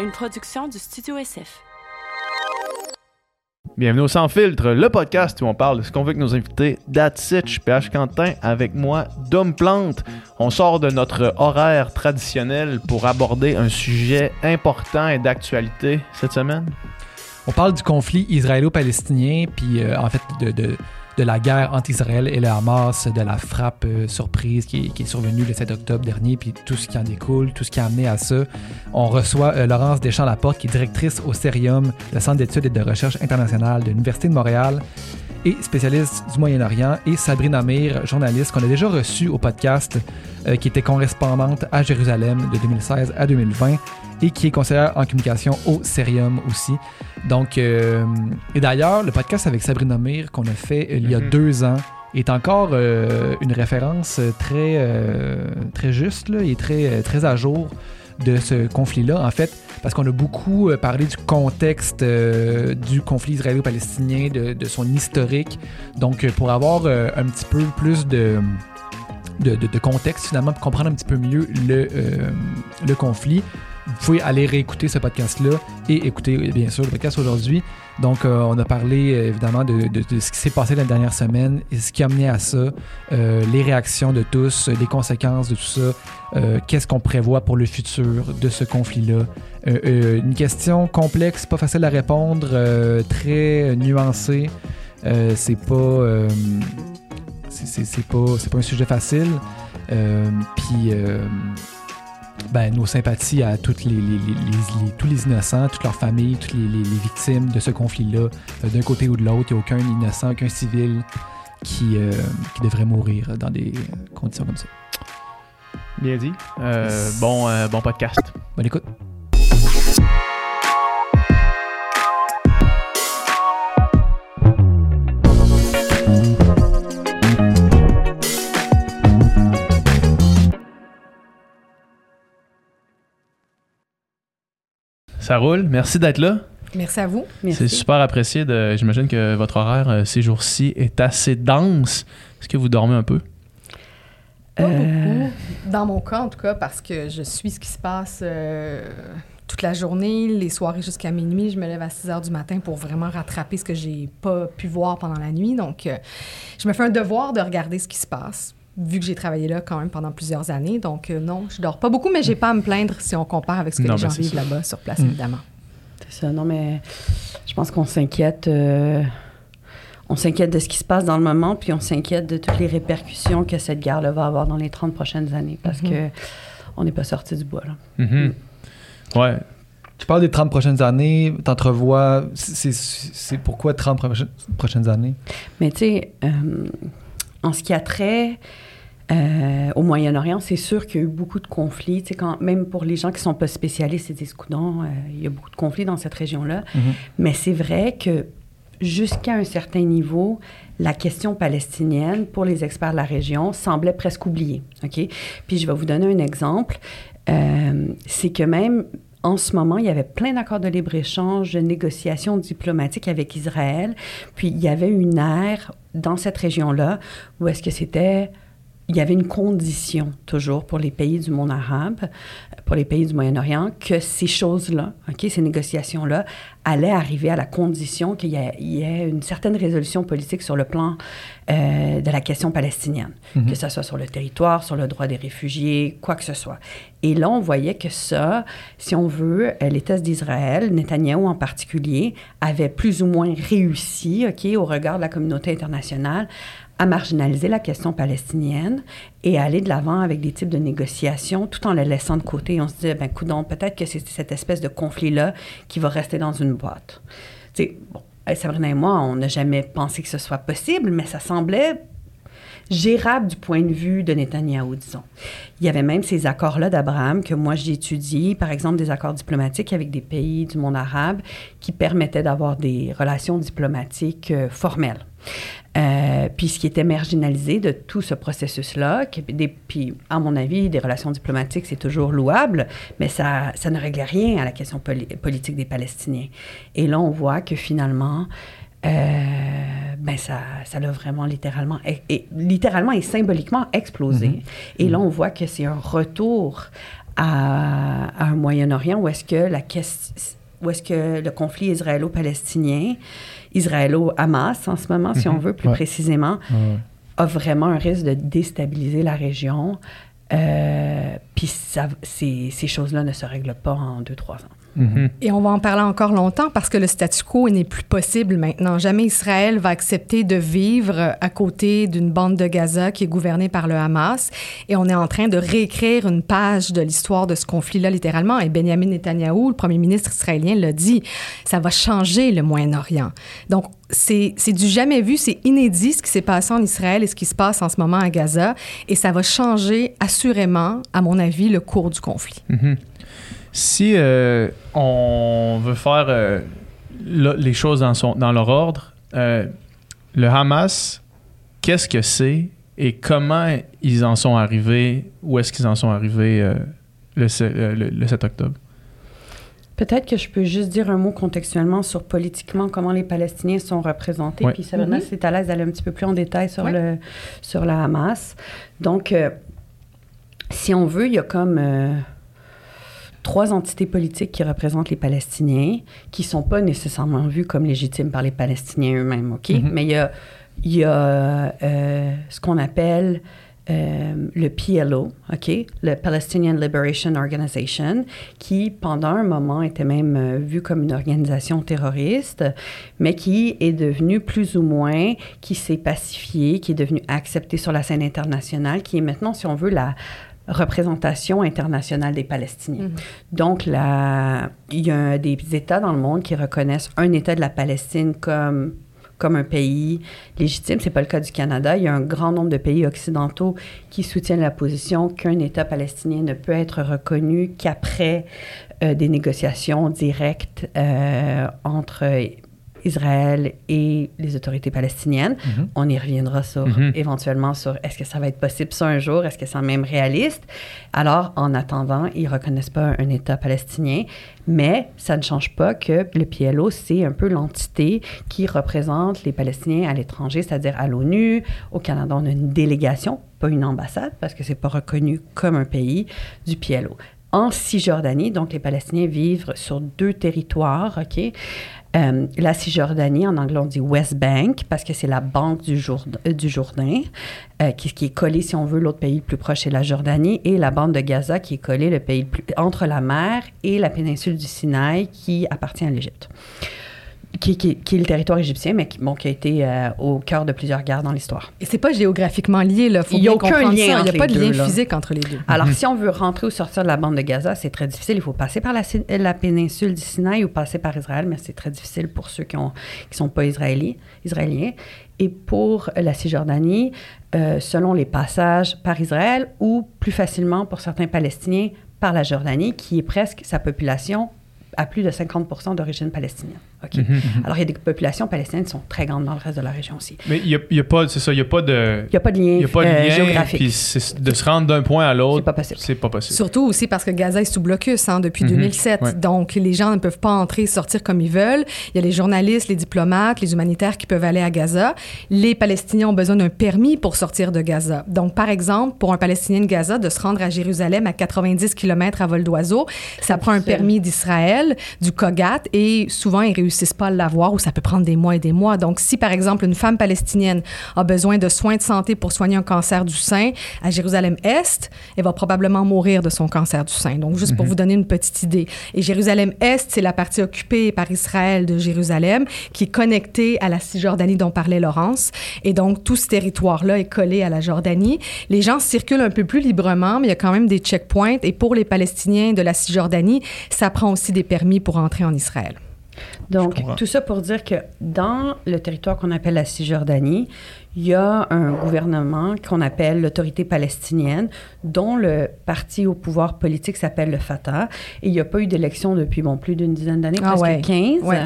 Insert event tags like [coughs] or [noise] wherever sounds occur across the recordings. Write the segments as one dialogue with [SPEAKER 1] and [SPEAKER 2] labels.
[SPEAKER 1] une production du Studio SF.
[SPEAKER 2] Bienvenue au Sans Filtre, le podcast où on parle de ce qu'on veut que nos invités. That's it, PH Quentin, avec moi, Dom Plante. On sort de notre horaire traditionnel pour aborder un sujet important et d'actualité cette semaine.
[SPEAKER 3] On parle du conflit israélo-palestinien, puis euh, en fait de, de, de, la guerre entre Israël et le Hamas, de la frappe euh, surprise qui, est survenue le 7 octobre dernier, puis tout ce qui en découle, tout ce qui a amené à ça. On reçoit euh, Laurence Deschamps-Laporte, qui est directrice au CERIUM, le Centre d'études et de recherche internationale de l'Université de Montréal et spécialiste du Moyen-Orient, et Sabrina Amir, journaliste qu'on a déjà reçue au podcast, euh, qui était correspondante à Jérusalem de 2016 à 2020 et qui est conseillère en communication au Cerium aussi. Donc, euh, et d'ailleurs, le podcast avec Sabrina Amir qu'on a fait il y a mm -hmm. deux ans est encore euh, une référence très, euh, très juste là, et très, très à jour de ce conflit-là. En fait, parce qu'on a beaucoup parlé du contexte euh, du conflit israélo-palestinien, de, son historique. Donc, pour avoir euh, un petit peu plus de, de, contexte, finalement, pour comprendre un petit peu mieux le, euh, le conflit, vous pouvez aller réécouter ce podcast-là et écouter, bien sûr, le podcast aujourd'hui. Donc, euh, on a parlé évidemment de, ce qui s'est passé la dernière semaine et ce qui a mené à ça, euh, les réactions de tous, les conséquences de tout ça, euh, qu'est-ce qu'on prévoit pour le futur de ce conflit-là? Une question complexe, pas facile à répondre, très nuancée. c'est pas, c'est pas, c'est pas un sujet facile. Puis ben, nos sympathies à toutes les, les, les, les, tous les innocents, toutes leurs familles, toutes les, victimes de ce conflit-là, euh, d'un côté ou de l'autre. Il n'y a aucun innocent, aucun civil qui, euh, qui devrait mourir dans des conditions comme ça.
[SPEAKER 2] Bien dit. Euh, bon, bon podcast.
[SPEAKER 3] Bonne écoute.
[SPEAKER 2] Ça roule. Merci d'être là.
[SPEAKER 4] Merci à vous.
[SPEAKER 2] C'est super apprécié. De... J'imagine que votre horaire euh, ces jours-ci est assez dense. Est-ce que vous dormez un peu?
[SPEAKER 4] Pas euh... beaucoup. Dans mon cas, en tout cas, parce que je suis ce qui se passe euh, toute la journée, les soirées jusqu'à minuit. Je me lève à 6 heures du matin pour vraiment rattraper ce que j'ai pas pu voir pendant la nuit. Donc, euh, je me fais un devoir de regarder ce qui se passe vu que j'ai travaillé là quand même pendant plusieurs années. Donc, euh, non, je dors pas beaucoup, mais j'ai pas à me plaindre si on compare avec ce que
[SPEAKER 2] non,
[SPEAKER 4] les gens vivent là-bas sur place, mmh. évidemment.
[SPEAKER 5] C'est ça. Non, mais je pense qu'on s'inquiète. Euh, on s'inquiète de ce qui se passe dans le moment, puis on s'inquiète de toutes les répercussions que cette guerre-là va avoir dans les 30 prochaines années, parce mmh. que on n'est pas sorti du bois, là.
[SPEAKER 2] Mmh. Ouais.
[SPEAKER 3] Tu parles des 30 prochaines années, t'entrevois... C'est pourquoi 30 prochaines années?
[SPEAKER 5] Mais tu sais, euh, en ce qui a trait euh, au Moyen-Orient, c'est sûr qu'il y a eu beaucoup de conflits. Tu sais, quand, même pour les gens qui ne sont pas spécialistes, ils disent euh, il y a beaucoup de conflits dans cette région-là.
[SPEAKER 3] Mhm.
[SPEAKER 5] Mm-hmm. Mais c'est vrai que jusqu'à un certain niveau, la question palestinienne, pour les experts de la région, semblait presque oubliée. OK? Puis je vais vous donner un exemple. Euh, c'est que même en ce moment, il y avait plein d'accords de libre-échange, de négociations diplomatiques avec Israël. Puis il y avait une ère dans cette région-là où est-ce que c'était il y avait une condition toujours pour les pays du monde arabe, pour les pays du Moyen-Orient, que ces choses-là, ces négociations-là, allaient arriver à la condition qu'il y, y, ait une certaine résolution politique sur le plan euh, de la question palestinienne, mm -hmm. que ce soit sur le territoire, sur le droit des réfugiés, quoi que ce soit. Et là, on voyait que ça, si on veut, l'État d'Israël, Netanyahou en particulier, avait plus ou moins réussi, ok, au regard de la communauté internationale, à marginaliser la question palestinienne et à aller de l'avant avec des types de négociations tout en la laissant de côté. On se dit, ben, coudon, peut-être que c'est cette espèce de conflit-là qui va rester dans une boîte. Tu bon, Sabrina et moi, on n'a jamais pensé que ce soit possible, mais ça semblait gérable du point de vue de Netanyahou, disons. Il y avait même ces accords-là d'Abraham que moi j'ai étudiés, par exemple des accords diplomatiques avec des pays du monde arabe qui permettaient d'avoir des relations diplomatiques euh, formelles. Euh, puis ce qui était marginalisé de tout ce processus-là, puis à mon avis, des relations diplomatiques, c'est toujours louable, mais ça, ça ne réglait rien à la question poli politique des Palestiniens. Et là, on voit que finalement, euh, ben ça, ça l'a vraiment littéralement, et, et, littéralement et symboliquement explosé. Mm -hmm. Et là, on voit que c'est un retour à, à, un Moyen-Orient où est-ce que la question où est-ce que le conflit israélo-palestinien, israélo-Hamas en ce moment, si
[SPEAKER 2] Mhm.
[SPEAKER 5] on veut plus
[SPEAKER 2] Ouais.
[SPEAKER 5] précisément,
[SPEAKER 2] Ouais.
[SPEAKER 5] a vraiment un risque de déstabiliser la région. Euh, Puis ces choses-là ne se règlent pas en deux, trois ans.
[SPEAKER 2] Mhm.
[SPEAKER 4] Et on va en parler encore longtemps parce que le statu quo n'est plus possible maintenant. Jamais Israël va accepter de vivre à côté d'une bande de Gaza qui est gouvernée par le Hamas. Et on est en train de réécrire une page de l'histoire de ce conflit-là, littéralement. Et Benjamin Netanyahou, le premier ministre israélien, l'a dit. Ça va changer le Moyen-Orient. Donc, c'est c'est du jamais vu, c'est inédit ce qui s'est passé en Israël et ce qui se passe en ce moment à Gaza. Et ça va changer assurément, à mon avis, le cours du conflit.
[SPEAKER 2] Mhm. Si euh, on veut faire euh, le- les choses dans, son, dans leur ordre, euh, le Hamas, qu'est-ce que c'est et comment ils en sont arrivés, où est-ce qu'ils en sont arrivés euh, le, se- euh, le- le 7 octobre?
[SPEAKER 5] Peut-être que je peux juste dire un mot contextuellement sur politiquement comment les Palestiniens sont représentés.
[SPEAKER 2] Ouais.
[SPEAKER 5] Puis Sabrina,
[SPEAKER 4] Mhm.
[SPEAKER 5] si tu à l'aise d'aller un petit peu plus en détail sur,
[SPEAKER 4] Ouais.
[SPEAKER 5] le, sur la Hamas. Donc, euh, si on veut, il y a comme euh, trois entités politiques qui représentent les Palestiniens, qui sont pas nécessairement vues comme légitimes par les Palestiniens eux-mêmes, OK?
[SPEAKER 2] Mhm.
[SPEAKER 5] Mais il y a, y a euh, ce qu'on appelle euh, le PLO, OK? Le Palestinian Liberation Organization, qui pendant un moment était même euh, vu comme une organisation terroriste, mais qui est devenu plus ou moins, qui s'est pacifié, qui est devenu accepté sur la scène internationale, qui est maintenant, si on veut, la représentation internationale des Palestiniens.
[SPEAKER 4] Mhm.
[SPEAKER 5] Donc, la- il y a des États dans le monde qui reconnaissent un État de la Palestine comme, comme un pays légitime. C'est pas le cas du Canada. Il y a un grand nombre de pays occidentaux qui soutiennent la position qu'un État palestinien ne peut être reconnu qu'après euh, des négociations directes euh, entre Israël et les autorités palestiniennes.
[SPEAKER 2] Mhm.
[SPEAKER 5] On y reviendra sur,
[SPEAKER 2] Mhm.
[SPEAKER 5] éventuellement sur est-ce que ça va être possible ça un jour, est-ce que c'est même réaliste. Alors, en attendant, ils ne reconnaissent pas un État palestinien, mais ça ne change pas que le PLO, c'est un peu l'entité qui représente les Palestiniens à l'étranger, c'est-à-dire à, l'ONU. Au Canada, on a une délégation, pas une ambassade, parce que c'est pas reconnu comme un pays du PLO. En Cisjordanie, donc les Palestiniens vivent sur deux territoires, OK? Euh, la Cisjordanie, en anglais, on dit West Bank, parce que c'est la banque du, Jourdain, euh, du Jourdain euh, qui, est collée, si on veut, l'autre pays le plus proche, c'est la Jordanie, et la bande de Gaza, qui est collée le pays entre la mer et la péninsule du Sinaï, qui appartient à l'Égypte. Qui, qui- qui est le territoire égyptien, mais qui, bon, qui a été euh, au cœur de plusieurs guerres dans l'histoire.
[SPEAKER 4] Et c'est pas géographiquement lié, là. Faut
[SPEAKER 5] Il y a aucun lien.
[SPEAKER 4] Il n'y a pas de lien
[SPEAKER 5] là.
[SPEAKER 4] physique entre les deux.
[SPEAKER 5] Alors,
[SPEAKER 2] Mhm.
[SPEAKER 5] si on veut rentrer ou sortir de la bande de Gaza, c'est très difficile. Il faut passer par la, péninsule du Sinaï ou passer par Israël, mais c'est très difficile pour ceux qui ne qui sont pas israéliens, israéliens. Et pour la Cisjordanie, euh, selon les passages par Israël ou plus facilement pour certains Palestiniens par la Jordanie, qui est presque sa population à plus de 50 d'origine palestinienne. OK?
[SPEAKER 2] Mhm, mhm.
[SPEAKER 5] Alors, il y a des populations palestiniennes qui sont très grandes dans le reste de la région aussi.
[SPEAKER 2] Mais il n'y a, pas, c'est ça, il n'y a pas de,
[SPEAKER 5] Il n'y a pas de lien,
[SPEAKER 2] il y a pas de
[SPEAKER 5] euh,
[SPEAKER 2] lien,
[SPEAKER 5] géographique.
[SPEAKER 2] puis de se rendre d'un point à l'autre,
[SPEAKER 5] C'est pas possible.
[SPEAKER 2] c'est pas possible.
[SPEAKER 4] Surtout aussi parce que Gaza est sous blocus hein, depuis
[SPEAKER 2] Mhm.
[SPEAKER 4] 2007.
[SPEAKER 2] Ouais.
[SPEAKER 4] Donc, les gens ne peuvent pas entrer et sortir comme ils veulent. Il y a les journalistes, les diplomates, les humanitaires qui peuvent aller à Gaza. Les Palestiniens ont besoin d'un permis pour sortir de Gaza. Donc, par exemple, pour un Palestinien de Gaza, de se rendre à Jérusalem à 90 km à vol d'oiseau, ça prend un permis d'Israël, du COGAT, et souvent, ils réussissent pas à l'avoir ou ça peut prendre des mois et des mois. Donc, si, par exemple, une femme palestinienne a besoin de soins de santé pour soigner un cancer du sein à Jérusalem-Est, elle va probablement mourir de son cancer du sein. Donc, juste pour vous donner une petite idée. Et Jérusalem-Est, c'est la partie occupée par Israël de Jérusalem qui est connectée à la Cisjordanie dont parlait Laurence. Et donc, tout ce territoire-là est collé à la Jordanie. Les gens circulent un peu plus librement, mais il y a quand même des checkpoints. Et pour les Palestiniens de la Cisjordanie, ça prend aussi des permis pour entrer en Israël.
[SPEAKER 5] Donc, tout ça pour dire que dans le territoire qu'on appelle la Cisjordanie, il y a un gouvernement qu'on appelle l'autorité palestinienne, dont le parti au pouvoir politique s'appelle le Fatah. Et il n'y a pas eu d'élection depuis, bon, plus d'une dizaine d'années,
[SPEAKER 4] Ah
[SPEAKER 5] presque
[SPEAKER 4] ouais.
[SPEAKER 5] 15.
[SPEAKER 4] Ouais.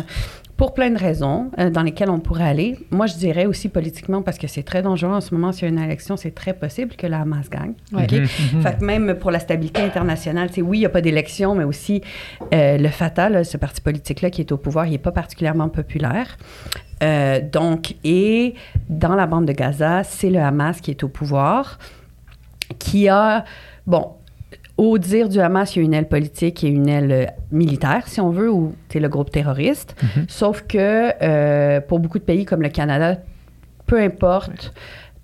[SPEAKER 5] Pour plein de raisons euh, dans lesquelles on pourrait aller. Moi, je dirais aussi politiquement, parce que c'est très dangereux en ce moment, s'il y a une élection, c'est très possible que la Hamas gagne.
[SPEAKER 4] Ouais.
[SPEAKER 2] Mhm, mhm.
[SPEAKER 5] Fait que même pour la stabilité internationale, c'est oui, il n'y a pas d'élection, mais aussi euh, le Fatah, là, ce parti politique-là qui est au pouvoir, il n'est pas particulièrement populaire. Euh, donc, et dans la bande de Gaza, c'est le Hamas qui est au pouvoir, qui a, bon, au dire du Hamas, il y a une aile politique et une aile euh, militaire, si on veut, ou c'est le groupe terroriste.
[SPEAKER 2] Mhm.
[SPEAKER 5] Sauf que euh, pour beaucoup de pays comme le Canada, peu importe,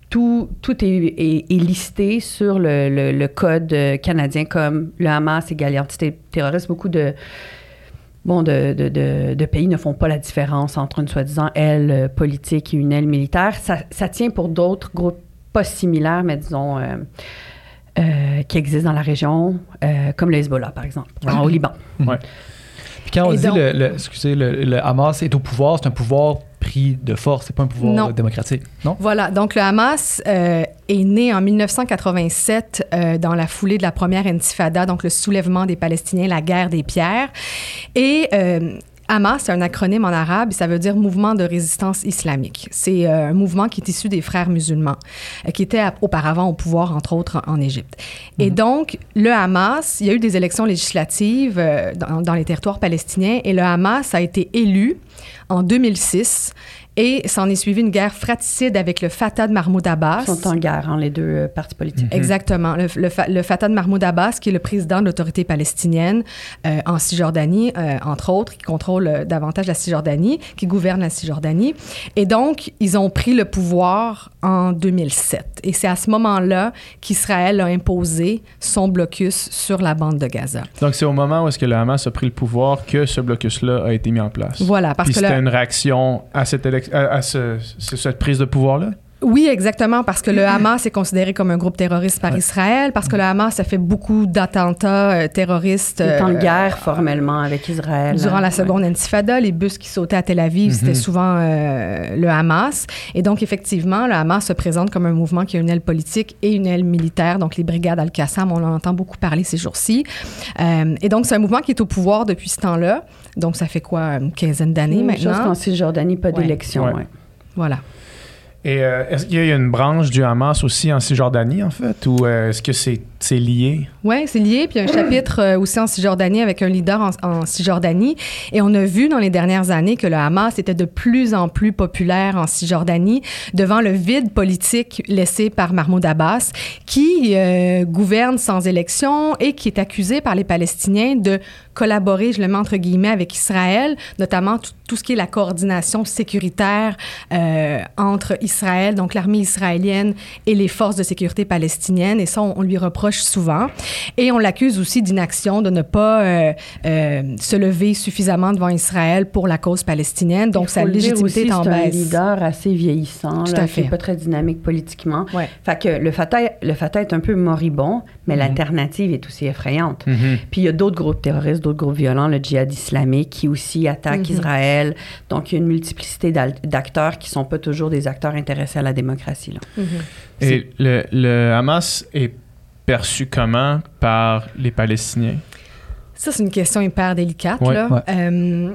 [SPEAKER 5] tout, tout est, est- est listé sur le, le- le code euh, canadien comme le Hamas égale entité terroriste. Beaucoup de, bon, de, de- de- de pays ne font pas la différence entre une soi-disant aile politique et une aile militaire. Ça, ça tient pour d'autres groupes pas similaires, mais disons, euh, euh, qui existent dans la région, euh, comme le Hezbollah, par exemple, au Liban.
[SPEAKER 3] Puis quand on
[SPEAKER 4] Et
[SPEAKER 3] dit
[SPEAKER 4] donc-
[SPEAKER 3] le, le- excusez, le, le Hamas est au pouvoir, c'est un pouvoir pris de force, c'est pas un pouvoir
[SPEAKER 4] Non.
[SPEAKER 3] démocratique, non?
[SPEAKER 4] Voilà, donc le Hamas euh, est né en 1987 euh, dans la foulée de la première intifada, donc le soulèvement des Palestiniens, la guerre des pierres. Et euh, Hamas, c'est un acronyme en arabe, et ça veut dire Mouvement de résistance islamique. C'est euh, un mouvement qui est issu des frères musulmans, euh, qui étaient auparavant au pouvoir, entre autres, en, Égypte. Et donc, le Hamas, il y a eu des élections législatives euh, dans, dans les territoires palestiniens, et le Hamas a été élu en 2006 et s'en est suivi une guerre fratricide avec le Fatah de Mahmoud Abbas.
[SPEAKER 5] Ils sont en guerre, hein, les deux euh, partis politiques.
[SPEAKER 4] Exactement. Le, le Fa- le Fatah de Mahmoud Abbas, qui est le président de l'autorité palestinienne euh, en Cisjordanie, euh, entre autres, qui contrôle euh, davantage la Cisjordanie, qui gouverne la Cisjordanie. Et donc, ils ont pris le pouvoir en 2007. Et c'est à ce moment-là qu'Israël a imposé son blocus sur la bande de Gaza.
[SPEAKER 2] Donc, c'est au moment où est-ce que le Hamas a pris le pouvoir que ce blocus-là a été mis en place.
[SPEAKER 4] Voilà, parce
[SPEAKER 2] Puis
[SPEAKER 4] que
[SPEAKER 2] c'était une réaction à cette, élec- à, à ce- ce- cette prise de pouvoir-là?
[SPEAKER 4] Oui, exactement, parce que le Hamas est considéré comme un groupe terroriste par Israël, parce que le Hamas a fait beaucoup d'attentats euh, terroristes.
[SPEAKER 5] Il est en
[SPEAKER 4] euh,
[SPEAKER 5] guerre formellement avec Israël.
[SPEAKER 4] Durant
[SPEAKER 5] hein,
[SPEAKER 4] la
[SPEAKER 5] ouais.
[SPEAKER 4] seconde intifada, les bus qui sautaient à Tel Aviv, c'était souvent euh, le Hamas. Et donc, effectivement, le Hamas se présente comme un mouvement qui a une aile politique et une aile militaire. Donc, les brigades Al-Qassam, on en entend beaucoup parler ces jours-ci. Euh, et donc, c'est un mouvement qui est au pouvoir depuis ce temps-là. Donc, ça fait quoi, une quinzaine d'années
[SPEAKER 5] chose
[SPEAKER 4] maintenant?
[SPEAKER 5] qu'en Cisjordanie, pas
[SPEAKER 4] Ouais.
[SPEAKER 5] d'élection.
[SPEAKER 2] Ouais.
[SPEAKER 5] ouais.
[SPEAKER 4] Voilà.
[SPEAKER 2] Et euh, est-ce qu'il y a une branche du Hamas aussi en Cisjordanie, en fait? Ou euh, est-ce que c'est c'est lié?
[SPEAKER 4] Oui, c'est lié. Puis il y a un chapitre euh, aussi en Cisjordanie avec un leader en, en Cisjordanie. Et on a vu dans les dernières années que le Hamas était de plus en plus populaire en Cisjordanie devant le vide politique laissé par Mahmoud Abbas, qui euh, gouverne sans élection et qui est accusé par les Palestiniens de collaborer, je le mets entre guillemets, avec Israël, notamment tout, tout ce qui est la coordination sécuritaire euh, entre Israël, donc l'armée israélienne et les forces de sécurité palestiniennes. Et ça, on, on lui reproche souvent. Et on l'accuse aussi d'inaction, de ne pas euh, euh, se lever suffisamment devant Israël pour la cause palestinienne. Donc, sa légitimité
[SPEAKER 5] aussi,
[SPEAKER 4] est en
[SPEAKER 5] c'est un
[SPEAKER 4] baisse.
[SPEAKER 5] leader assez vieillissant,
[SPEAKER 4] Tout
[SPEAKER 5] là,
[SPEAKER 4] à
[SPEAKER 5] qui n'est
[SPEAKER 4] fait.
[SPEAKER 5] pas très dynamique politiquement.
[SPEAKER 4] Ouais.
[SPEAKER 5] Fait que le Fatah, le Fatah est un peu moribond, mais
[SPEAKER 4] Mhm.
[SPEAKER 5] l'alternative est aussi effrayante. Puis il y a d'autres groupes terroristes, d'autres groupes violents, le djihad islamique, qui aussi attaque
[SPEAKER 4] Mhm.
[SPEAKER 5] Israël. Donc il y a une multiplicité d'acteurs qui sont pas toujours des acteurs intéressés à la démocratie. Là.
[SPEAKER 4] Mhm.
[SPEAKER 2] Et le, le Hamas est perçu comment par les Palestiniens?
[SPEAKER 4] Ça, c'est une question hyper délicate.
[SPEAKER 2] Ouais.
[SPEAKER 4] là.
[SPEAKER 3] Ouais.
[SPEAKER 4] Euh,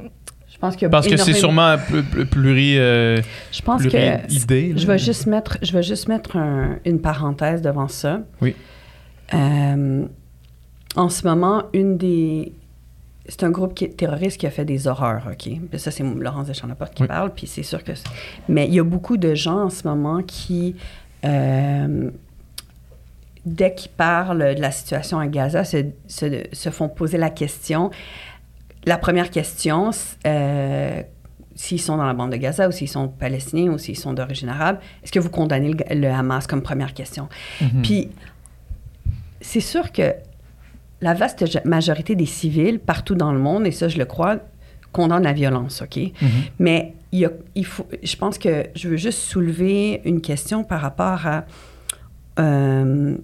[SPEAKER 5] Je pense que
[SPEAKER 2] Parce que c'est sûrement pl- pl- pluri... euh,
[SPEAKER 5] Je pense que
[SPEAKER 2] là.
[SPEAKER 5] je vais juste mettre, je vais juste mettre un- une parenthèse devant ça.
[SPEAKER 2] Oui.
[SPEAKER 5] Euh, en ce moment, une des c'est un groupe qui est terroriste qui a fait des horreurs, OK? Ça, c'est Laurence Deschamps-Laporte qui
[SPEAKER 2] Oui.
[SPEAKER 5] parle, puis c'est sûr que... Mais il y a beaucoup de gens en ce moment qui, euh, dès qu'ils parlent de la situation à Gaza, se, se- se font poser la question. La première question, euh, s'ils sont dans la bande de Gaza ou s'ils sont palestiniens ou s'ils sont d'origine arabe, est-ce que vous condamnez le, le Hamas comme première question?
[SPEAKER 3] Mhm.
[SPEAKER 5] Puis, c'est sûr que la vaste majorité des civils partout dans le monde, et ça je le crois, condamnent la violence, OK?
[SPEAKER 3] Mhm.
[SPEAKER 5] Mais il, y a- il faut, je pense que je veux juste soulever une question par rapport à... euh,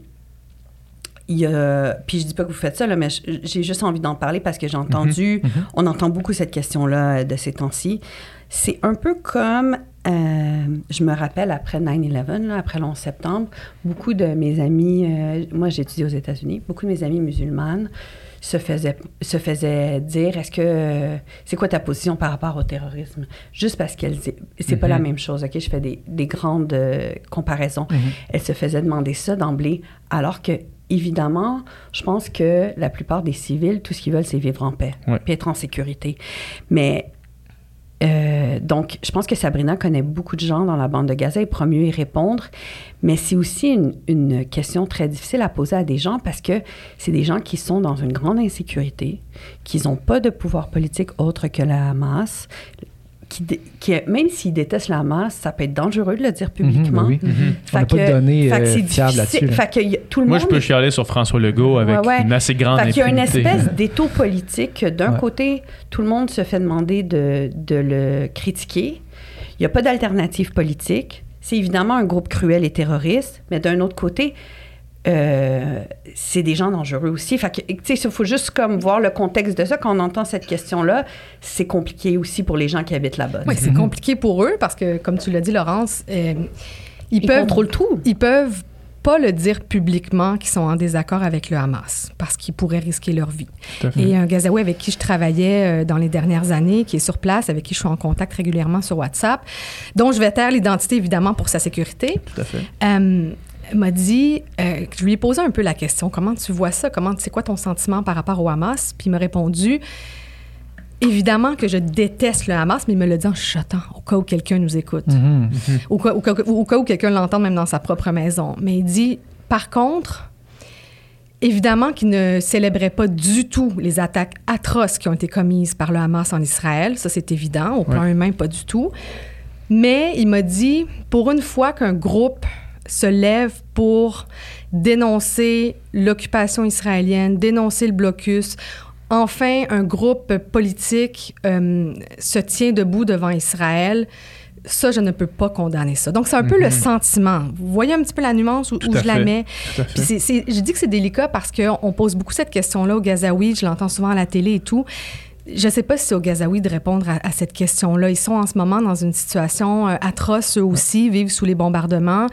[SPEAKER 5] il puis je dis pas que vous faites ça, là, mais j'ai juste envie d'en parler parce que j'ai entendu,
[SPEAKER 3] Mhm.
[SPEAKER 5] on entend beaucoup cette question-là de ces temps-ci. C'est un peu comme, euh, je me rappelle après 9-11, là, après le 11 septembre, beaucoup de mes amis, euh, moi j'ai étudié aux États-Unis, beaucoup de mes amis musulmanes se faisaient, se faisaient dire, est-ce que, c'est quoi ta position par rapport au terrorisme? Juste parce qu'elles, c'est pas
[SPEAKER 2] Mhm.
[SPEAKER 5] la même chose, OK? Je fais des, des grandes euh, comparaisons.
[SPEAKER 3] Mhm.
[SPEAKER 5] Elles se faisaient demander ça d'emblée, alors que, évidemment, je pense que la plupart des civils, tout ce qu'ils veulent, c'est vivre en paix,
[SPEAKER 2] Ouais.
[SPEAKER 5] puis être en sécurité. Mais Euh, donc, je pense que Sabrina connaît beaucoup de gens dans la bande de Gaza et pourra mieux y répondre. Mais c'est aussi une, une, question très difficile à poser à des gens parce que c'est des gens qui sont dans une grande insécurité, qui n'ont pas de pouvoir politique autre que la Hamas qui, qui, même s'ils détestent la masse, ça peut être dangereux de le dire publiquement.
[SPEAKER 3] Mm -hmm, oui. On n'a pas de données euh, fiables là-dessus.
[SPEAKER 5] Là. tout le
[SPEAKER 2] Moi,
[SPEAKER 5] monde
[SPEAKER 2] je peux chialer sur François Legault avec
[SPEAKER 5] ouais, ouais.
[SPEAKER 2] une assez grande
[SPEAKER 5] fait Il y a une espèce d'étau politique. D'un côté, tout le monde se fait demander de, de le critiquer. Il n'y a pas d'alternative politique. C'est évidemment un groupe cruel et terroriste, mais d'un autre côté, euh, c'est des gens dangereux aussi. Fait que, tu sais, il faut juste comme voir le contexte de ça. Quand on entend cette question-là, c'est compliqué aussi pour les gens qui habitent là-bas.
[SPEAKER 4] Oui, c'est compliqué pour eux parce que, comme tu l'as dit, Laurence, euh, ils,
[SPEAKER 5] Ils
[SPEAKER 4] peuvent
[SPEAKER 5] contrôlent tout.
[SPEAKER 4] Ils peuvent pas le dire publiquement qu'ils sont en désaccord avec le Hamas parce qu'ils pourraient risquer leur vie. Et un Gazaoui avec qui je travaillais euh, dans les dernières années, qui est sur place, avec qui je suis en contact régulièrement sur WhatsApp, dont je vais taire l'identité évidemment pour sa sécurité.
[SPEAKER 2] Tout à fait.
[SPEAKER 4] Euh, m'a dit, euh, je lui ai posé un peu la question, comment tu vois ça, comment, c'est quoi ton sentiment par rapport au Hamas, puis il m'a répondu, évidemment que je déteste le Hamas, mais il me l'a dit en chuchotant, au cas où quelqu'un nous écoute,
[SPEAKER 3] Mm -hmm.
[SPEAKER 4] au, cas, au, cas, au, cas, où quelqu'un l'entend même dans sa propre maison. Mais il dit, par contre, évidemment qu'il ne célébrait pas du tout les attaques atroces qui ont été commises par le Hamas en Israël, ça c'est évident, au plan ouais. humain pas du tout. Mais il m'a dit, pour une fois qu'un groupe se lève pour dénoncer l'occupation israélienne, dénoncer le blocus. Enfin, un groupe politique euh, se tient debout devant Israël. Ça, je ne peux pas condamner ça. Donc, c'est un mm -hmm. peu le sentiment. Vous voyez un petit peu la nuance où, où je
[SPEAKER 2] fait.
[SPEAKER 4] la mets.
[SPEAKER 2] Puis
[SPEAKER 4] c est, c est, je dis que c'est délicat parce qu'on pose beaucoup cette question-là au Gazaoui. Je l'entends souvent à la télé et tout je ne sais pas si c'est aux Gazaouis de répondre à, à cette question-là. Ils sont en ce moment dans une situation euh, atroce, eux aussi, vivent sous les bombardements.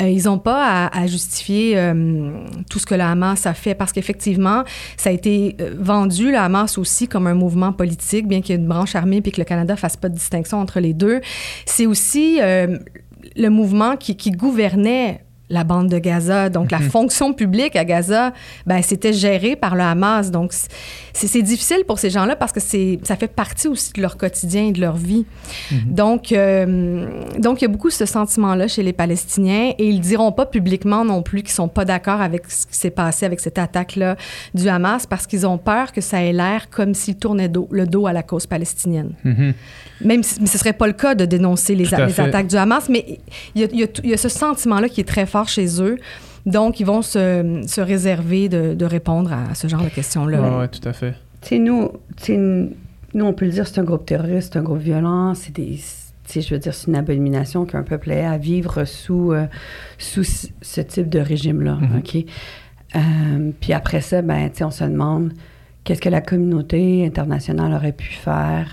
[SPEAKER 4] Euh, ils n'ont pas à, à justifier euh, tout ce que le Hamas a fait parce qu'effectivement, ça a été vendu, le Hamas aussi, comme un mouvement politique, bien qu'il y ait une branche armée et que le Canada ne fasse pas de distinction entre les deux. C'est aussi le mouvement qui, qui gouvernait la bande de Gaza. Donc, la fonction publique à Gaza, ben, c'était géré par le Hamas. Donc, c'est difficile pour ces gens-là parce que ça fait partie aussi de leur quotidien et de leur vie. Mm -hmm. Donc, euh, donc, il y a beaucoup ce sentiment-là chez les Palestiniens et ils ne diront pas publiquement non plus qu'ils ne sont pas d'accord avec ce qui s'est passé avec cette attaque-là du Hamas parce qu'ils ont peur que ça ait l'air comme s'ils tournaient dos, le dos à la cause palestinienne.
[SPEAKER 2] Mm -hmm.
[SPEAKER 4] Même si mais ce ne serait pas le cas de dénoncer les, les attaques du Hamas, mais il y a, y a ce sentiment-là qui est très fort chez eux. Donc, ils vont se, se réserver de, de, répondre à ce genre de questions-là.
[SPEAKER 2] Oui, ouais, tout à fait.
[SPEAKER 5] Tu sais, nous, nous, on peut le dire, c'est un groupe terroriste, c'est un groupe violent, c'est des je veux dire, c'est une abomination qu'un peuple ait à vivre sous, euh, sous ce type de régime-là. Mm -hmm. OK? Euh, puis après ça, ben, on se demande qu'est-ce que la communauté internationale aurait pu faire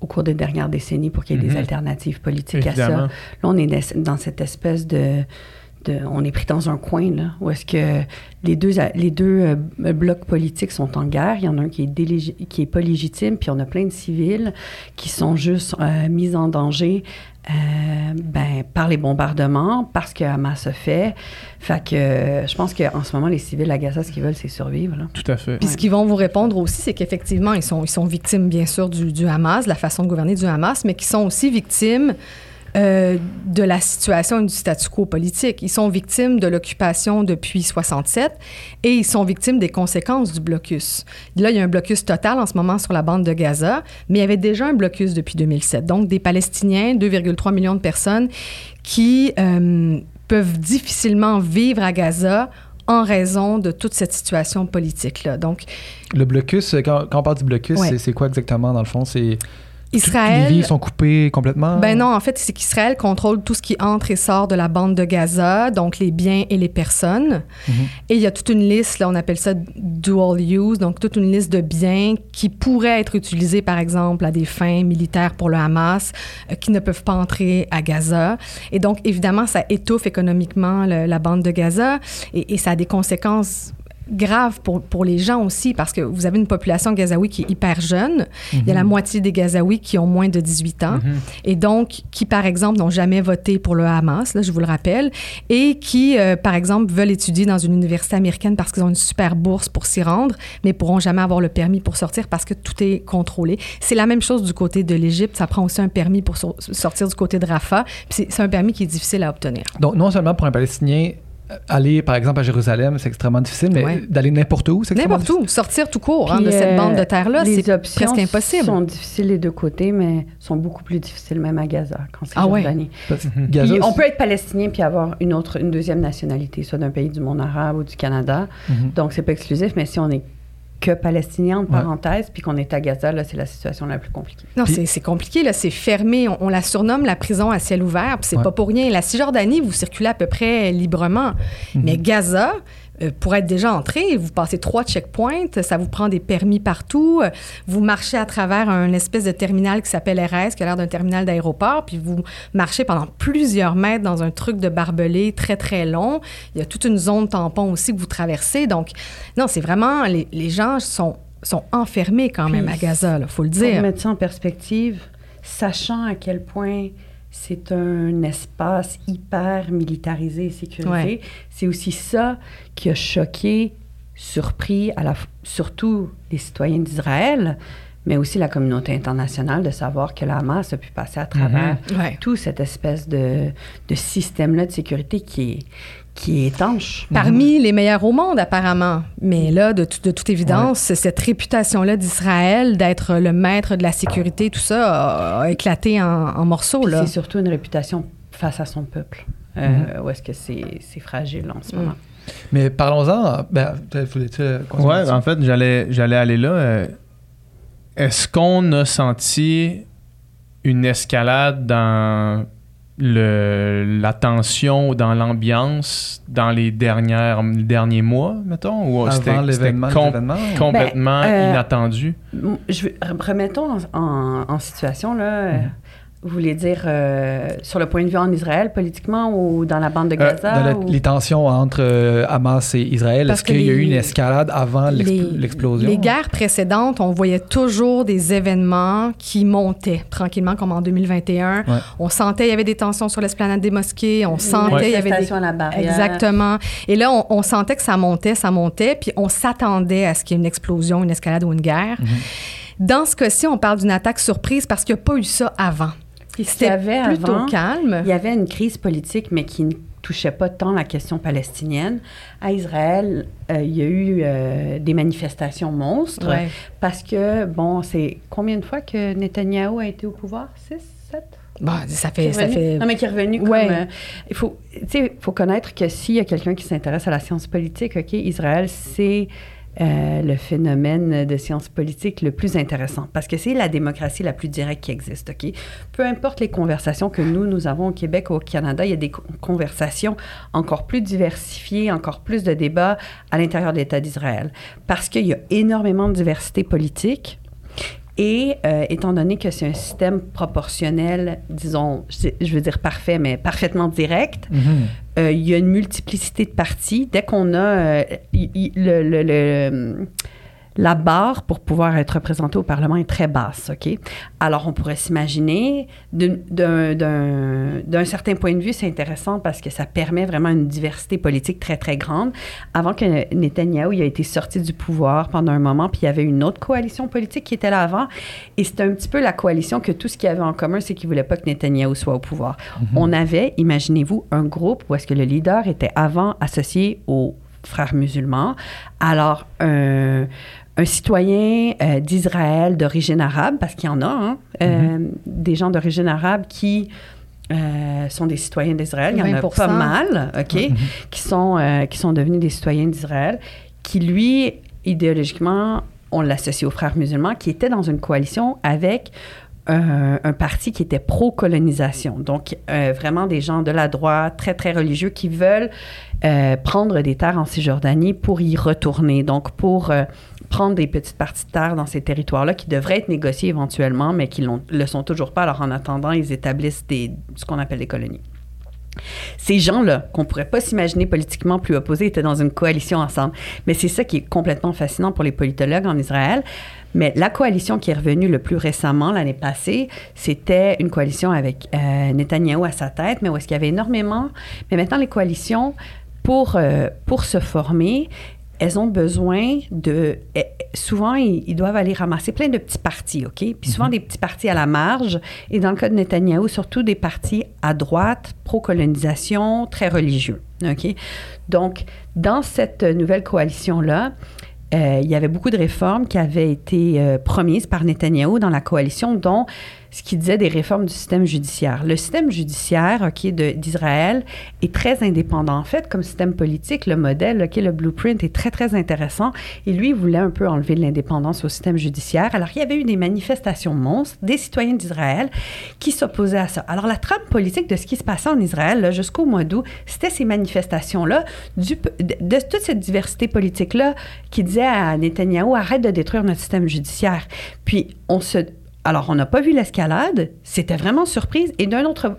[SPEAKER 5] au cours des dernières décennies pour qu'il y ait mm -hmm. des alternatives politiques
[SPEAKER 2] Évidemment.
[SPEAKER 5] à ça. Là, on est dans cette espèce de. De on est pris dans un coin, là, où est-ce que les deux, les deux euh, blocs politiques sont en guerre. Il y en a un qui est, qui est pas légitime, puis on a plein de civils qui sont juste euh, mis en danger euh, ben, par les bombardements, parce que Hamas a fait. Fait que je pense qu'en ce moment, les civils à Gaza, ce qu'ils veulent, c'est survivre. Là.
[SPEAKER 2] Tout à fait.
[SPEAKER 4] Puis ouais. ce qu'ils vont vous répondre aussi, c'est qu'effectivement, ils sont, ils sont victimes, bien sûr, du, du Hamas, de la façon de gouverner du Hamas, mais qu'ils sont aussi victimes euh, de la situation et du statu quo politique. Ils sont victimes de l'occupation depuis 67 et ils sont victimes des conséquences du blocus. Là, il y a un blocus total en ce moment sur la bande de Gaza, mais il y avait déjà un blocus depuis 2007. Donc, des Palestiniens, 2,3 millions de personnes qui euh, peuvent difficilement vivre à Gaza en raison de toute cette situation politique-là. Donc,
[SPEAKER 3] le blocus, quand, quand on parle du blocus, ouais. c'est quoi exactement dans le fond? C'est
[SPEAKER 4] Israël.
[SPEAKER 3] Les sont coupées complètement?
[SPEAKER 4] Ben non, en fait, c'est qu'Israël contrôle tout ce qui entre et sort de la bande de Gaza, donc les biens et les personnes. Mm -hmm. Et il y a toute une liste, là, on appelle ça dual use, donc toute une liste de biens qui pourraient être utilisés, par exemple, à des fins militaires pour le Hamas, euh, qui ne peuvent pas entrer à Gaza. Et donc, évidemment, ça étouffe économiquement le, la bande de Gaza et, et ça a des conséquences grave pour, pour les gens aussi parce que vous avez une population gazaoui qui est hyper jeune. Il y a la
[SPEAKER 3] Mhm.
[SPEAKER 4] moitié des Gazaouis qui ont moins de 18 ans
[SPEAKER 2] Mhm.
[SPEAKER 4] et donc qui, par exemple, n'ont jamais voté pour le Hamas, là, je vous le rappelle, et qui, euh, par exemple, veulent étudier dans une université américaine parce qu'ils ont une super bourse pour s'y rendre, mais pourront jamais avoir le permis pour sortir parce que tout est contrôlé. C'est la même chose du côté de l'Égypte. Ça prend aussi un permis pour so- sortir du côté de Rafah. C'est un permis qui est difficile à obtenir.
[SPEAKER 3] Donc, non seulement pour un Palestinien, aller par exemple à Jérusalem, c'est extrêmement difficile, mais
[SPEAKER 4] Ouais.
[SPEAKER 3] d'aller n'importe où, c'est extrêmement
[SPEAKER 4] N'importe où, sortir tout court hein, de cette
[SPEAKER 5] euh,
[SPEAKER 4] bande de terre-là,
[SPEAKER 5] les
[SPEAKER 4] c'est presque impossible.
[SPEAKER 5] sont difficiles des deux côtés, mais sont beaucoup plus difficiles même à Gaza, quand c'est
[SPEAKER 4] Ah ouais.
[SPEAKER 5] Jordanie.
[SPEAKER 3] Gaza,
[SPEAKER 5] Puis on peut être palestinien puis avoir une autre, une deuxième nationalité, soit d'un pays du monde arabe ou du Canada.
[SPEAKER 3] Mhm.
[SPEAKER 5] Donc c'est pas exclusif, mais si on est que palestinien entre
[SPEAKER 3] Ouais.
[SPEAKER 5] parenthèses, puis qu'on est à Gaza, là c'est la situation la plus compliquée.
[SPEAKER 4] Non,
[SPEAKER 3] Puis-
[SPEAKER 4] c'est- compliqué, là. C'est fermé. On, on la surnomme la prison à ciel ouvert, puis c'est
[SPEAKER 3] Ouais.
[SPEAKER 4] pas pour rien. La Cisjordanie, vous circulez à peu près librement.
[SPEAKER 3] Mhm.
[SPEAKER 4] Mais Gaza, euh, pour être déjà entré, vous passez trois checkpoints, ça vous prend des permis partout. euh, Vous marchez à travers un espèce de terminal qui s'appelle RS, qui a l'air d'un terminal d'aéroport, puis vous marchez pendant plusieurs mètres dans un truc de barbelé très, très long. Il y a toute une zone tampon aussi que vous traversez. Donc, non, c'est vraiment... Les, les gens sont, sont enfermés quand même à Gaza, il faut le
[SPEAKER 5] Pour
[SPEAKER 4] dire.
[SPEAKER 5] mettre ça en perspective, sachant à quel point c'est un espace hyper militarisé et sécurisé,
[SPEAKER 4] Ouais.
[SPEAKER 5] c'est aussi ça qui a choqué, surpris, à la, f- surtout les citoyens d'Israël, mais aussi la communauté internationale de savoir que la Hamas a pu passer à travers
[SPEAKER 4] Ouais.
[SPEAKER 5] tout cette espèce de, de système-là de sécurité qui est, qui est étanche.
[SPEAKER 4] Parmi les meilleurs au monde, apparemment. Mais là, de, tout- de toute évidence, cette réputation-là d'Israël, d'être le maître de la sécurité, tout ça, a, a éclaté en, en morceaux.
[SPEAKER 5] Puis
[SPEAKER 4] Là.
[SPEAKER 5] C'est surtout une réputation face à son peuple. Euh,
[SPEAKER 3] Mhm.
[SPEAKER 5] Où est-ce que c'est c'est fragile en ce
[SPEAKER 4] Mm.
[SPEAKER 5] moment?
[SPEAKER 3] Mais parlons-en. Ben, peut-être voulais-tu
[SPEAKER 2] Ouais,
[SPEAKER 3] là-dessus?
[SPEAKER 2] en fait, j'allais, j'allais aller là. euh, Est-ce qu'on a senti une escalade dans le, la tension dans l'ambiance dans les dernières, les derniers mois, mettons? Ou c'était, com- complètement
[SPEAKER 5] Ben, euh,
[SPEAKER 2] inattendu?
[SPEAKER 5] Je remettons en, en- en situation, là.
[SPEAKER 3] Mhm.
[SPEAKER 5] Vous voulez dire euh, sur le point de vue en Israël, politiquement, ou dans la bande de
[SPEAKER 3] Euh,
[SPEAKER 5] Gaza?
[SPEAKER 3] dans la-
[SPEAKER 5] ou-
[SPEAKER 3] les tensions entre euh, Hamas et Israël,
[SPEAKER 4] Parce
[SPEAKER 3] est-ce qu'il y a eu une escalade avant l'expl-
[SPEAKER 4] Les-
[SPEAKER 3] l'explosion?
[SPEAKER 4] Les guerres précédentes, on voyait toujours des événements qui montaient tranquillement, comme en 2021.
[SPEAKER 3] Ouais.
[SPEAKER 4] On sentait il y avait des tensions sur l'esplanade des mosquées. On sentait il y avait des
[SPEAKER 5] à la barrière.
[SPEAKER 4] Exactement. Et là, on, on sentait que ça montait, ça montait, puis on s'attendait à ce qu'il y ait une explosion, une escalade ou une guerre.
[SPEAKER 3] Mhm.
[SPEAKER 4] Dans ce cas-ci, on parle d'une attaque surprise parce qu'il n'y a pas eu ça avant. C'était plutôt
[SPEAKER 5] avant,
[SPEAKER 4] calme.
[SPEAKER 5] Il y avait une crise politique, mais qui ne touchait pas tant la question palestinienne. À Israël, euh, il y a eu euh, des manifestations monstres
[SPEAKER 4] Ouais.
[SPEAKER 5] parce que, bon, c'est combien de fois que Netanyahou a été au pouvoir? Six, sept?
[SPEAKER 4] Bon, ça
[SPEAKER 5] Qui est
[SPEAKER 4] fait, ça fait
[SPEAKER 5] Non, mais qui est revenu
[SPEAKER 4] Ouais.
[SPEAKER 5] comme... euh, il faut, faut connaître que s'il y a quelqu'un qui s'intéresse à la science politique, OK, Israël, c'est euh, le phénomène de science politique le plus intéressant parce que c'est la démocratie la plus directe qui existe, OK? Peu importe les conversations que nous, nous avons au Québec ou au Canada, il y a des co- conversations encore plus diversifiées, encore plus de débats à l'intérieur de l'État d'Israël parce qu'il y a énormément de diversité politique et euh, étant donné que c'est un système proportionnel, disons, je veux dire parfait, mais parfaitement direct,
[SPEAKER 3] Mhm.
[SPEAKER 5] euh, il y a une multiplicité de partis. Dès qu'on a euh, le- la barre pour pouvoir être représenté au Parlement est très basse, OK? Alors, on pourrait s'imaginer, d'un- certain point de vue, c'est intéressant parce que ça permet vraiment une diversité politique très, très grande. Avant que Netanyahou il a été sorti du pouvoir pendant un moment, puis il y avait une autre coalition politique qui était là avant, et c'était un petit peu la coalition que tout ce qu'il y avait en commun, c'est qu'ils ne voulaient pas que Netanyahou soit au pouvoir. On avait, imaginez-vous, un groupe où est-ce que le leader était avant associé aux frères musulmans. Alors, un, un citoyen euh, d'Israël d'origine arabe, parce qu'il y en a, hein, euh, des gens d'origine arabe qui euh, sont des citoyens d'Israël. Il y en a
[SPEAKER 4] 20%.
[SPEAKER 5] pas mal, OK, qui, sont, euh, qui sont devenus des citoyens d'Israël, qui, lui, idéologiquement, on l'associe aux frères musulmans, qui étaient dans une coalition avec un, parti qui était pro-colonisation. Donc, euh, vraiment des gens de la droite, très, très religieux, qui veulent euh, prendre des terres en Cisjordanie pour y retourner. Donc, pour euh, prendre des petites parties de terre dans ces territoires-là qui devraient être négociés éventuellement, mais qui ne le sont toujours pas. Alors, en attendant, ils établissent ce qu'on appelle des colonies. Ces gens-là, qu'on pourrait pas s'imaginer politiquement plus opposés, étaient dans une coalition ensemble. Mais c'est ça qui est complètement fascinant pour les politologues en Israël. Mais la coalition qui est revenue le plus récemment, l'année passée, c'était une coalition avec euh, Netanyahou à sa tête, mais où est-ce qu'il y avait énormément... Mais maintenant, les coalitions, pour, euh, pour se former, elles ont besoin de. eh, Souvent, ils, ils doivent aller ramasser plein de petits partis, OK? Puis souvent des petits partis à la marge. Et dans le cas de Netanyahou, surtout des partis à droite, pro-colonisation, très religieux, OK? Donc, dans cette nouvelle coalition-là, euh, il y avait beaucoup de réformes qui avaient été euh, promises par Netanyahou dans la coalition, dont ce qui disait des réformes du système judiciaire. Le système judiciaire d'Israël est très indépendant. En fait, comme système politique, le modèle, ok, le blueprint est très, très intéressant. Et lui, il voulait un peu enlever de l'indépendance au système judiciaire. Alors, il y avait eu des manifestations monstres des citoyens d'Israël qui s'opposaient à ça. Alors, la trame politique de ce qui se passait en Israël jusqu'au mois d'août, c'était ces manifestations-là, de toute cette diversité politique-là qui disait à Netanyahou, arrête de détruire notre système judiciaire. Puis, on se alors, on n'a pas vu l'escalade. C'était vraiment surprise. Et d'un autre,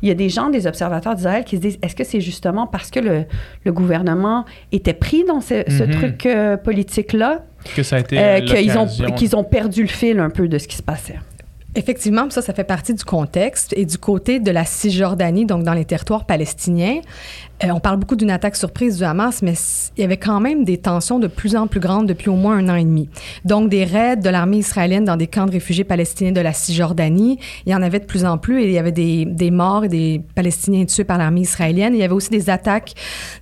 [SPEAKER 5] il y a des gens, des observateurs d'Israël qui se disent est-ce que c'est justement parce que le, le gouvernement était pris dans ce, ce
[SPEAKER 2] Mhm.
[SPEAKER 5] truc euh, politique-là
[SPEAKER 2] Que ça a été
[SPEAKER 5] euh, qu'ils ont, qu'ils ont perdu le fil un peu de ce qui se passait
[SPEAKER 4] Effectivement, ça, ça fait partie du contexte. Et du côté de la Cisjordanie, donc dans les territoires palestiniens, euh, on parle beaucoup d'une attaque surprise du Hamas, mais il y avait quand même des tensions de plus en plus grandes depuis au moins un an et demi. Donc, des raids de l'armée israélienne dans des camps de réfugiés palestiniens de la Cisjordanie, il y en avait de plus en plus et il y avait des, des morts et des Palestiniens tués par l'armée israélienne. Il y avait aussi des attaques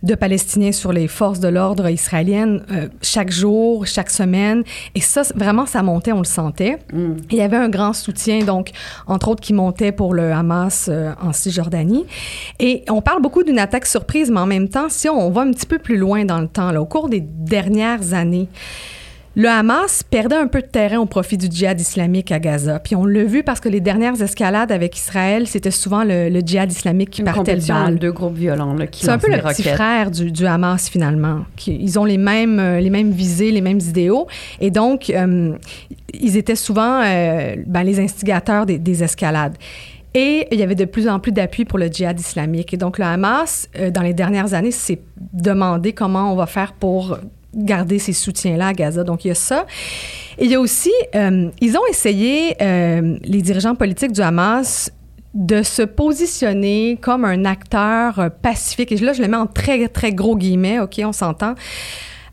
[SPEAKER 4] de Palestiniens sur les forces de l'ordre israéliennes euh, chaque jour, chaque semaine. Et ça, vraiment, ça montait, on le sentait.
[SPEAKER 5] Mm.
[SPEAKER 4] Il y avait un grand soutien, donc, entre autres, qui montait pour le Hamas euh, en Cisjordanie. Et on parle beaucoup d'une attaque surprise, mais en même temps, si on va un petit peu plus loin dans le temps, là, au cours des dernières années, le Hamas perdait un peu de terrain au profit du djihad islamique à Gaza. Puis on l'a vu parce que les dernières escalades avec Israël, c'était souvent le, le djihad islamique qui
[SPEAKER 5] Une
[SPEAKER 4] partait le bal.
[SPEAKER 5] deux groupes violents là, qui
[SPEAKER 4] C'est un peu le petit frère du, du Hamas, finalement. Qui- ils ont les mêmes, euh, les mêmes visées, les mêmes idéaux. Et donc, euh, ils étaient souvent euh, ben, les instigateurs des, des escalades. Et il y avait de plus en plus d'appui pour le djihad islamique. Et donc, le Hamas, euh, dans les dernières années, s'est demandé comment on va faire pour garder ces soutiens-là à Gaza. Donc, il y a ça. Et il y a aussi, euh, ils ont essayé, euh, les dirigeants politiques du Hamas, de se positionner comme un acteur pacifique. Et là, je le mets en très, très gros guillemets, OK, on s'entend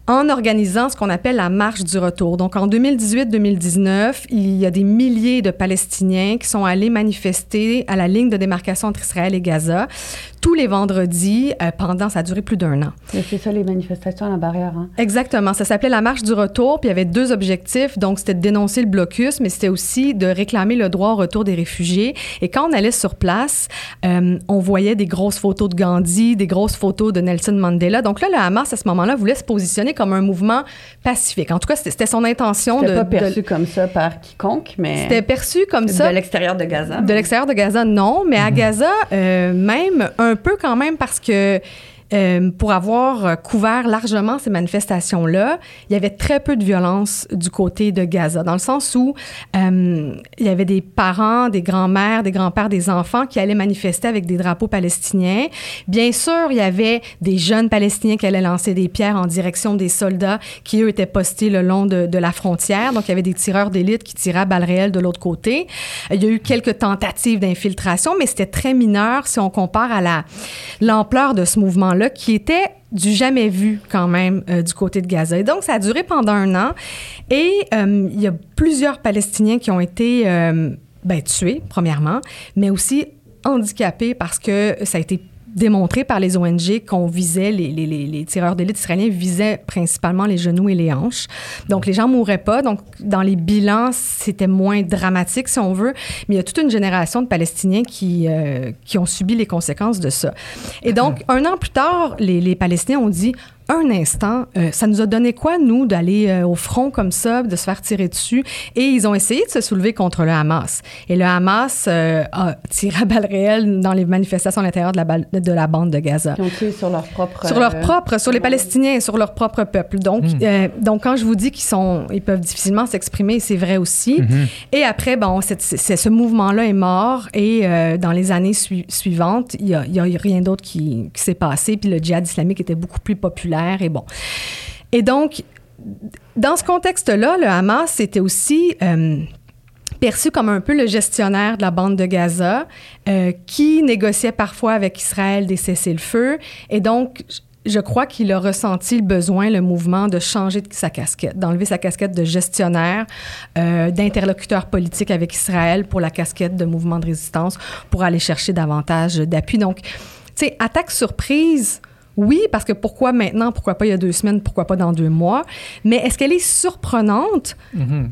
[SPEAKER 4] en organisant ce qu'on appelle la marche du retour. Donc, en 2018-2019, il y a des milliers de Palestiniens qui sont allés manifester à la ligne de démarcation entre Israël et Gaza tous les vendredis euh, pendant, ça a duré plus d'un an.
[SPEAKER 5] C'est ça les manifestations à la barrière. Hein?
[SPEAKER 4] Exactement. Ça s'appelait la marche du retour, puis il y avait deux objectifs. Donc, c'était de dénoncer le blocus, mais c'était aussi de réclamer le droit au retour des réfugiés. Et quand on allait sur place, euh, on voyait des grosses photos de Gandhi, des grosses photos de Nelson Mandela. Donc là, le Hamas, à ce moment-là, voulait se positionner comme un mouvement pacifique. En tout cas, c'était son intention de...
[SPEAKER 5] C'était pas
[SPEAKER 4] de-
[SPEAKER 5] perçu comme ça par quiconque, mais
[SPEAKER 4] C'était perçu comme ça.
[SPEAKER 5] de l'extérieur de Gaza.
[SPEAKER 4] De l'extérieur de Gaza, non, mais à Gaza, euh, même un peu quand même parce que euh, pour avoir euh, couvert largement ces manifestations-là, il y avait très peu de violence du côté de Gaza, dans le sens où euh, il y avait des parents, des grands-mères, des grands-pères, des enfants qui allaient manifester avec des drapeaux palestiniens. Bien sûr, il y avait des jeunes Palestiniens qui allaient lancer des pierres en direction des soldats qui, eux, étaient postés le long de, la frontière. Donc, il y avait des tireurs d'élite qui tiraient à balles réelles de l'autre côté. Il y a eu quelques tentatives d'infiltration, mais c'était très mineur si on compare à la l'ampleur de ce mouvement-là qui était du jamais vu quand même euh, du côté de Gaza. Et donc, ça a duré pendant un an. Et euh, il y a plusieurs Palestiniens qui ont été euh, ben, tués, premièrement, mais aussi handicapés parce que ça a été démontré par les ONG qu'on visait, les, les, les, tireurs d'élite israéliens visaient principalement les genoux et les hanches. Donc, les gens mouraient pas. Donc, dans les bilans, c'était moins dramatique, si on veut. Mais il y a toute une génération de Palestiniens qui, euh, qui ont subi les conséquences de ça. Et donc, un an plus tard, les, les Palestiniens ont dit un instant, euh, ça nous a donné quoi, nous, d'aller euh, au front comme ça, de se faire tirer dessus? Et ils ont essayé de se soulever contre le Hamas. Et le Hamas euh, a tiré à balles réelles dans les manifestations à l'intérieur de la, balle- de la bande de Gaza.
[SPEAKER 5] Qui ont tué sur leur propre.
[SPEAKER 4] Sur leur
[SPEAKER 5] euh,
[SPEAKER 4] propre, sur les Palestiniens, sur leur propre peuple. Donc,
[SPEAKER 3] Hmm.
[SPEAKER 4] euh, donc quand je vous dis qu'ils sont, ils peuvent difficilement s'exprimer, c'est vrai aussi.
[SPEAKER 3] Hmm.
[SPEAKER 4] Et après, bon, c'est, ce mouvement-là est mort et euh, dans les années sui- suivantes, il y a, il y a rien d'autre qui, qui s'est passé. Puis le djihad islamique était beaucoup plus populaire et bon. Et donc, dans ce contexte-là, le Hamas c'était aussi euh, perçu comme un peu le gestionnaire de la bande de Gaza, euh, qui négociait parfois avec Israël des cessez-le-feu. Et donc, je- je crois qu'il a ressenti le besoin, le mouvement, de changer de sa casquette, d'enlever sa casquette de gestionnaire, euh, d'interlocuteur politique avec Israël pour la casquette de mouvement de résistance, pour aller chercher davantage d'appui. Donc, tu sais, attaque surprise. Oui, parce que pourquoi maintenant, pourquoi pas il y a deux semaines, pourquoi pas dans deux mois? Mais est-ce qu'elle est surprenante?
[SPEAKER 3] Mhm.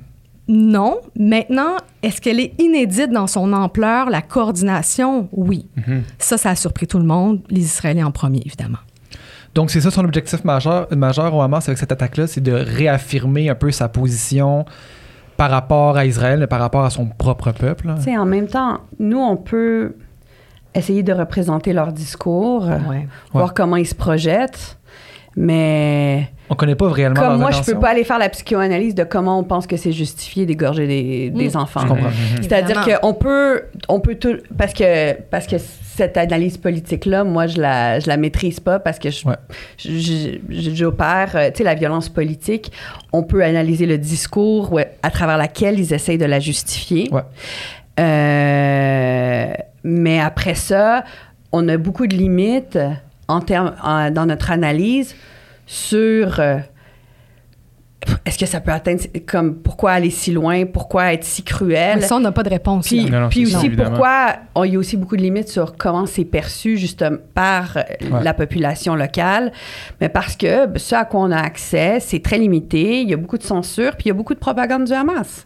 [SPEAKER 4] Non. Maintenant, est-ce qu'elle est inédite dans son ampleur, la coordination? Oui. Ça, ça a surpris tout le monde, les Israéliens en premier, évidemment.
[SPEAKER 3] Donc, c'est ça son objectif majeur, majeur au Hamas avec cette attaque-là, c'est de réaffirmer un peu sa position par rapport à Israël, mais par rapport à son propre peuple.
[SPEAKER 5] Tu sais, en même temps, nous, on peut essayer de représenter leur discours,
[SPEAKER 4] Ouais.
[SPEAKER 5] voir comment ils se projettent, mais
[SPEAKER 3] On connaît pas réellement
[SPEAKER 5] comme moi, je peux pas aller faire la psychoanalyse de comment on pense que c'est justifié d'égorger des, des
[SPEAKER 4] Mm.
[SPEAKER 5] enfants.
[SPEAKER 3] Je comprends.
[SPEAKER 5] C'est-à-dire qu'on peut, on peut tout, parce que, parce que cette analyse politique-là, moi, je la, je la maîtrise pas parce que je,
[SPEAKER 3] Ouais.
[SPEAKER 5] j'opère, euh, tu sais, la violence politique, on peut analyser le discours ouais, à travers laquelle ils essayent de la justifier.
[SPEAKER 3] Ouais.
[SPEAKER 5] Euh, mais après ça, on a beaucoup de limites dans notre analyse sur euh, est-ce que ça peut atteindre, comme pourquoi aller si loin, pourquoi être si cruel?
[SPEAKER 4] Mais ça, on n'a pas de réponse.
[SPEAKER 5] Puis,
[SPEAKER 4] là.
[SPEAKER 2] Non, non,
[SPEAKER 5] puis
[SPEAKER 2] ça,
[SPEAKER 5] aussi, pourquoi il y a aussi beaucoup de limites sur comment c'est perçu justement par euh,
[SPEAKER 3] Ouais.
[SPEAKER 5] la population locale. Mais parce que ben, ce à quoi on a accès, c'est très limité. Il y a beaucoup de censure, puis il y a beaucoup de propagande du Hamas.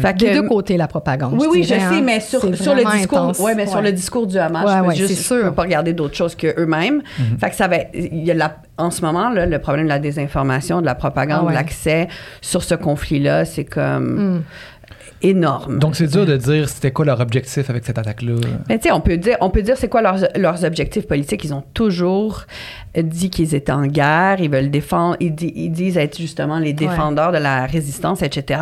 [SPEAKER 5] Fait
[SPEAKER 4] Des
[SPEAKER 5] que-
[SPEAKER 4] deux côtés, la propagande.
[SPEAKER 5] oui, oui, je sais,
[SPEAKER 4] hein.
[SPEAKER 5] mais sur, le discours,
[SPEAKER 4] intense.
[SPEAKER 5] ouais, mais sur le discours du Hamas,
[SPEAKER 4] Ouais,
[SPEAKER 5] je peux
[SPEAKER 4] ouais,
[SPEAKER 5] juste,
[SPEAKER 4] c'est
[SPEAKER 5] je peux
[SPEAKER 4] sûr.
[SPEAKER 5] pas regarder d'autres choses que eux-mêmes. Fait que ça va, il y a la, en ce moment là, le problème de la désinformation, de la propagande,
[SPEAKER 4] Ah ouais.
[SPEAKER 5] de l'accès sur ce conflit-là, c'est comme
[SPEAKER 4] Mm.
[SPEAKER 5] énorme.
[SPEAKER 3] Donc, c'est dur de dire c'était quoi leur objectif avec cette attaque-là.
[SPEAKER 5] Mais tu sais, on peut dire, on peut dire c'est quoi leurs, leurs objectifs politiques. Ils ont toujours dit qu'ils étaient en guerre, ils veulent défendre, ils, di- ils disent être justement les défendeurs de la résistance, etc.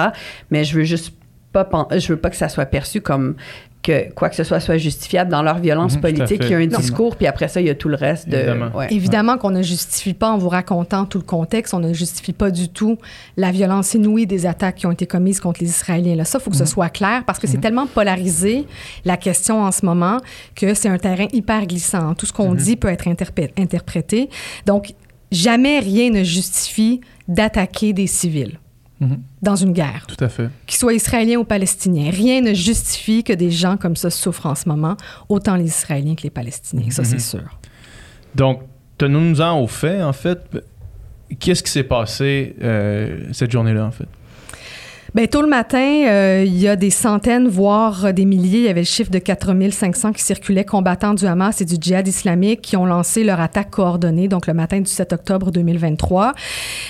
[SPEAKER 5] Mais je veux juste pas, je veux pas que ça soit perçu comme que quoi que ce soit soit justifiable dans leur violence
[SPEAKER 2] Mhm,
[SPEAKER 5] politique. Il y a un
[SPEAKER 2] Non.
[SPEAKER 5] discours, puis après ça, il y a tout le reste de.
[SPEAKER 2] Évidemment.
[SPEAKER 5] ouais.
[SPEAKER 4] Évidemment qu'on ne justifie pas en vous racontant tout le contexte, on ne justifie pas du tout la violence inouïe des attaques qui ont été commises contre les Israéliens. Là, ça, il faut que ce soit clair parce que c'est tellement polarisé la question en ce moment que c'est un terrain hyper glissant. Tout ce qu'on dit peut être interprété. Donc, jamais rien ne justifie d'attaquer des civils
[SPEAKER 3] Mhm.
[SPEAKER 4] dans une guerre
[SPEAKER 2] Tout à fait.
[SPEAKER 4] qu'ils soient israéliens ou palestiniens. Rien ne justifie que des gens comme ça souffrent en ce moment, autant les Israéliens que les Palestiniens. Ça, c'est sûr.
[SPEAKER 2] Donc, tenons-nous-en au fait, en fait. Qu'est-ce qui s'est passé euh, cette journée-là, en fait?
[SPEAKER 4] Bien, tôt le matin, euh, il y a des centaines, voire euh, des milliers, il y avait le chiffre de 4500 qui circulaient, combattants du Hamas et du djihad islamique, qui ont lancé leur attaque coordonnée, donc le matin du 7 octobre 2023.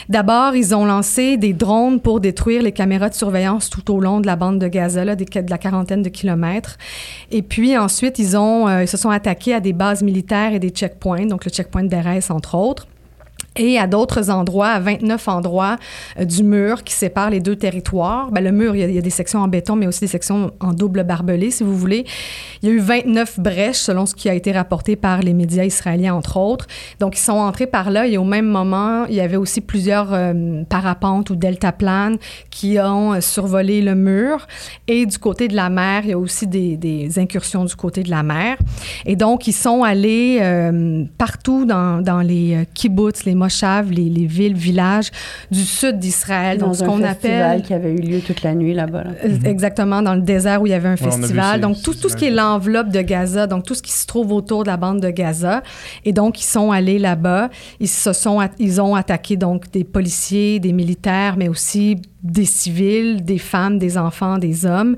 [SPEAKER 4] D'abord, ils ont lancé des drones pour détruire les caméras de surveillance tout au long de la bande de Gaza, là, de la quarantaine de kilomètres. Et puis ensuite, ils, ont, euh, ils se sont attaqués à des bases militaires et des checkpoints, donc le checkpoint d'Erez, entre autres et à d'autres endroits, à 29 endroits euh, du mur qui sépare les deux territoires. Ben, le mur, il y, a, des sections en béton, mais aussi des sections en double barbelé, si vous voulez. Il y a eu 29 brèches, selon ce qui a été rapporté par les médias israéliens, entre autres. Donc, ils sont entrés par là et au même moment, il y avait aussi plusieurs euh, parapentes ou deltaplanes qui ont euh, survolé le mur. Et du côté de la mer, il y a aussi des, incursions du côté de la mer. Et donc, ils sont allés partout dans, dans les kibbutz, les les, les villes, villages du sud d'Israël.
[SPEAKER 5] Dans
[SPEAKER 4] Donc, ce
[SPEAKER 5] un
[SPEAKER 4] qu'on
[SPEAKER 5] festival
[SPEAKER 4] appelle...
[SPEAKER 5] qui avait eu lieu toute la nuit là-bas. là.
[SPEAKER 4] Euh, Exactement, dans le désert où il y avait un festival.
[SPEAKER 2] ces-
[SPEAKER 4] donc, tout, tout ce qui est l'enveloppe de Gaza, donc tout ce qui se trouve autour de la bande de Gaza. Et donc, ils sont allés là-bas. Ils, se sont, ils ont attaqué donc des policiers, des militaires, mais aussi des civils, des femmes, des enfants, des hommes.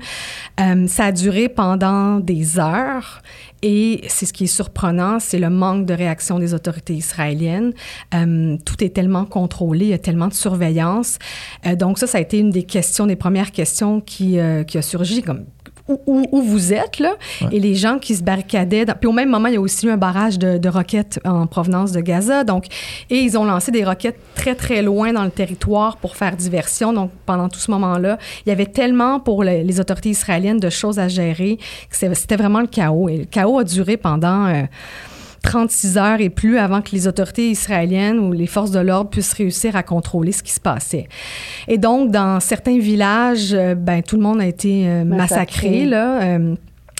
[SPEAKER 4] Euh, ça a duré pendant des heures et c'est ce qui est surprenant, c'est le manque de réaction des autorités israéliennes. Euh, tout est tellement contrôlé, il y a tellement de surveillance. Euh, donc ça, ça a été une des questions, des premières questions qui, euh, qui a surgi, comme où, où, vous êtes, là, et les gens qui se barricadaient. Puis au même moment, il y a aussi eu un barrage de, de, roquettes en provenance de Gaza. Donc, et ils ont lancé des roquettes très, très loin dans le territoire pour faire diversion. Donc, pendant tout ce moment-là, il y avait tellement pour les, les autorités israéliennes de choses à gérer que c'était vraiment le chaos. Et le chaos a duré pendant... Euh, 36 heures et plus avant que les autorités israéliennes ou les forces de l'ordre puissent réussir à contrôler ce qui se passait. Et donc, dans certains villages, euh, ben, tout le monde a été euh, massacré, massacré là.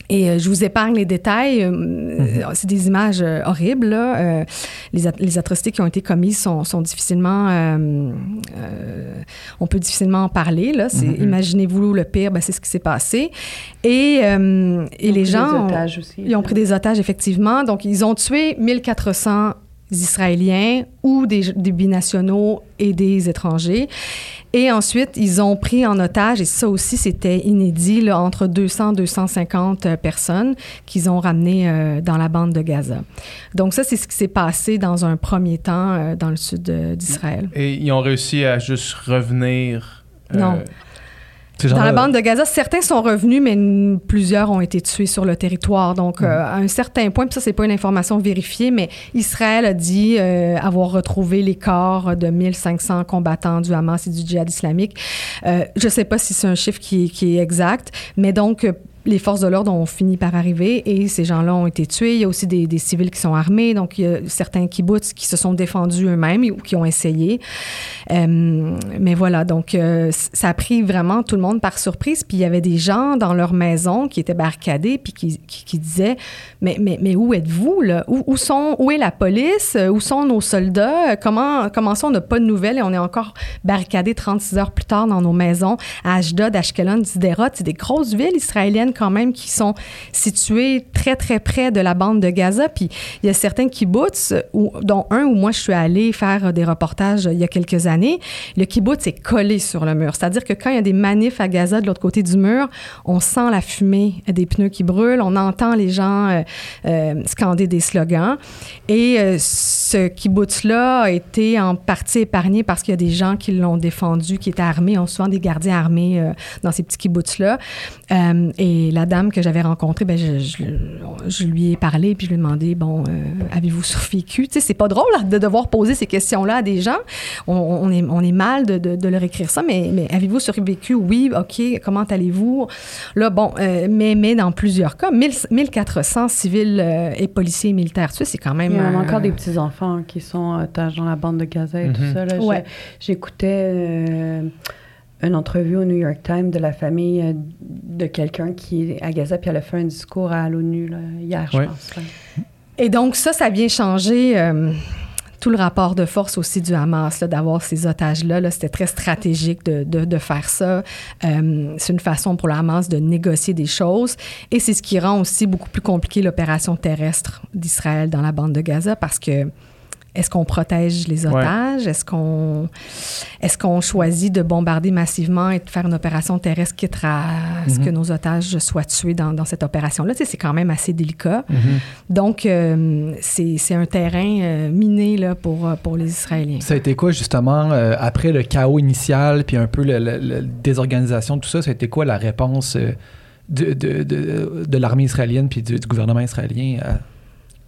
[SPEAKER 4] Et euh, je vous épargne les détails. Euh, mm-hmm. C'est des images euh, horribles. Là. Les, at les, atrocités qui ont été commises sont, sont difficilement... on peut difficilement en parler. Là. Mm-hmm. Imaginez-vous le pire, ben, c'est ce qui s'est passé. Et, et les gens...
[SPEAKER 5] Des aussi,
[SPEAKER 4] ils ont pris des otages, effectivement. Donc, ils ont tué 1400 Israéliens ou des, des, binationaux et des étrangers. Et ensuite, ils ont pris en otage, et ça aussi, c'était inédit, là, entre 200 et 250 personnes qu'ils ont ramenées euh, dans la bande de Gaza. Donc ça, c'est ce qui s'est passé dans un premier temps euh, dans le sud d'Israël.
[SPEAKER 2] Et ils ont réussi à juste revenir...
[SPEAKER 4] Euh, non. Dans la bande de Gaza, certains sont revenus, mais plusieurs ont été tués sur le territoire. Donc, mmh. euh, à un certain point, puis ça, c'est pas une information vérifiée, mais Israël a dit euh, avoir retrouvé les corps de 1500 combattants du Hamas et du djihad islamique. Euh, je sais pas si c'est un chiffre qui, qui, est exact, mais donc, les forces de l'ordre ont fini par arriver et ces gens-là ont été tués. Il y a aussi des, civils qui sont armés, donc il y a certains kibbutz qui se sont défendus eux-mêmes ou qui ont essayé. Euh, mais voilà, donc euh, ça a pris vraiment tout le monde par surprise. Puis il y avait des gens dans leur maison qui étaient barricadés puis qui, disaient mais, mais, mais où êtes-vous là? Où, où, sont où est la police? Où sont nos soldats? Comment comment ça on n'a pas de nouvelles et on est encore barricadés 36 heures plus tard dans nos maisons à Ashdod, Ashkelon, Sderot, c'est des grosses villes israéliennes quand même qui sont situés très, très près de la bande de Gaza. Puis il y a certains kibbutz, où, dont un où moi je suis allée faire des reportages il y a quelques années. Le kibbutz est collé sur le mur. C'est-à-dire que quand il y a des manifs à Gaza de l'autre côté du mur, on sent la fumée des pneus qui brûlent, on entend les gens euh, euh, scander des slogans. Et euh, ce kibbutz-là a été en partie épargné parce qu'il y a des gens qui l'ont défendu, qui étaient armés. On souvent des gardiens armés euh, dans ces petits kibbutz-là. Euh, et la dame que j'avais rencontrée, ben, je, je, je, lui ai parlé puis je lui ai demandé, bon, euh, avez-vous survécu? Tu sais, c'est pas drôle de devoir poser ces questions-là à des gens. On, on, est, on est mal de, de, de, leur écrire ça, mais, mais avez-vous survécu? Oui, OK, comment allez-vous? Là, bon, euh, mais, mais dans plusieurs cas, 1000, 1400 civils euh, et policiers et militaires tués, c'est quand même...
[SPEAKER 5] Il y a encore des petits-enfants qui sont otages dans la bande de Gaza et mm -hmm. tout ça. Là,
[SPEAKER 4] ouais.
[SPEAKER 5] J'écoutais une entrevue au New York Times de la famille euh, de quelqu'un qui est à Gaza, puis elle a fait un discours à l'ONU hier, je ouais. pense. Là.
[SPEAKER 4] Et donc ça, ça vient changer euh, tout le rapport de force aussi du Hamas, d'avoir ces otages-là. -là, C'était très stratégique de, de, de faire ça. Euh, c'est une façon pour le Hamas de négocier des choses. Et c'est ce qui rend aussi beaucoup plus compliqué l'opération terrestre d'Israël dans la bande de Gaza parce que est-ce qu'on protège les otages? Ouais. Est-ce qu'on est qu'on choisit de bombarder massivement et de faire une opération terrestre qui à mm -hmm. ce que nos otages soient tués dans, dans cette opération-là? Tu sais, c'est quand même assez délicat. Mm -hmm. Donc, euh, c'est un terrain euh, miné là, pour, pour les Israéliens.
[SPEAKER 3] Ça a été quoi, justement, euh, après le chaos initial, puis un peu la désorganisation, tout ça, ça a été quoi la réponse de, de, de, de l'armée israélienne puis du, du, gouvernement israélien à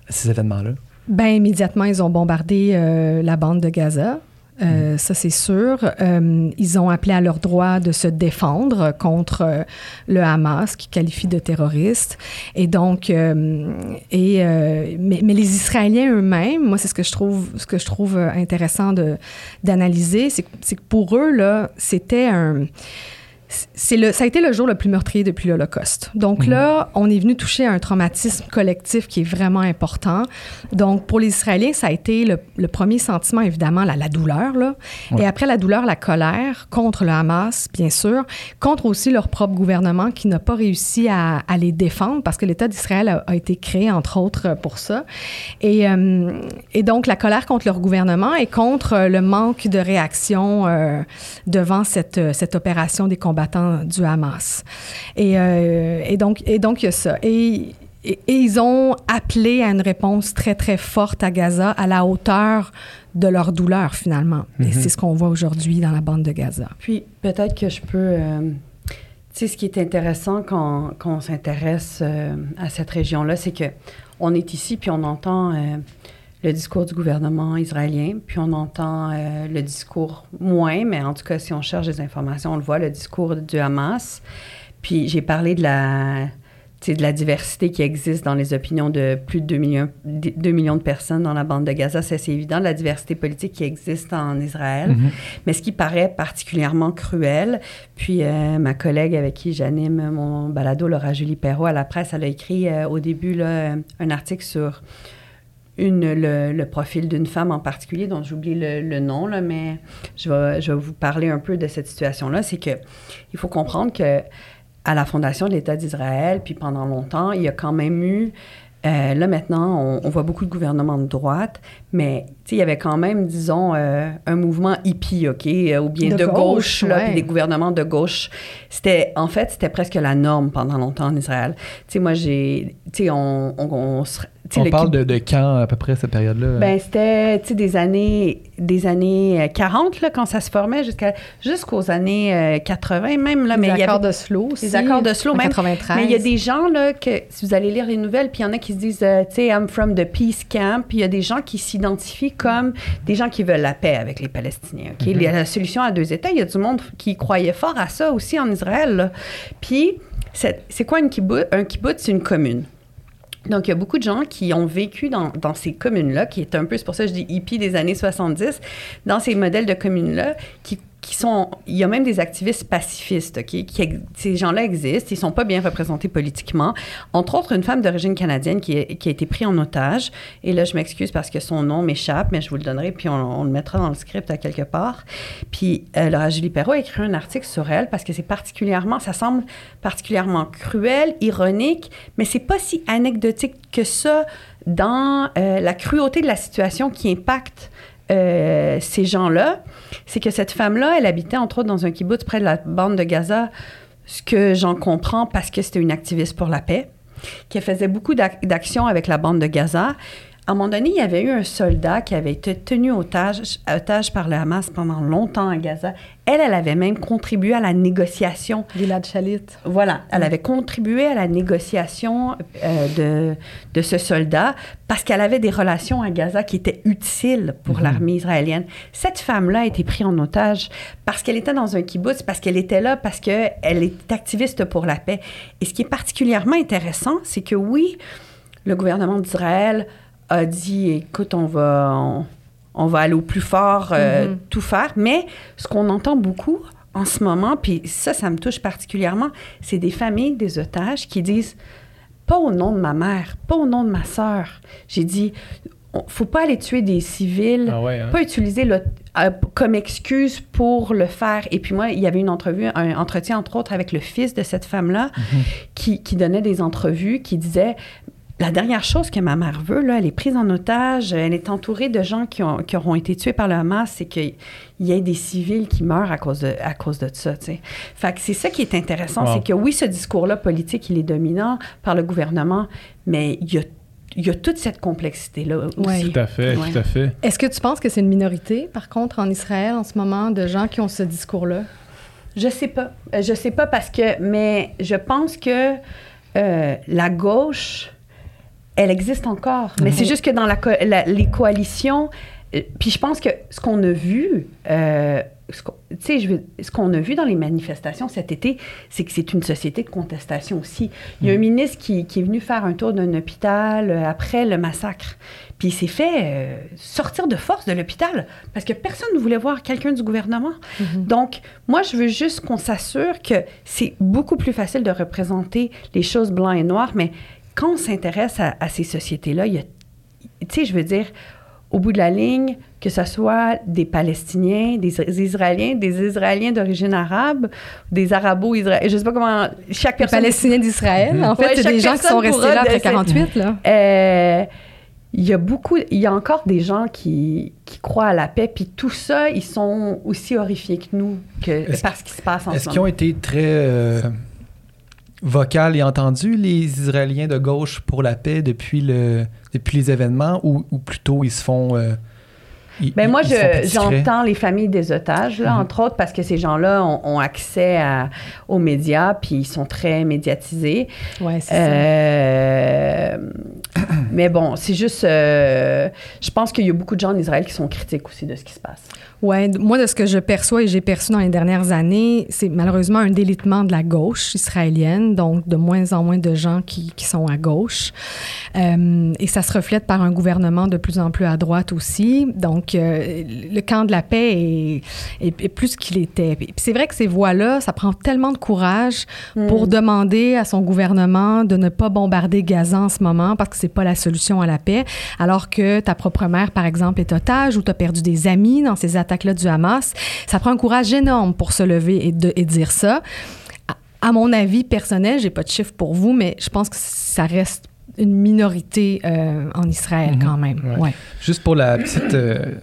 [SPEAKER 3] ces événements-là?
[SPEAKER 4] Ben immédiatement, ils ont bombardé euh, la bande de Gaza. Euh, mmh. Ça, c'est sûr. Euh, ils ont appelé à leur droit de se défendre contre euh, le Hamas, qui qualifie de terroriste. Et donc, euh, et, euh, mais, mais, les Israéliens eux-mêmes, moi, c'est ce que je trouve, ce que je trouve intéressant d'analyser, c'est que pour eux, là, c'était un le, ça a été le jour le plus meurtrier depuis l'Holocauste. Donc
[SPEAKER 3] Mhm.
[SPEAKER 4] là, on est venu toucher à un traumatisme collectif qui est vraiment important. Donc pour les Israéliens, ça a été le, le premier sentiment, évidemment, la, la douleur. Là.
[SPEAKER 3] Ouais.
[SPEAKER 4] Et après la douleur, la colère contre le Hamas, bien sûr, contre aussi leur propre gouvernement qui n'a pas réussi à, à les défendre parce que l'État d'Israël a, a été créé, entre autres, pour ça. Et, euh, et donc la colère contre leur gouvernement et contre le manque de réaction euh, devant cette, euh, cette opération des combattants du Hamas. Et, euh, et donc, et donc, il y a ça. Et, et, et ils ont appelé à une réponse très, très forte à Gaza, à la hauteur de leur douleur, finalement. Et c'est ce qu'on voit aujourd'hui dans la bande de Gaza.
[SPEAKER 5] Puis peut-être que je peux. euh, tu sais, ce qui est intéressant quand, quand on s'intéresse euh, à cette région-là, c'est que on est ici puis on entend euh, le discours du gouvernement israélien, puis on entend euh, le discours moins, mais en tout cas, si on cherche des informations, on le voit, le discours du Hamas. Puis j'ai parlé de la, de la diversité qui existe dans les opinions de plus de 2 millions, 2 millions de personnes dans la bande de Gaza. Ça, c'est évident. de La diversité politique qui existe en Israël.
[SPEAKER 3] Mhm.
[SPEAKER 5] Mais ce qui paraît particulièrement cruel, puis euh, ma collègue avec qui j'anime mon balado, Laura Julie Perrault, à la presse, elle a écrit euh, au début là, un article sur une, le, le profil d'une femme en particulier, dont j'oublie le, le nom, là, mais je vais, je vais vous parler un peu de cette situation-là. C'est que il faut comprendre que à la fondation de l'État d'Israël, puis pendant longtemps, il y a quand même eu euh, là, maintenant, on, on voit beaucoup de gouvernements de droite, mais il y avait quand même, disons, euh, un mouvement hippie, OK, euh, ou bien
[SPEAKER 4] De
[SPEAKER 5] de,
[SPEAKER 4] gauche,
[SPEAKER 5] gauche, là,
[SPEAKER 4] ouais.
[SPEAKER 5] puis des gouvernements de gauche. C'était, en fait, c'était presque la norme pendant longtemps en Israël. Tu sais, moi, j'ai, tu sais, on, on, on
[SPEAKER 3] On
[SPEAKER 5] le
[SPEAKER 3] parle de, de quand, à peu près, cette période-là?
[SPEAKER 5] ben, c'était, des années, des années euh, 40, là, quand ça se formait, jusqu'à, jusqu'aux années euh, 80 même, là.
[SPEAKER 4] les
[SPEAKER 5] mais il y
[SPEAKER 4] accords
[SPEAKER 5] avait-
[SPEAKER 4] de slow aussi.
[SPEAKER 5] les accords de slow,
[SPEAKER 4] en
[SPEAKER 5] même.
[SPEAKER 4] 93.
[SPEAKER 5] mais il y a des gens, là, que si vous allez lire les nouvelles, puis il y en a qui se disent, euh, tu sais, I'm from the peace camp, puis il y a des gens qui s'identifient comme des gens qui veulent la paix avec les Palestiniens, OK?
[SPEAKER 3] Mhm.
[SPEAKER 5] La solution à deux États, il y a du monde qui croyait fort à ça aussi en Israël, là. Puis, c'est c'est quoi une kibbutz? Un kibbutz, c'est une commune. Donc, il y a beaucoup de gens qui ont vécu dans, ces communes-là, qui est un peu, c'est pour ça que je dis hippie des années 70, dans ces modèles de communes-là, qui, Il y a même des activistes pacifistes? Qui, ces gens-là existent, ils sont pas bien représentés politiquement. Entre autres, une femme d'origine canadienne qui, a été prise en otage. Et là, je m'excuse parce que son nom m'échappe, mais je vous le donnerai, puis on, on le mettra dans le script à quelque part. Puis, euh, Laura Julie Perrault a écrit un article sur elle parce que c'est particulièrement... Ça semble particulièrement cruel, ironique, mais c'est pas si anecdotique que ça dans euh, la cruauté de la situation qui impacte euh, ces gens-là. C'est que cette femme-là, elle habitait entre autres dans un kibbutz près de la bande de Gaza, ce que j'en comprends parce que c'était une activiste pour la paix, qui faisait beaucoup d'ac- d'actions avec la bande de Gaza. À un moment donné, il y avait eu un soldat qui avait été tenu otage, otage par le Hamas pendant longtemps à Gaza. Elle, elle avait même contribué à la négociation
[SPEAKER 4] Gilad Shalit.
[SPEAKER 5] voilà, elle avait contribué à la négociation euh, de, de ce soldat parce qu'elle avait des relations à Gaza qui étaient utiles pour l'armée israélienne. Cette femme-là a été prise en otage parce qu'elle était dans un kibbutz, parce qu'elle était là, parce qu'elle est activiste pour la paix. Et ce qui est particulièrement intéressant, c'est que oui, le gouvernement d'Israël a dit, écoute, on va... on- on va aller au plus fort, euh,
[SPEAKER 4] Mhm.
[SPEAKER 5] tout faire. Mais ce qu'on entend beaucoup en ce moment, puis ça, ça me touche particulièrement, c'est des familles, des otages qui disent pas au nom de ma mère, pas au nom de ma sœur. J'ai dit, faut pas aller tuer des civils,
[SPEAKER 2] Ah ouais, hein?
[SPEAKER 5] pas utiliser le, euh, comme excuse pour le faire. Et puis moi, il y avait une entrevue, un entretien entre autres avec le fils de cette femme-là qui, qui donnait des entrevues, qui disait la dernière chose que ma mère veut, là, elle est prise en otage, elle est entourée de gens qui, ont, qui auront été tués par le Hamas, c'est qu'il y ait des civils qui meurent à cause de, à cause de ça. Fait que c'est ça qui est intéressant,
[SPEAKER 2] Wow.
[SPEAKER 5] c'est que oui, ce discours-là politique, il est dominant par le gouvernement, mais il y a, il y a toute cette complexité-là aussi.
[SPEAKER 4] Ouais.
[SPEAKER 2] Tout à fait,
[SPEAKER 5] Ouais.
[SPEAKER 2] tout à fait.
[SPEAKER 4] Est-ce que tu penses que c'est une minorité, par contre, en Israël en ce moment, de gens qui ont ce discours-là?
[SPEAKER 5] Je sais pas. Je sais pas parce que, mais je pense que euh, la gauche, elle existe encore. Mais c'est juste que dans la, co- la- les coalitions, euh, puis je pense que ce qu'on a vu, euh, ce qu'on- a vu dans les manifestations cet été, c'est que c'est une société de contestation aussi. Il y a un ministre qui, qui est venu faire un tour d'un hôpital euh, après le massacre. Puis il s'est fait euh, sortir de force de l'hôpital parce que personne ne voulait voir quelqu'un du gouvernement. Donc, moi, je veux juste qu'on s'assure que c'est beaucoup plus facile de représenter les choses blanc et noir, mais quand on s'intéresse à, à ces sociétés-là, il y a, tu sais, je veux dire, au bout de la ligne, que ce soit des Palestiniens, des Israéliens, des Israéliens d'origine arabe, des Arabo-Israéliens, je sais pas comment, chaque
[SPEAKER 4] Les
[SPEAKER 5] personne...
[SPEAKER 4] Palestiniens d'Israël, en fait,
[SPEAKER 5] Ouais,
[SPEAKER 4] c'est des gens qui sont restés là après
[SPEAKER 5] de-
[SPEAKER 4] 48, là.
[SPEAKER 5] Euh, il y a beaucoup, il y a encore des gens qui, qui croient à la paix, puis tout ça, ils sont aussi horrifiés que nous que,
[SPEAKER 3] Est-ce
[SPEAKER 5] par ce qui se passe en
[SPEAKER 3] Est-ce
[SPEAKER 5] ce
[SPEAKER 3] qu'ils ont été très euh, vocal et entendus, les Israéliens de gauche pour la paix depuis, le, depuis les événements, ou, ou plutôt ils se font. euh, ils-
[SPEAKER 5] Ben moi,
[SPEAKER 3] ils
[SPEAKER 5] je- j'entends les familles des otages, là,
[SPEAKER 3] Mhm.
[SPEAKER 5] entre autres, parce que ces gens-là ont, ont accès à- aux médias, puis ils sont très médiatisés.
[SPEAKER 4] Ouais, c'est ça.
[SPEAKER 5] Euh, [coughs] mais bon, c'est juste... euh, je pense qu'il y a beaucoup de gens en Israël qui sont critiques aussi de ce qui se passe.
[SPEAKER 4] Ouais, d- moi, de ce que je perçois et j'ai perçu dans les dernières années, c'est malheureusement un délitement de la gauche israélienne, donc de moins en moins de gens qui, qui sont à gauche. Euh, et ça se reflète par un gouvernement de plus en plus à droite aussi. Donc, euh, le camp de la paix est, est- est plus qu'il était. C'est vrai que ces voix-là, ça prend tellement de courage pour demander à son gouvernement de ne pas bombarder Gaza en ce moment parce que c'est pas la solution à la paix, alors que ta propre mère, par exemple, est otage ou tu as perdu des amis dans ces attaques-là du Hamas. Ça prend un courage énorme pour se lever et, de, et dire ça. À, à mon avis personnel, j'ai pas de chiffre pour vous, mais je pense que ça reste une minorité euh, en Israël
[SPEAKER 3] Mhm.
[SPEAKER 4] quand même.
[SPEAKER 3] Ouais.
[SPEAKER 4] Ouais.
[SPEAKER 3] Juste pour la petite euh,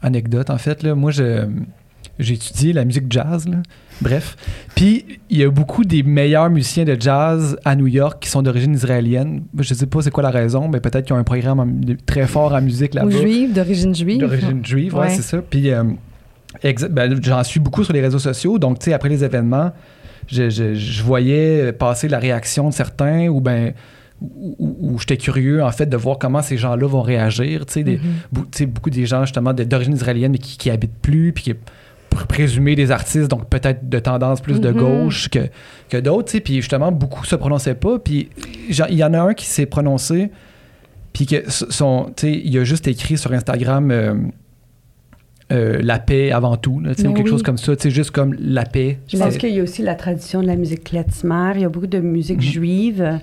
[SPEAKER 3] anecdote, en fait, là, moi, j'ai étudié la musique jazz, là. Bref. Puis, il y a beaucoup des meilleurs musiciens de jazz à New York qui sont d'origine israélienne. Je sais pas c'est quoi la raison, mais peut-être qu'ils ont un programme en- très fort en musique là-bas.
[SPEAKER 4] Ou juive, d'origine juive.
[SPEAKER 3] D'origine juive, ouais,
[SPEAKER 4] Ouais.
[SPEAKER 3] c'est ça. Puis, euh, ben, j'en suis beaucoup sur les réseaux sociaux. Donc, tu sais, après les événements, je, je- je voyais passer la réaction de certains ou ben où, j'étais curieux, en fait, de voir comment ces gens-là vont réagir. Tu sais,
[SPEAKER 4] Mhm.
[SPEAKER 3] sais, beaucoup des gens, justement, d'origine israélienne, mais qui, qui habitent plus, puis qui pr- présumé des artistes, donc peut-être de tendance plus de
[SPEAKER 4] Mhm.
[SPEAKER 3] gauche que, que d'autres. Puis justement, beaucoup se prononçaient pas. Puis il y en a un qui s'est prononcé, puis que son, il a juste écrit sur Instagram euh, euh, la paix avant tout, là, ou quelque
[SPEAKER 4] oui.
[SPEAKER 3] chose comme ça, juste comme la paix.
[SPEAKER 5] Je pense qu'il y a aussi la tradition de la musique klezmer. Il y a beaucoup de musique
[SPEAKER 3] Mhm.
[SPEAKER 5] juive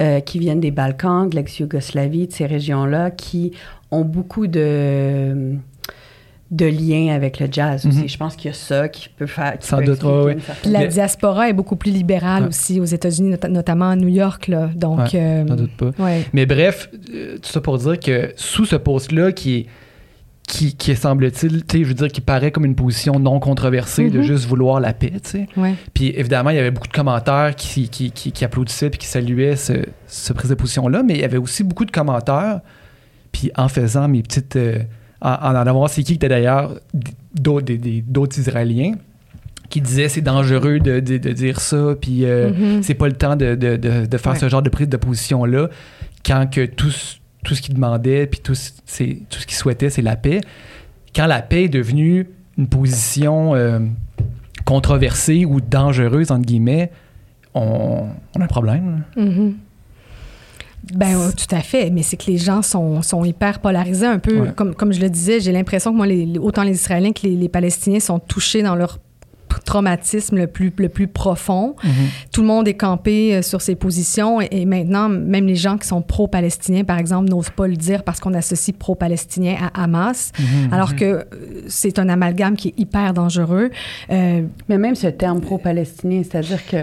[SPEAKER 5] euh, qui viennent des Balkans, de l'ex-Yougoslavie, de ces régions-là, qui ont beaucoup de, de liens avec le jazz aussi.
[SPEAKER 3] Mhm.
[SPEAKER 5] Je pense qu'il y a ça qui peut faire. Qui
[SPEAKER 3] Sans
[SPEAKER 5] peut
[SPEAKER 3] doute,
[SPEAKER 4] Puis la diaspora est beaucoup plus libérale
[SPEAKER 3] Ouais.
[SPEAKER 4] aussi aux États-Unis, not- notamment à New York. Là. Donc,
[SPEAKER 3] Ouais,
[SPEAKER 4] euh,
[SPEAKER 3] doute pas.
[SPEAKER 4] ouais.
[SPEAKER 3] Mais bref, euh, tout ça pour dire que sous ce post-là, qui est, qui, qui semble-t-il, tu sais, je veux dire, qui paraît comme une position non controversée de
[SPEAKER 4] Mhm.
[SPEAKER 3] juste vouloir la paix, tu sais.
[SPEAKER 4] Ouais.
[SPEAKER 3] Puis évidemment, il y avait beaucoup de commentaires qui, qui, qui, qui applaudissaient puis qui saluaient ce, ce prise de position-là, mais il y avait aussi beaucoup de commentaires. Puis en faisant mes petites. euh, en, en allant voir c'est qui qui était d'ailleurs d'autres, Israéliens qui disaient c'est dangereux de, de- de dire ça, puis euh,
[SPEAKER 4] Mhm.
[SPEAKER 3] c'est pas le temps de, de- faire
[SPEAKER 4] Ouais.
[SPEAKER 3] ce genre de prise de position-là quand que tout, ce- tout ce qu'ils demandaient puis tout, tout ce qu'ils souhaitaient, c'est la paix. Quand la paix est devenue une position euh, controversée ou dangereuse, entre guillemets, on, on a un problème.
[SPEAKER 4] Ben, ouais, tout à fait. Mais c'est que les gens sont, sont hyper polarisés un peu.
[SPEAKER 3] Ouais.
[SPEAKER 4] Comme, comme je le disais, j'ai l'impression que moi, les, autant les Israéliens que les, les Palestiniens sont touchés dans leur traumatisme le plus, le plus profond. Tout le monde est campé euh, sur ses positions et, et maintenant, même les gens qui sont pro-palestiniens, par exemple, n'osent pas le dire parce qu'on associe pro-palestinien à Hamas,
[SPEAKER 3] Mhm.
[SPEAKER 4] alors que euh, c'est un amalgame qui est hyper dangereux. Euh,
[SPEAKER 5] Mais même ce terme pro-palestinien, c'est-à-dire que.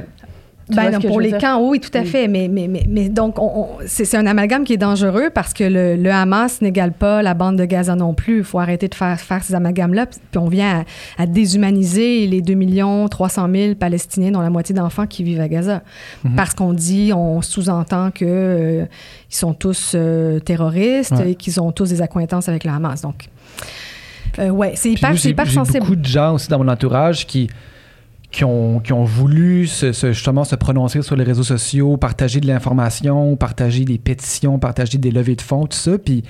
[SPEAKER 4] Ben, non, pour les
[SPEAKER 5] dire?
[SPEAKER 4] camps, oui, tout à
[SPEAKER 5] Oui.
[SPEAKER 4] fait. Mais, mais, mais, mais donc, on- on- c'est c'est un amalgame qui est dangereux parce que le, le Hamas n'égale pas la bande de Gaza non plus. Il faut arrêter de faire, faire ces amalgames-là. Puis on vient à, à déshumaniser les 2 300 000 Palestiniens, dont la moitié d'enfants qui vivent à Gaza.
[SPEAKER 3] Mhm.
[SPEAKER 4] Parce qu'on dit, on sous-entend que euh, ils sont tous euh, terroristes
[SPEAKER 3] Ouais.
[SPEAKER 4] et qu'ils ont tous des accointances avec le Hamas. Donc, euh, ouais, c'est hyper,
[SPEAKER 3] moi,
[SPEAKER 4] c'est
[SPEAKER 3] j'ai-
[SPEAKER 4] hyper
[SPEAKER 3] j'ai
[SPEAKER 4] sensible.
[SPEAKER 3] beaucoup de gens aussi dans mon entourage qui, qui, ont, qui ont voulu se, se- justement se prononcer sur les réseaux sociaux, partager de l'information, partager des pétitions, partager des levées de fonds, tout ça. Puis,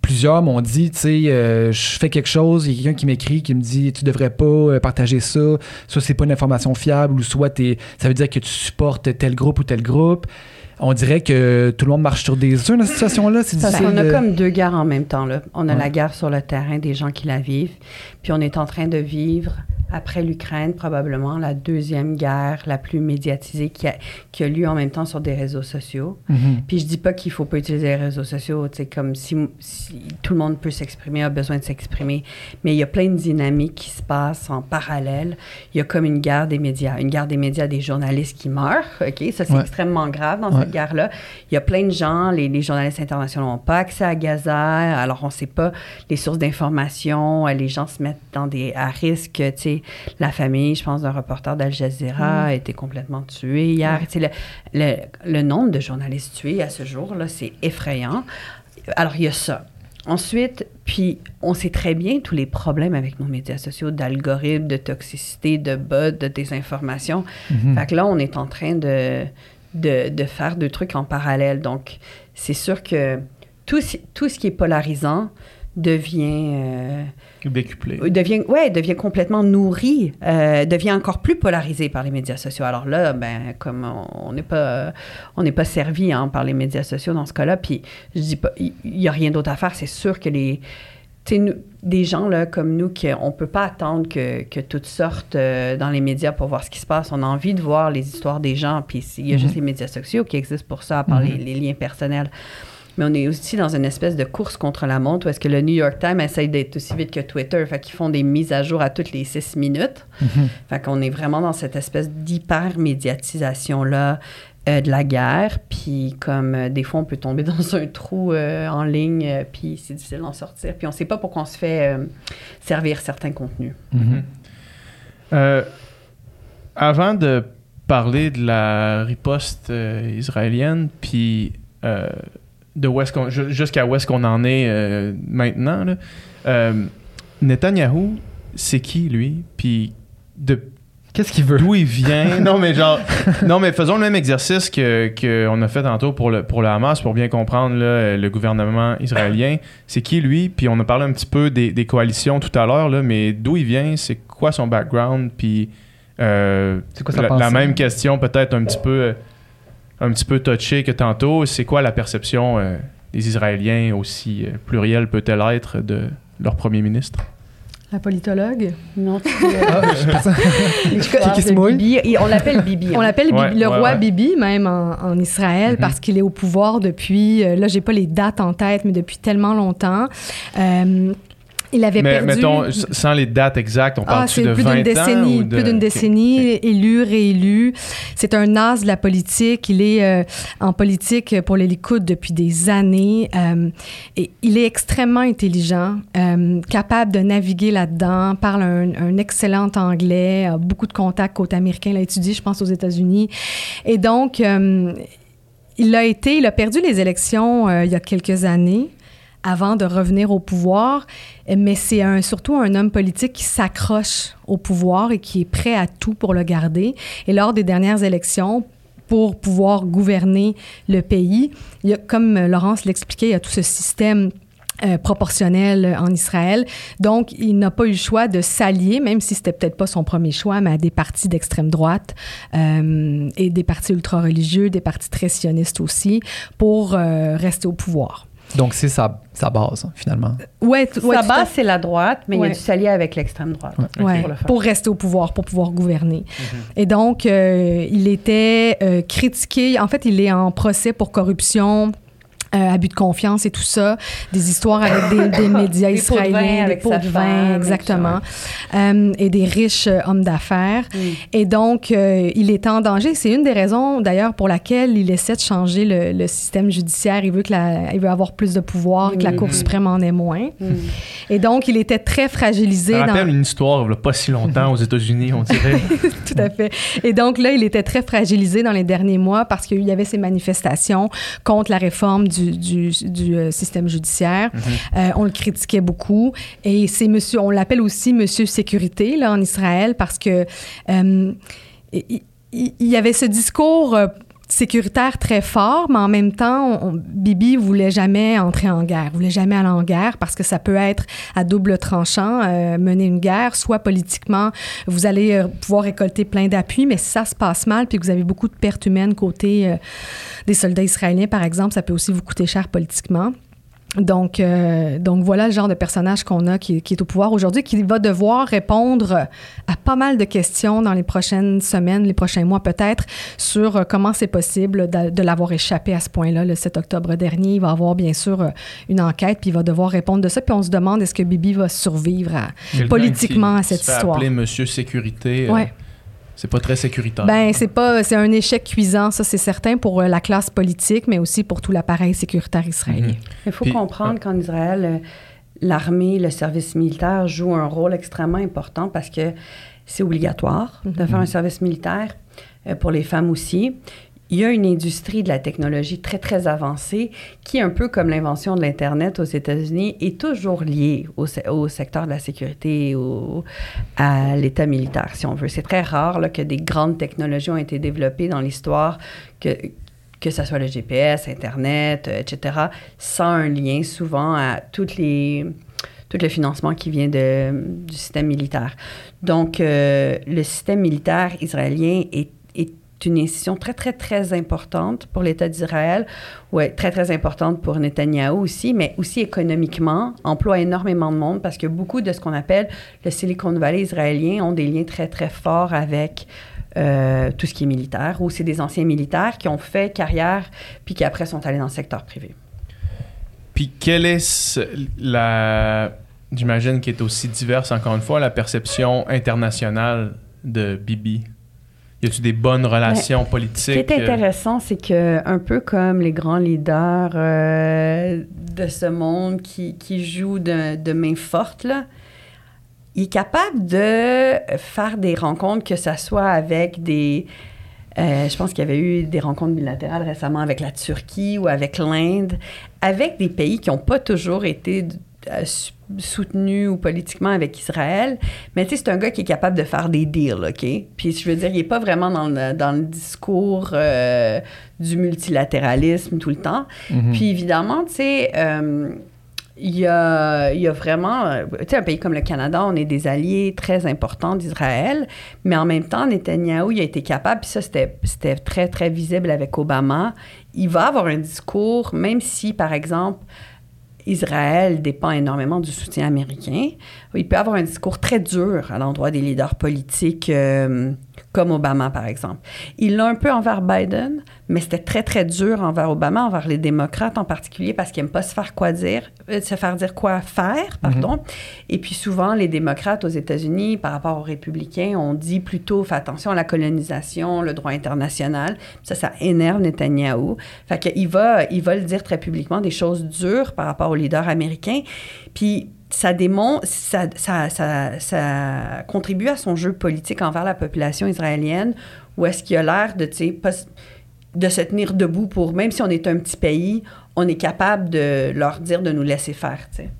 [SPEAKER 3] plusieurs m'ont dit, tu sais, euh, je fais quelque chose, il y a quelqu'un qui m'écrit, qui me dit, tu devrais pas euh, partager ça, soit c'est pas une information fiable, ou soit ça veut dire que tu supportes tel groupe ou tel groupe. On dirait que tout le monde marche sur des œufs dans cette situation-là. C'est
[SPEAKER 5] Parce
[SPEAKER 3] difficile
[SPEAKER 5] qu'on a
[SPEAKER 3] de-
[SPEAKER 5] comme deux guerres en même temps. Là. On a
[SPEAKER 3] Ouais.
[SPEAKER 5] la guerre sur le terrain des gens qui la vivent, puis on est en train de vivre, après l'Ukraine, probablement la deuxième guerre la plus médiatisée qui a, qui a lieu en même temps sur des réseaux sociaux.
[SPEAKER 3] Mhm.
[SPEAKER 5] Puis je dis pas qu'il faut pas utiliser les réseaux sociaux, sais, comme si, si tout le monde peut s'exprimer, a besoin de s'exprimer, mais il y a plein de dynamiques qui se passent en parallèle. Il y a comme une guerre des médias, une guerre des médias des journalistes qui meurent, OK? Ça, c'est
[SPEAKER 3] Ouais.
[SPEAKER 5] extrêmement grave dans
[SPEAKER 3] Ouais.
[SPEAKER 5] cette guerre-là. Il y a plein de gens, les, les journalistes internationaux n'ont pas accès à Gaza, alors on sait pas les sources d'information, les gens se mettent dans des, à risque, tu sais, la famille, je pense, d'un reporter d'Al Jazeera a été complètement tué hier. Tu sais, le, le, le nombre de journalistes tués à ce jour, là, c'est effrayant. Alors, il y a ça. Ensuite, puis on sait très bien tous les problèmes avec nos médias sociaux, d'algorithmes, de toxicité, de bots, de désinformation. Fait que là, on est en train de, de, de faire deux trucs en parallèle. Donc, c'est sûr que tout, ce- tout ce qui est polarisant devient... euh,
[SPEAKER 2] Décuplé.
[SPEAKER 5] devient, ouais, devient complètement nourri, euh, devient encore plus polarisé par les médias sociaux. Alors là, ben, comme on n'est pas, on n'est pas servi hein, par les médias sociaux dans ce cas-là, puis je dis pas, il n'y a rien d'autre à faire. C'est sûr que les, nous- des gens là, comme nous, qui, on peut pas attendre que, que tout sorte euh, dans les médias pour voir ce qui se passe. On a envie de voir les histoires des gens, puis il y a juste les médias sociaux qui existent pour ça, à part les, les liens personnels. Mais on est aussi dans une espèce de course contre la montre où est-ce que le New York Times essaye d'être aussi vite que Twitter. Fait qu'ils font des mises à jour à toutes les six minutes. Fait qu'on est vraiment dans cette espèce d'hyper-médiatisation-là euh, de la guerre. Puis comme euh, des fois, on peut tomber [laughs] dans un trou euh, en ligne, puis c'est difficile d'en sortir. Puis on sait pas pourquoi on se fait servir certains contenus.
[SPEAKER 3] Mhm.
[SPEAKER 2] Avant de parler de la riposte israélienne, puis de où est-ce qu'on- ju- jusqu'à où est-ce qu'on en est euh, maintenant, là, euh, Netanyahou, c'est qui lui? Puis de
[SPEAKER 3] Qu'est-ce qu'il veut?
[SPEAKER 2] d'où il vient? [laughs] non, mais genre, [laughs] non, mais faisons le même exercice que qu'on a fait tantôt pour le pour le Hamas pour bien comprendre là, le gouvernement israélien. C'est qui lui? Puis on a parlé un petit peu des, des coalitions tout à l'heure là, mais d'où il vient? C'est quoi son background? Puis euh,
[SPEAKER 3] C'est quoi
[SPEAKER 2] la,
[SPEAKER 3] pensée?
[SPEAKER 2] la même question peut-être un petit peu euh, un petit peu touchée que tantôt. C'est quoi la perception euh, des Israéliens aussi euh, plurielle peut-elle être de leur premier ministre?
[SPEAKER 4] La politologue?
[SPEAKER 5] Non, tu [laughs]
[SPEAKER 3] Ah, je pense-
[SPEAKER 5] l'histoire
[SPEAKER 3] qui se
[SPEAKER 5] de
[SPEAKER 3] mouille?
[SPEAKER 5] Bibi. Et on l'appelle Bibi.
[SPEAKER 4] On
[SPEAKER 5] hein.
[SPEAKER 4] l'appelle
[SPEAKER 2] Ouais,
[SPEAKER 4] Bibi- le
[SPEAKER 2] ouais,
[SPEAKER 4] roi
[SPEAKER 2] ouais.
[SPEAKER 4] Bibi, même en, en Israël,
[SPEAKER 2] Mhm.
[SPEAKER 4] parce qu'il est au pouvoir depuis, euh, là, j'ai pas les dates en tête, mais depuis tellement longtemps. Euh, il avait
[SPEAKER 2] Mais
[SPEAKER 4] perdu...
[SPEAKER 2] mettons, sans les dates exactes, on
[SPEAKER 4] Ah, c'est
[SPEAKER 2] de
[SPEAKER 4] plus
[SPEAKER 2] 20
[SPEAKER 4] d'une
[SPEAKER 2] ans
[SPEAKER 4] décennie,
[SPEAKER 2] ou de-
[SPEAKER 4] plus d'une décennie, élu, réélu. C'est un as de la politique. Il est euh, en politique pour les Likoud depuis des années. Euh, et il est extrêmement intelligent, euh, capable de naviguer là-dedans, parle un, un excellent anglais, a beaucoup de contacts côté américain, il a étudié, je pense, aux États-Unis. Et donc, il a été, il a perdu les élections il y a quelques années avant de revenir au pouvoir, mais c'est surtout un homme politique qui s'accroche au pouvoir et qui est prêt à tout pour le garder. Et lors des dernières élections, pour pouvoir gouverner le pays, comme Laurence l'expliquait, il y a tout ce système euh, proportionnel en Israël. Donc, il n'a pas eu le choix de s'allier, même si c'était peut-être pas son premier choix, mais à des partis d'extrême droite euh, et des partis ultra-religieux, des partis très sionistes aussi, pour euh, rester au pouvoir.
[SPEAKER 3] Donc, c'est sa, sa base, finalement.
[SPEAKER 4] Ouais, ouais,
[SPEAKER 5] Sa base, c'est la droite, mais il a dû s'allier avec l'extrême droite.
[SPEAKER 3] Ouais.
[SPEAKER 4] Ouais,
[SPEAKER 5] Pour le faire.
[SPEAKER 4] pour rester au pouvoir, pour pouvoir gouverner. Et donc, euh, il était euh, critiqué. En fait, il est en procès pour corruption. Euh, abus de confiance et tout ça, des histoires avec des, des [coughs] médias
[SPEAKER 5] Des pots de vin
[SPEAKER 4] israéliens, des pots de vin,
[SPEAKER 5] femme,
[SPEAKER 4] exactement, Euh, et des riches euh, hommes d'affaires.
[SPEAKER 5] Mm.
[SPEAKER 4] Et donc, euh, il est en danger. C'est une des raisons, d'ailleurs, pour laquelle il essaie de changer le, le système judiciaire. Il veut, que la, il veut avoir plus de pouvoir, que la
[SPEAKER 5] Mhm.
[SPEAKER 4] Cour suprême en ait moins.
[SPEAKER 5] Mm.
[SPEAKER 4] Et donc, il était très fragilisé.
[SPEAKER 2] Ça
[SPEAKER 4] dans-
[SPEAKER 2] rappelle une histoire il y a pas si longtemps aux États-Unis, on dirait. [laughs]
[SPEAKER 4] Tout à fait. Et donc là, il était très fragilisé dans les derniers mois parce qu'il y avait ces manifestations contre la réforme du, du, du, euh, système judiciaire. Euh, on le critiquait beaucoup. Et c'est monsieur, on l'appelle aussi Monsieur Sécurité là, en Israël parce que euh, il y avait ce discours. Sécuritaire très fort, mais en même temps, Bibi voulait jamais entrer en guerre, voulait jamais aller en guerre parce que ça peut être à double tranchant, euh, mener une guerre, soit politiquement, vous allez euh, pouvoir récolter plein d'appui, mais si ça se passe mal, puis que vous avez beaucoup de pertes humaines côté euh, des soldats israéliens, par exemple, ça peut aussi vous coûter cher politiquement. Donc, euh, donc voilà le genre de personnage qu'on a qui, qui, est au pouvoir aujourd'hui, qui va devoir répondre à pas mal de questions dans les prochaines semaines, les prochains mois peut-être, sur euh, comment c'est possible de, de l'avoir échappé à ce point-là le 7 octobre dernier. Il va avoir bien sûr euh, une enquête, puis il va devoir répondre de ça. Puis on se demande est-ce que Bibi va survivre à, politiquement à cette
[SPEAKER 2] se fait
[SPEAKER 4] histoire?
[SPEAKER 2] appeler Monsieur Sécurité. euh,
[SPEAKER 4] Ouais.
[SPEAKER 2] C'est pas très sécuritaire.
[SPEAKER 4] Ben, c'est pas, c'est un échec cuisant, ça c'est certain pour euh, la classe politique, mais aussi pour tout l'appareil sécuritaire israélien.
[SPEAKER 2] Mhm.
[SPEAKER 5] Il faut
[SPEAKER 2] Puis-
[SPEAKER 5] comprendre qu'en Israël, euh, l'armée, le service militaire joue un rôle extrêmement important parce que c'est obligatoire de faire un service militaire euh, pour les femmes aussi. Il y a une industrie de la technologie très, très avancée qui, un peu comme l'invention de l'Internet aux États-Unis, est toujours liée au, se- au secteur de la sécurité, au- à l'État militaire, si on veut. C'est très rare que des grandes technologies ont été développées dans l'histoire, que, que ce soit le GPS, Internet, euh, etc., sans un lien souvent à toutes les, tout le financement qui vient du système militaire. Donc, euh, le système militaire israélien est une institution très, très, très importante pour l'État d'Israël, ouais, très, très importante pour Netanyahou aussi, mais aussi économiquement, emploie énormément de monde parce que beaucoup de ce qu'on appelle le Silicon Valley israélien ont des liens très, très forts avec euh, tout ce qui est militaire, ou c'est des anciens militaires qui ont fait carrière puis qui après sont allés dans le secteur privé.
[SPEAKER 2] Puis quelle est la. J'imagine qui est aussi diverse, encore une fois, la perception internationale de Bibi? Y a-tu des bonnes relations
[SPEAKER 5] Ce
[SPEAKER 2] politiques?
[SPEAKER 5] qui est
[SPEAKER 2] euh,
[SPEAKER 5] intéressant, c'est que un peu comme les grands leaders euh, de ce monde qui, qui jouent de, de main forte, là, il est capable de faire des rencontres, que ce soit avec des... euh, je pense qu'il y avait eu des rencontres bilatérales récemment avec la Turquie ou avec l'Inde, avec des pays qui n'ont pas toujours été euh, soutenus ou politiquement avec Israël. Mais tu sais, c'est un gars qui est capable de faire des deals, OK? Puis je veux dire, il n'est pas vraiment dans le, dans le discours euh, du multilatéralisme tout le temps.
[SPEAKER 3] Mhm.
[SPEAKER 5] Puis évidemment, tu sais, euh, il y a, il y a vraiment, tu sais, un pays comme le Canada, on est des alliés très importants d'Israël, mais en même temps, Netanyahou, il a été capable, puis ça, c'était c'était très, très visible avec Obama, il va avoir un discours, même si, par exemple, Israël dépend énormément du soutien américain, il peut avoir un discours très dur à l'endroit des leaders politiques euh, comme Obama, par exemple. Il l'a un peu envers Biden, mais c'était très, très dur envers Obama, envers les démocrates en particulier, parce qu'ils n'aiment pas se faire quoi dire, euh, se faire dire quoi faire, pardon. Et puis souvent, les démocrates aux États-Unis, par rapport aux républicains, on dit plutôt, fais attention à la colonisation, le droit international. Ça, ça énerve Netanyahou. Fait qu'il va, il va le dire très publiquement, des choses dures par rapport aux leaders américains. Puis ça démontre, ça, contribue à son jeu politique envers la population israélienne, où est-ce qu'il a l'air de, se tenir debout pour, même si on est un petit pays, on est capable de leur dire de nous laisser faire, sais.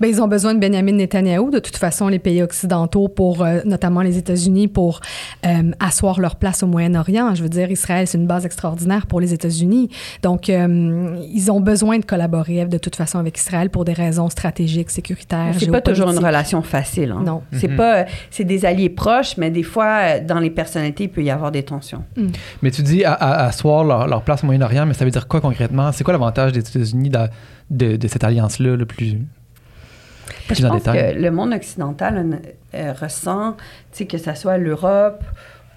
[SPEAKER 4] Ben, ils ont besoin de Benjamin Netanyahou, de toute façon, les pays occidentaux, pour, euh, notamment les États-Unis, pour euh, asseoir leur place au Moyen-Orient. Je veux dire, Israël, c'est une base extraordinaire pour les États-Unis. Donc, euh, ils ont besoin de collaborer de toute façon avec Israël pour des raisons stratégiques, sécuritaires,
[SPEAKER 5] C'est pas toujours une relation facile. Hein.
[SPEAKER 4] Non.
[SPEAKER 5] C'est
[SPEAKER 2] Mhm.
[SPEAKER 5] pas, c'est des alliés proches, mais des fois, dans les personnalités, il peut y avoir des tensions.
[SPEAKER 3] Mais tu dis à, à- asseoir leur, leur place au Moyen-Orient, mais ça veut dire quoi concrètement? C'est quoi l'avantage des États-Unis de, de- de cette alliance-là le plus, plus
[SPEAKER 5] Je
[SPEAKER 3] en
[SPEAKER 5] pense
[SPEAKER 3] détail?
[SPEAKER 5] que le monde occidental euh, ressent, tu sais, que ce soit l'Europe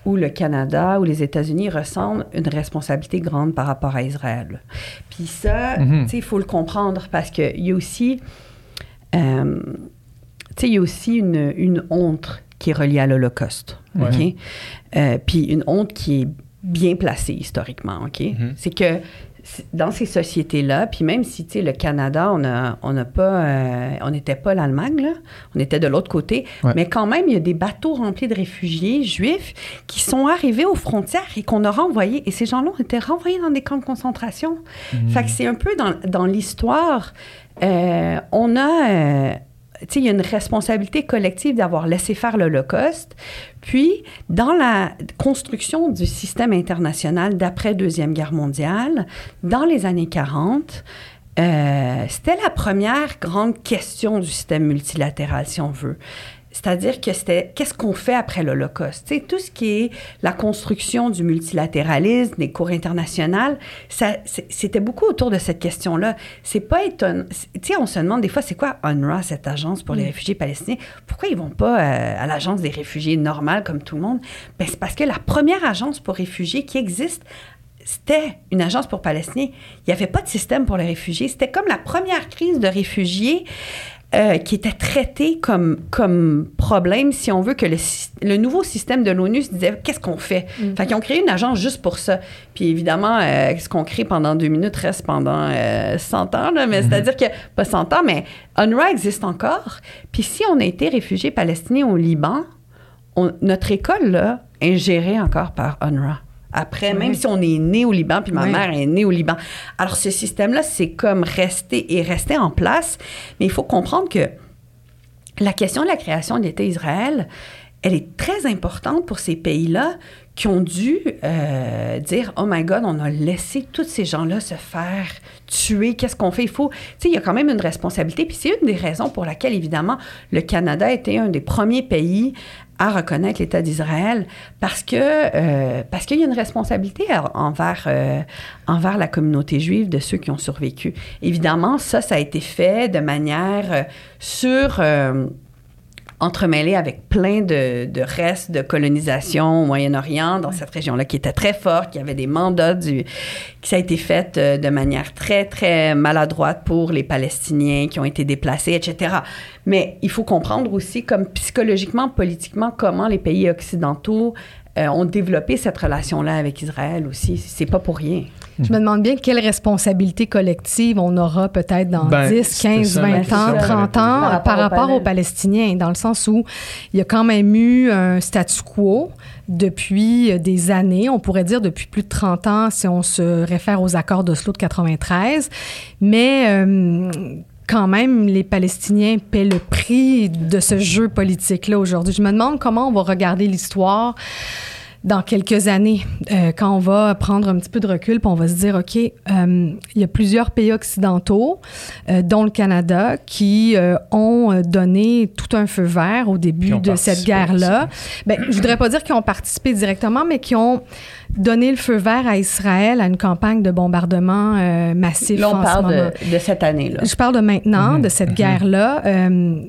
[SPEAKER 5] ou le Canada ou les États-Unis ressentent une responsabilité grande par rapport à Israël. Puis ça,
[SPEAKER 3] Mhm.
[SPEAKER 5] sais, il faut le comprendre parce qu'il y a aussi, euh, il y a aussi une, une honte qui est reliée à l'Holocauste,
[SPEAKER 2] Ouais.
[SPEAKER 5] OK? Euh, puis une honte qui est bien placée historiquement, OK?
[SPEAKER 2] Mhm.
[SPEAKER 5] C'est que dans ces sociétés-là, puis même si, tu sais, le Canada, on a, on n'a pas, euh, on n'était pas l'Allemagne, là, on était de l'autre côté,
[SPEAKER 3] Ouais.
[SPEAKER 5] mais quand même, il y a des bateaux remplis de réfugiés juifs qui sont arrivés aux frontières et qu'on a renvoyés, et ces gens-là ont été renvoyés dans des camps de concentration.
[SPEAKER 3] Mhm.
[SPEAKER 5] Fait que c'est un peu dans, dans l'histoire, euh, on a... euh, il y a une responsabilité collective d'avoir laissé faire l'Holocauste. Puis, dans la construction du système international d'après Deuxième Guerre mondiale, dans les années 40, euh, c'était la première grande question du système multilatéral, si on veut. C'est-à-dire que c'était qu'est-ce qu'on fait après l'Holocauste? Tu sais, tout ce qui est la construction du multilatéralisme, des cours internationales, c'était beaucoup autour de cette question-là. C'est pas étonnant. On se demande des fois, c'est quoi UNRWA, cette agence pour les réfugiés palestiniens? Pourquoi ils vont pas euh, à l'agence des réfugiés normale comme tout le monde? Ben, c'est parce que la première agence pour réfugiés qui existe c'était une agence pour Palestiniens. Il n'y avait pas de système pour les réfugiés. C'était comme la première crise de réfugiés euh, qui était traitée comme, comme problème, si on veut, que le, le nouveau système de l'ONU se disait qu'est-ce qu'on fait? Fait qu'ils ont créé une agence juste pour ça. Puis évidemment, euh, ce qu'on crée pendant deux minutes reste pendant euh, 100 ans, là, mais c'est-à-dire que, pas 100 ans, mais UNRWA existe encore. Puis si on a été réfugié palestinien au Liban, on- notre école, là, est gérée encore par UNRWA. Après, même si on est né au Liban, puis ma
[SPEAKER 4] Oui.
[SPEAKER 5] mère est née au Liban. Alors, ce système-là, c'est comme resté et resté en place. Mais il faut comprendre que la question de la création de l'État Israël, elle est très importante pour ces pays-là qui ont dû euh, dire Oh my God, on a laissé tous ces gens-là se faire tuer. Qu'est-ce qu'on fait Il faut. Tu sais, il y a quand même une responsabilité. Puis c'est une des raisons pour laquelle, évidemment, le Canada était un des premiers pays à reconnaître l'État d'Israël parce que euh, parce qu'il y a une responsabilité envers euh, envers la communauté juive de ceux qui ont survécu. Évidemment, ça, ça a été fait de manière euh, sur entremêlé avec plein de, de restes de colonisation au Moyen-Orient, dans cette région-là, qui était très forte, qui avait des mandats du... qui ça a été fait euh, de manière très, très maladroite pour les Palestiniens qui ont été déplacés, etc. Mais il faut comprendre aussi, comme psychologiquement, politiquement, comment les pays occidentaux euh, ont développé cette relation-là avec Israël aussi. C'est pas pour rien.
[SPEAKER 4] Je me demande bien quelle responsabilité collective on aura peut-être dans
[SPEAKER 2] Ben,
[SPEAKER 4] 10,
[SPEAKER 2] c'était
[SPEAKER 4] 15,
[SPEAKER 2] ça ma
[SPEAKER 4] 20
[SPEAKER 2] question
[SPEAKER 4] ans,
[SPEAKER 2] que
[SPEAKER 4] 30 ans
[SPEAKER 5] Par rapport
[SPEAKER 4] par
[SPEAKER 5] aux
[SPEAKER 4] rapport aux
[SPEAKER 5] Palestiniens.
[SPEAKER 4] Palestiniens, dans le sens où il y a quand même eu un statu quo depuis euh, des années, on pourrait dire depuis plus de 30 ans si on se réfère aux accords d'Oslo de 93, mais euh, quand même, les Palestiniens paient le prix de ce jeu politique-là aujourd'hui. Je me demande comment on va regarder l'histoire dans quelques années, euh, quand on va prendre un petit peu de recul, puis on va se dire, OK, euh, il y a plusieurs pays occidentaux, euh, dont le Canada, qui ont donné tout un feu vert au début de cette guerre-là. Ben, je voudrais pas dire qu'ils ont participé directement, mais qui ont donné le feu vert à Israël à une campagne de bombardement euh, massif.
[SPEAKER 5] Là, on
[SPEAKER 4] en ce
[SPEAKER 5] parle
[SPEAKER 4] moment.
[SPEAKER 5] de, de cette année-là.
[SPEAKER 4] Je parle de maintenant, de cette guerre-là. Euh,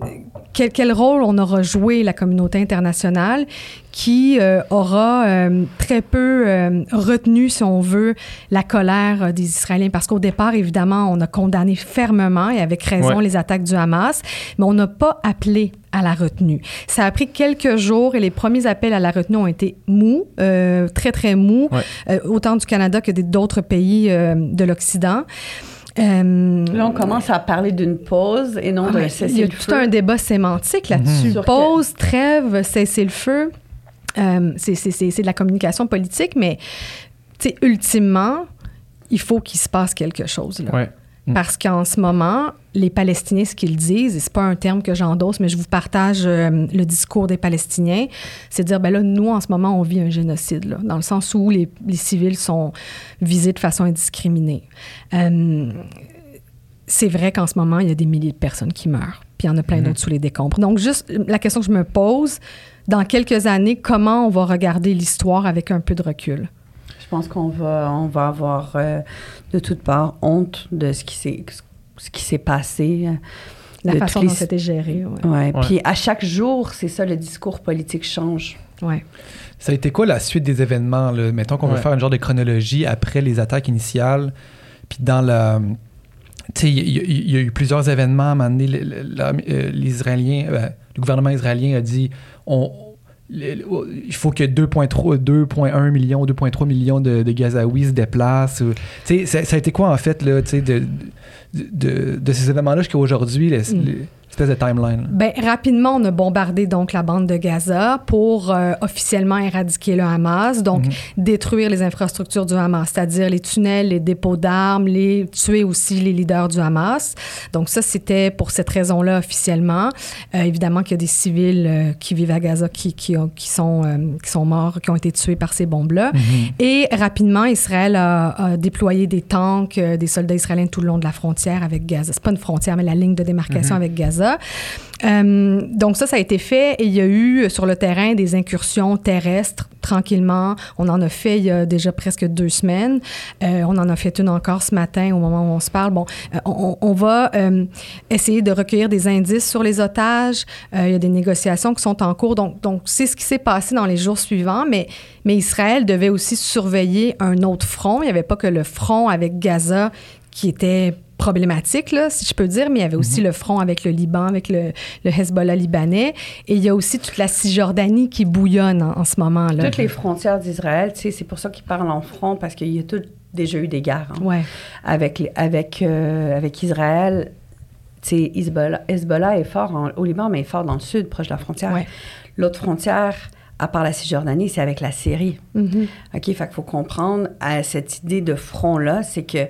[SPEAKER 4] quel, quel rôle on aura joué, la communauté internationale, qui euh, aura euh, très peu euh, retenu, si on veut, la colère euh, des Israéliens? Parce qu'au départ, évidemment, on a condamné fermement et avec raison
[SPEAKER 2] Ouais.
[SPEAKER 4] les attaques du Hamas, mais on n'a pas appelé à la retenue. Ça a pris quelques jours et les premiers appels à la retenue ont été mous, euh, très, très mous,
[SPEAKER 2] Ouais.
[SPEAKER 4] euh, autant du Canada que des- d'autres pays euh, de l'Occident. Euh,
[SPEAKER 5] Là, on commence à parler d'une pause et non
[SPEAKER 4] ah,
[SPEAKER 5] d'un
[SPEAKER 4] mais il y a tout
[SPEAKER 5] cessez-le-feu.
[SPEAKER 4] un débat sémantique là-dessus.
[SPEAKER 5] Sur
[SPEAKER 4] Pause, trêve, cesser le feu. Euh, c'est- de la communication politique, mais tu sais, ultimement, il faut qu'il se passe quelque chose. Là.
[SPEAKER 2] Ouais. Mm.
[SPEAKER 4] Parce qu'en ce moment, les Palestiniens, ce qu'ils disent, et c'est pas un terme que j'endosse, mais je vous partage euh, le discours des Palestiniens, c'est de dire, ben là, nous, en ce moment, on vit un génocide, là, dans le sens où les, les civils sont visés de façon indiscriminée. Euh, c'est vrai qu'en ce moment, il y a des milliers de personnes qui meurent, puis il y en a plein d'autres sous les décombres. Donc, juste la question que je me pose, dans quelques années, comment on va regarder l'histoire avec un peu de recul?
[SPEAKER 5] Je pense qu'on va, on va avoir euh, de toutes parts honte de ce qui s'est, ce qui s'est passé.
[SPEAKER 4] La
[SPEAKER 5] de
[SPEAKER 4] façon dont
[SPEAKER 5] les-
[SPEAKER 4] c'était géré, ouais.
[SPEAKER 5] Ouais.
[SPEAKER 2] Ouais.
[SPEAKER 5] Puis à chaque jour, c'est ça, le discours politique change.
[SPEAKER 4] ouais.
[SPEAKER 3] Ça a été quoi la suite des événements? Là? Mettons qu'on
[SPEAKER 2] Ouais.
[SPEAKER 3] veut faire une genre de chronologie après les attaques initiales. Puis dans la. Tu sais, il y, a- il y a eu plusieurs événements. À un moment donné, le- le- la- euh, l'Israélien, euh, le gouvernement israélien a dit on, il faut que 2,3 2,1 millions, 2,3 millions de, de Gazaouis se déplacent. ça, ça a été quoi en fait là, de, de, de, ces événements-là jusqu'à aujourd'hui?
[SPEAKER 4] Mm.
[SPEAKER 3] Espèce de timeline.
[SPEAKER 4] Ben, rapidement, on a bombardé donc la bande de Gaza pour euh, officiellement éradiquer le Hamas, donc
[SPEAKER 3] Mhm.
[SPEAKER 4] détruire les infrastructures du Hamas, c'est-à-dire les tunnels, les dépôts d'armes, les tuer aussi les leaders du Hamas. Donc ça, c'était pour cette raison-là officiellement. Euh, évidemment qu'il y a des civils euh, qui vivent à Gaza qui, qui, ont- qui sont, qui sont morts, qui ont été tués par ces bombes-là.
[SPEAKER 3] Mhm.
[SPEAKER 4] Et rapidement, Israël a, a déployé des tanks, des soldats israéliens tout le long de la frontière avec Gaza. C'est pas une frontière, mais la ligne de démarcation avec Gaza. Euh, donc ça, ça a été fait et il y a eu sur le terrain des incursions terrestres tranquillement. On en a fait il y a déjà presque deux semaines. Euh, on en a fait une encore ce matin au moment où on se parle. Bon, euh, on, va essayer de recueillir des indices sur les otages. Il y a des négociations qui sont en cours. Donc, c'est ce qui s'est passé dans les jours suivants. Mais Israël devait aussi surveiller un autre front. Il n'y avait pas que le front avec Gaza qui était problématique, là, si je peux dire, mais il y avait aussi le front avec le Liban, avec le, le Hezbollah libanais, et il y a aussi toute la Cisjordanie qui bouillonne en, en ce moment. Là.
[SPEAKER 5] Toutes les frontières d'Israël, tu sais, c'est pour ça qu'ils parlent en front, parce qu'il y a tout, déjà eu des guerres hein.
[SPEAKER 4] Ouais.
[SPEAKER 5] avec, avec, euh, avec Israël. Tu sais, Hezbollah, Hezbollah est fort en- au Liban, mais est fort dans le sud, proche de la frontière.
[SPEAKER 4] Ouais.
[SPEAKER 5] L'autre frontière, à part la Cisjordanie, c'est avec la Syrie.
[SPEAKER 4] Mhm.
[SPEAKER 5] OK, fait qu'il faut comprendre à cette idée de front-là, c'est que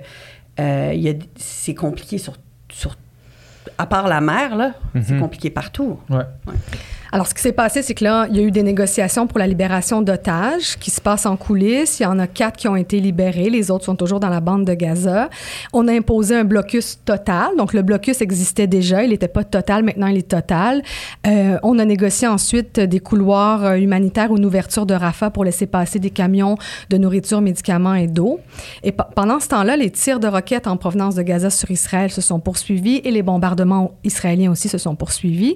[SPEAKER 5] euh, c'est compliqué sur, sur. À part la mer, là, c'est
[SPEAKER 2] Mhm.
[SPEAKER 5] compliqué partout.
[SPEAKER 3] Ouais.
[SPEAKER 4] Alors, ce qui s'est passé, c'est que là, il y a eu des négociations pour la libération d'otages qui se passent en coulisses. Il y en a quatre qui ont été libérés. Les autres sont toujours dans la bande de Gaza. On a imposé un blocus total. Donc, le blocus existait déjà. Il n'était pas total. Maintenant, il est total. Euh, on a négocié ensuite des couloirs euh, humanitaires ou une ouverture de Rafah pour laisser passer des camions de nourriture, médicaments et d'eau. Et pe- pendant ce temps-là, les tirs de roquettes en provenance de Gaza sur Israël se sont poursuivis et les bombardements israéliens aussi se sont poursuivis.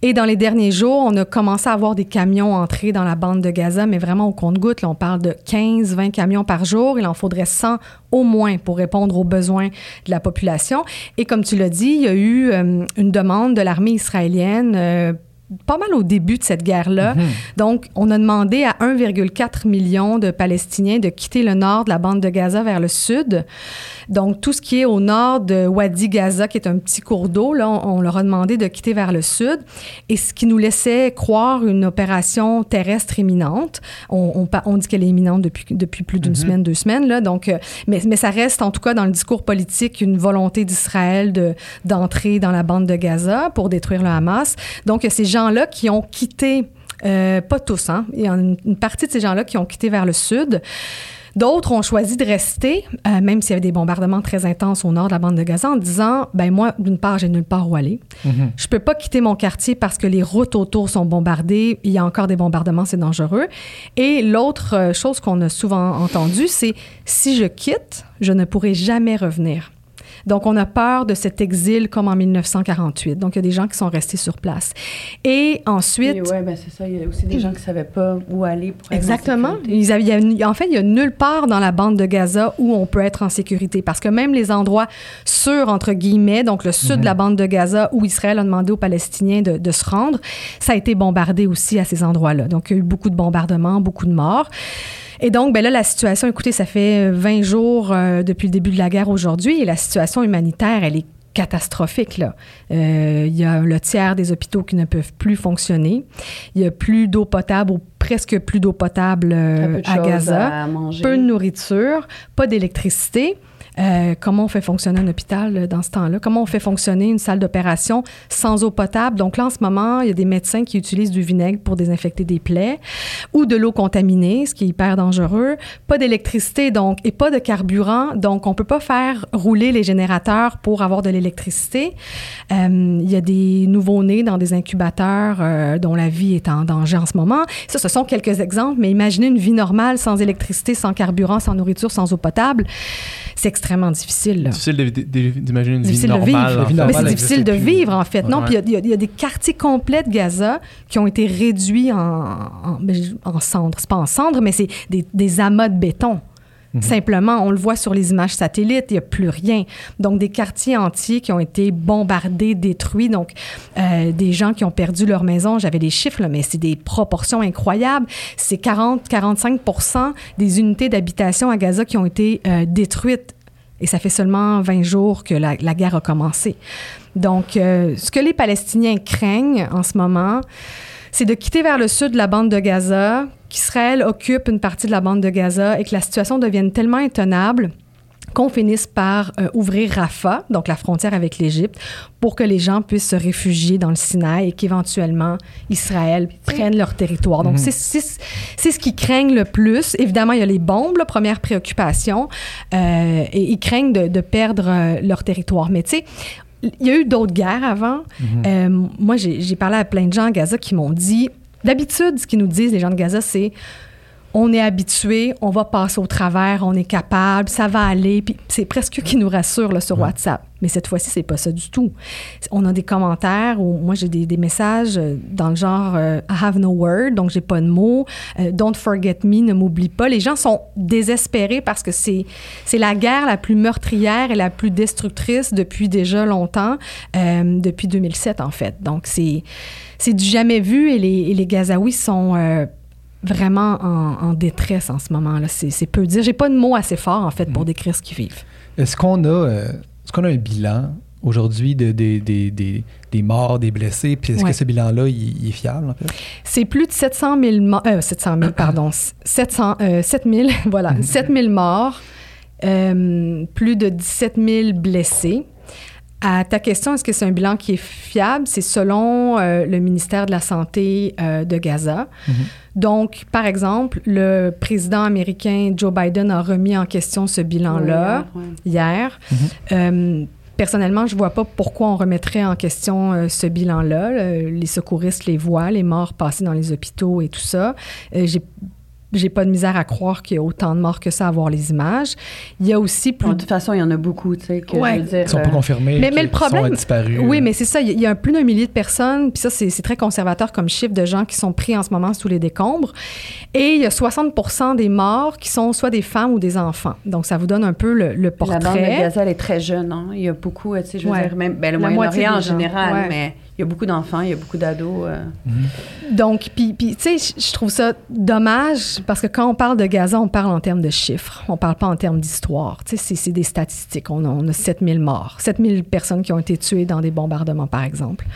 [SPEAKER 4] Et dans les derniers jours, on a commencé à avoir des camions entrés dans la bande de Gaza, mais vraiment au compte-gouttes. Là, on parle de 15, 20 camions par jour. Il en faudrait 100 au moins pour répondre aux besoins de la population. Et comme tu l'as dit, il y a eu euh, une demande de l'armée israélienne. euh, pas mal au début de cette guerre-là. Donc, on a demandé à 1,4 million de Palestiniens de quitter le nord de la bande de Gaza vers le sud. Donc, tout ce qui est au nord de Wadi Gaza, qui est un petit cours d'eau, là, on, on leur a demandé de quitter vers le sud. Et ce qui nous laissait croire une opération terrestre imminente. On, on pa- on dit qu'elle est imminente depuis, depuis plus d'une semaine, deux semaines. Là, donc, euh, mais, mais ça reste, en tout cas, dans le discours politique, une volonté d'Israël de, d'entrer dans la bande de Gaza pour détruire le Hamas. Donc, ces gens-là qui ont quitté, euh, pas tous, hein, il y a une, une partie de ces gens-là qui ont quitté vers le sud. D'autres ont choisi de rester, euh, même s'il y avait des bombardements très intenses au nord de la bande de Gaza, en disant ben moi, d'une part, j'ai nulle part où aller. Je peux pas quitter mon quartier parce que les routes autour sont bombardées. Il y a encore des bombardements, c'est dangereux. Et l'autre euh, chose qu'on a souvent entendue, c'est si je quitte, je ne pourrai jamais revenir. Donc, on a peur de cet exil comme en 1948. Donc, il y a des gens qui sont restés sur place. Et ensuite,
[SPEAKER 5] Oui, ben c'est ça. Il y a aussi des gens qui ne savaient pas où aller pour être en
[SPEAKER 4] Exactement.
[SPEAKER 5] sécurité.
[SPEAKER 4] Ils avaient- il a- en fait, il y a nulle part dans la bande de Gaza où on peut être en sécurité parce que même les endroits sûrs, entre guillemets, donc le sud de la bande de Gaza où Israël a demandé aux Palestiniens de, de se rendre, ça a été bombardé aussi à ces endroits-là. Donc, il y a eu beaucoup de bombardements, beaucoup de morts. Et donc, ben là, la situation, écoutez, ça fait 20 jours euh, depuis le début de la guerre aujourd'hui et la situation humanitaire, elle est catastrophique. Là. Euh, il y a le tiers des hôpitaux qui ne peuvent plus fonctionner. Il y a plus d'eau potable ou presque plus d'eau potable euh, à Gaza.
[SPEAKER 5] à.
[SPEAKER 4] Peu de nourriture, pas d'électricité. Euh, comment on fait fonctionner un hôpital euh, dans ce temps-là? Comment on fait fonctionner une salle d'opération sans eau potable? Donc là, en ce moment, il y a des médecins qui utilisent du vinaigre pour désinfecter des plaies ou de l'eau contaminée, ce qui est hyper dangereux. Pas d'électricité, donc, et pas de carburant. Donc, on peut pas faire rouler les générateurs pour avoir de l'électricité. Euh, il y a des nouveaux-nés dans des incubateurs dont la vie est en danger en ce moment. Ça, ce sont quelques exemples, mais imaginez une vie normale sans électricité, sans carburant, sans nourriture, sans eau potable. Extrêmement difficile. là.
[SPEAKER 2] Difficile d'imaginer une vie
[SPEAKER 4] Difficile de
[SPEAKER 2] normale.
[SPEAKER 4] vivre.
[SPEAKER 2] en
[SPEAKER 3] vie
[SPEAKER 2] fait.
[SPEAKER 4] C'est difficile de
[SPEAKER 3] plus.
[SPEAKER 4] vivre, en fait. Non,
[SPEAKER 2] Ouais.
[SPEAKER 4] puis il y a- y, y des quartiers complets de Gaza qui ont été réduits en, en, ben, en cendres. C'est pas en cendres, mais c'est des, des amas de béton. Simplement, on le voit sur les images satellites, il n'y a plus rien. Donc, des quartiers entiers qui ont été bombardés, détruits. Donc, euh, des gens qui ont perdu leur maison. J'avais des chiffres, là, mais c'est des proportions incroyables. C'est 40-45% des unités d'habitation à Gaza qui ont été euh, détruites Et ça fait seulement 20 jours que la, guerre a commencé. Donc, euh, ce que les Palestiniens craignent en ce moment, c'est de quitter vers le sud la bande de Gaza, qu'Israël occupe une partie de la bande de Gaza et que la situation devienne tellement intenable qu'on finisse par euh, ouvrir Rafah, donc la frontière avec l'Égypte, pour que les gens puissent se réfugier dans le Sinaï et qu'éventuellement Israël prenne leur territoire. Donc,
[SPEAKER 3] Mhm.
[SPEAKER 4] c'est ce qu'ils craignent le plus. Évidemment, il y a les bombes, la première préoccupation, euh, et ils craignent de, de perdre euh, leur territoire. Mais tu sais, il y a eu d'autres guerres avant. Euh, moi, j'ai j'ai parlé à plein de gens à Gaza qui m'ont dit, d'habitude, ce qu'ils nous disent, les gens de Gaza, c'est on est habitué, on va passer au travers, on est capable, ça va aller. Puis c'est presque eux qui nous rassurent là, sur WhatsApp. Mais cette fois-ci, c'est pas ça du tout. On a des commentaires ou moi j'ai des, des messages euh, dans le genre euh, I have no word, donc j'ai pas de mots. Euh, Don't forget me, ne m'oublie pas. Les gens sont désespérés parce que c'est c'est la guerre la plus meurtrière et la plus destructrice depuis déjà longtemps, euh, depuis 2007 en fait. Donc c'est c'est du jamais vu et les, et les Gazaouis sont vraiment en, en détresse en ce moment-là. C'est c'est peu dire. J'ai pas de mots assez forts, en fait, pour décrire ce qu'ils vivent.
[SPEAKER 3] Est-ce qu'on a, euh, est-ce qu'on a un bilan aujourd'hui de, des- des- des- des morts, des blessés? Puis est-ce
[SPEAKER 4] Ouais.
[SPEAKER 3] que ce bilan-là, il, il est fiable, en fait?
[SPEAKER 4] C'est plus de 700 000 morts. Euh, 700 000, pardon. 700, euh, 7 000, [laughs] voilà. 7 000 morts, euh, plus de 17 000 blessés. À ta question, est-ce que c'est un bilan qui est fiable? C'est selon euh, le ministère de la Santé euh, de Gaza. Donc, par exemple, le président américain Joe Biden a remis en question ce bilan-là hier.
[SPEAKER 3] Mhm.
[SPEAKER 4] Euh, personnellement, je vois pas pourquoi on remettrait en question euh, ce bilan-là. Le- les secouristes les voient, les morts passés dans les hôpitaux et tout ça. Euh, j'ai j'ai pas de misère à croire qu'il y a autant de morts que ça à voir les images. Il y a aussi plus
[SPEAKER 5] Bon, de toute façon, il y en a beaucoup, tu sais, que
[SPEAKER 4] Ouais.
[SPEAKER 5] je veux dire...
[SPEAKER 3] Ils sont pas
[SPEAKER 5] euh,
[SPEAKER 3] confirmés.
[SPEAKER 4] mais- le problème-
[SPEAKER 3] sont disparus.
[SPEAKER 4] Oui,
[SPEAKER 3] euh.
[SPEAKER 4] mais c'est ça. Il y a- plus d'un millier de personnes, puis ça, c'est c'est très conservateur comme chiffre de gens qui sont pris en ce moment sous les décombres. Et il y a 60% des morts qui sont soit des femmes ou des enfants. Donc, ça vous donne un peu le, le portrait.
[SPEAKER 5] La bande de Gaza, elle est très jeune. Hein? Il y a beaucoup, euh, tu sais, je veux
[SPEAKER 4] Ouais.
[SPEAKER 5] dire, même ben, le
[SPEAKER 4] La moitié
[SPEAKER 5] Moyen-Orient en
[SPEAKER 4] gens,
[SPEAKER 5] général,
[SPEAKER 4] ouais.
[SPEAKER 5] mais il y a beaucoup d'enfants, il y a beaucoup d'ados. euh.
[SPEAKER 4] Donc, puis, tu sais, je- trouve ça dommage parce que quand on parle de Gaza, on parle en termes de chiffres. On parle pas en termes d'histoire. Tu sais, c'est- des statistiques. On a, on a 7000 morts, 7000 personnes qui ont été tuées dans des bombardements, par exemple.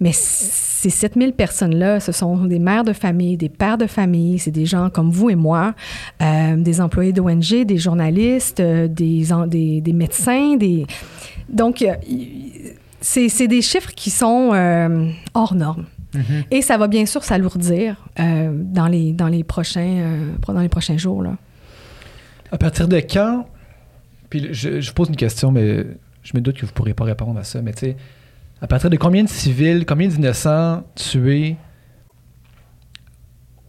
[SPEAKER 4] Mais ces 7000 personnes-là, ce sont des mères de famille, des pères de famille, c'est des gens comme vous et moi, euh, des employés d'ONG, des journalistes, euh, des, des, des médecins, des... Donc, c'est c'est des chiffres qui sont euh, hors normes. Et ça va bien sûr s'alourdir euh, dans, les, dans, les prochains, euh, dans les prochains jours. Là.
[SPEAKER 3] À partir de quand, puis je, je pose une question, mais je me doute que vous ne pourrez pas répondre à ça, mais tu sais, à partir de combien de civils, combien d'innocents tués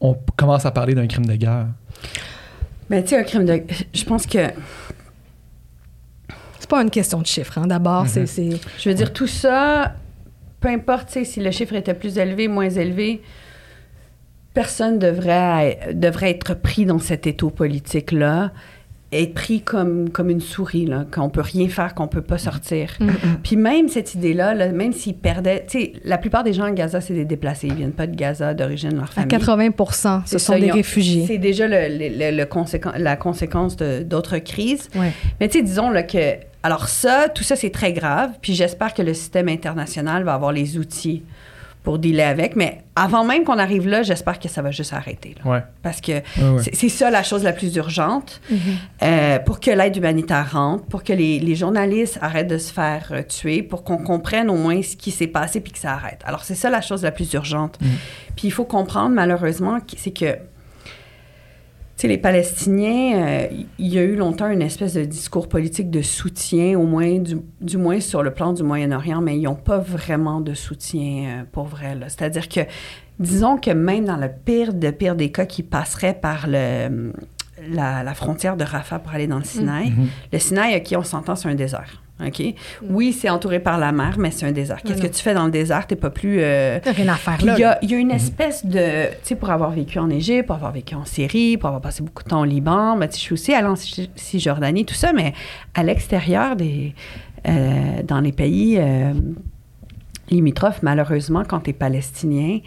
[SPEAKER 3] on commence à parler d'un crime de guerre?
[SPEAKER 5] Mais tu sais, un crime de... Je pense que,
[SPEAKER 4] pas une question de chiffres. hein. D'abord, c'est- c'est...
[SPEAKER 5] je veux dire, tout ça, peu importe, si le chiffre était plus élevé, moins élevé, personne devrait, devrait être pris dans cet étau politique-là, être pris comme, comme une souris, là, qu'on peut rien faire, qu'on peut pas sortir. Puis même cette idée-là, là, même s'ils perdaient... Tu sais, la plupart des gens à Gaza, c'est des déplacés. Ils viennent pas de Gaza, d'origine, leur
[SPEAKER 4] À
[SPEAKER 5] famille.
[SPEAKER 4] 80 ce sont
[SPEAKER 5] ça,
[SPEAKER 4] des
[SPEAKER 5] ont-
[SPEAKER 4] réfugiés.
[SPEAKER 5] C'est déjà le, le- le- le conséquent- la conséquence de- d'autres crises.
[SPEAKER 4] Ouais.
[SPEAKER 5] Mais tu sais, disons là, que. Alors, ça, tout ça, c'est très grave. Puis j'espère que le système international va avoir les outils pour dealer avec. Mais avant même qu'on arrive là, j'espère que ça va juste arrêter. là.
[SPEAKER 2] Ouais.
[SPEAKER 5] Parce que
[SPEAKER 3] Ouais, ouais.
[SPEAKER 5] c'est- ça la chose la plus urgente. Euh, pour que l'aide humanitaire rentre, pour que les, les journalistes arrêtent de se faire euh, tuer, pour qu'on comprenne au moins ce qui s'est passé puis que ça arrête. Alors, c'est ça la chose la plus urgente. Puis il faut comprendre, malheureusement, c'est que sais, les Palestiniens, euh, il y a eu longtemps une espèce de discours politique de soutien, au moins, du, du moins sur le plan du Moyen-Orient, mais ils n'ont pas vraiment de soutien euh, pour vrai. C'est-à-dire que, disons que même dans le pire de pire des cas qui passerait par le, la, la frontière de Rafah pour aller dans le Sinaï,
[SPEAKER 3] Mhm.
[SPEAKER 5] le Sinaï, OK, on s'entend, c'est un désert. OK? Oui, c'est entouré par la mer, mais c'est un désert. Qu'est-ce que tu fais dans le désert? T'es pas plus... euh,
[SPEAKER 4] T'as rien à faire là.
[SPEAKER 5] il y, a, il y a une espèce de. Tu sais, pour avoir vécu en Égypte, pour avoir vécu en Syrie, pour avoir passé beaucoup de temps au Liban, ben, tu sais, je suis aussi allée en Cis- Cisjordanie, tout ça, mais à l'extérieur des. euh, dans les pays euh, limitrophes, malheureusement, quand tu es palestinien,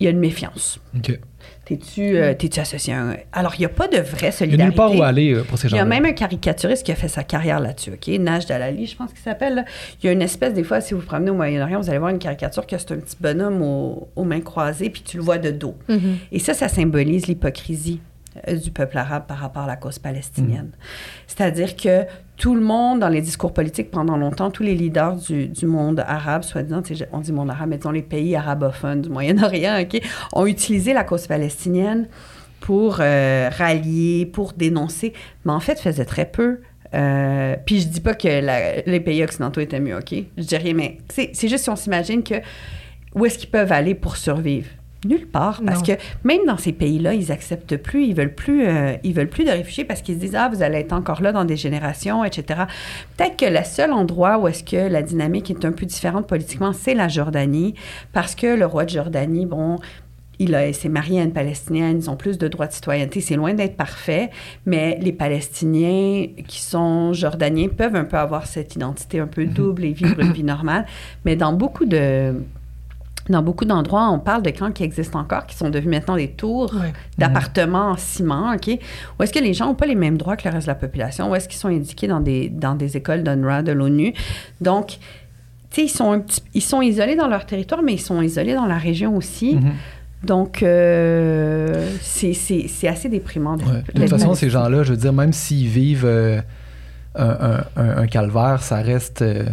[SPEAKER 5] il y a une méfiance.
[SPEAKER 3] OK.
[SPEAKER 5] T'es-tu euh, t'es-tu associé à un... Alors, il n'y a pas de vraie
[SPEAKER 3] Il n'y a
[SPEAKER 5] solidarité.
[SPEAKER 3] nulle part où aller euh, pour ces
[SPEAKER 5] Il y
[SPEAKER 3] gens-là.
[SPEAKER 5] a même un caricaturiste qui a fait sa carrière là-dessus, OK? Naj Dalali, je pense qu'il s'appelle. Il y a une espèce, des fois, si vous vous promenez au Moyen-Orient, vous allez voir une caricature que c'est un petit bonhomme aux, aux mains croisées, puis tu le vois de dos.
[SPEAKER 4] Mhm.
[SPEAKER 5] Et ça, ça symbolise l'hypocrisie du peuple arabe par rapport à la cause palestinienne. C'est-à-dire que tout le monde, dans les discours politiques pendant longtemps, tous les leaders du, du monde arabe, soi-disant, on dit monde arabe, mais disons les pays arabophones du Moyen-Orient, ont utilisé la cause palestinienne pour euh, rallier, pour dénoncer, mais en fait, faisaient très peu. Euh, puis je dis pas que les pays occidentaux étaient mieux, OK? Je dis rien, mais c'est juste si on s'imagine que où est-ce qu'ils peuvent aller pour survivre? Nulle part, parce
[SPEAKER 4] Non.
[SPEAKER 5] que même dans ces pays-là, ils acceptent plus, ils veulent plus, euh, ils veulent plus de réfugiés parce qu'ils se disent ah vous allez être encore là dans des générations, etc. Peut-être que le seul endroit où est-ce que la dynamique est un peu différente politiquement, c'est la Jordanie, parce que le roi de Jordanie, bon, il a- s'est marié à une Palestinienne, ils ont plus de droits de citoyenneté. C'est loin d'être parfait, mais les Palestiniens qui sont jordaniens peuvent un peu avoir cette identité un peu double et vivre une vie normale. Mais dans beaucoup de dans beaucoup d'endroits, on parle de camps qui existent encore, qui sont devenus maintenant des tours d'appartements en ciment, OK? Où est-ce que les gens n'ont pas les mêmes droits que le reste de la population? Où est-ce qu'ils sont indiqués dans des, dans des écoles d'UNRWA, de l'ONU? Donc, tu sais, ils sont, un petit- ils sont isolés dans leur territoire, mais ils sont isolés dans la région aussi.
[SPEAKER 3] Mhm.
[SPEAKER 5] Donc, euh, c'est assez déprimant. d'être-
[SPEAKER 3] Ouais. De toute façon, ces gens-là, je veux dire, même s'ils vivent euh, un, un- un- un calvaire, ça reste euh,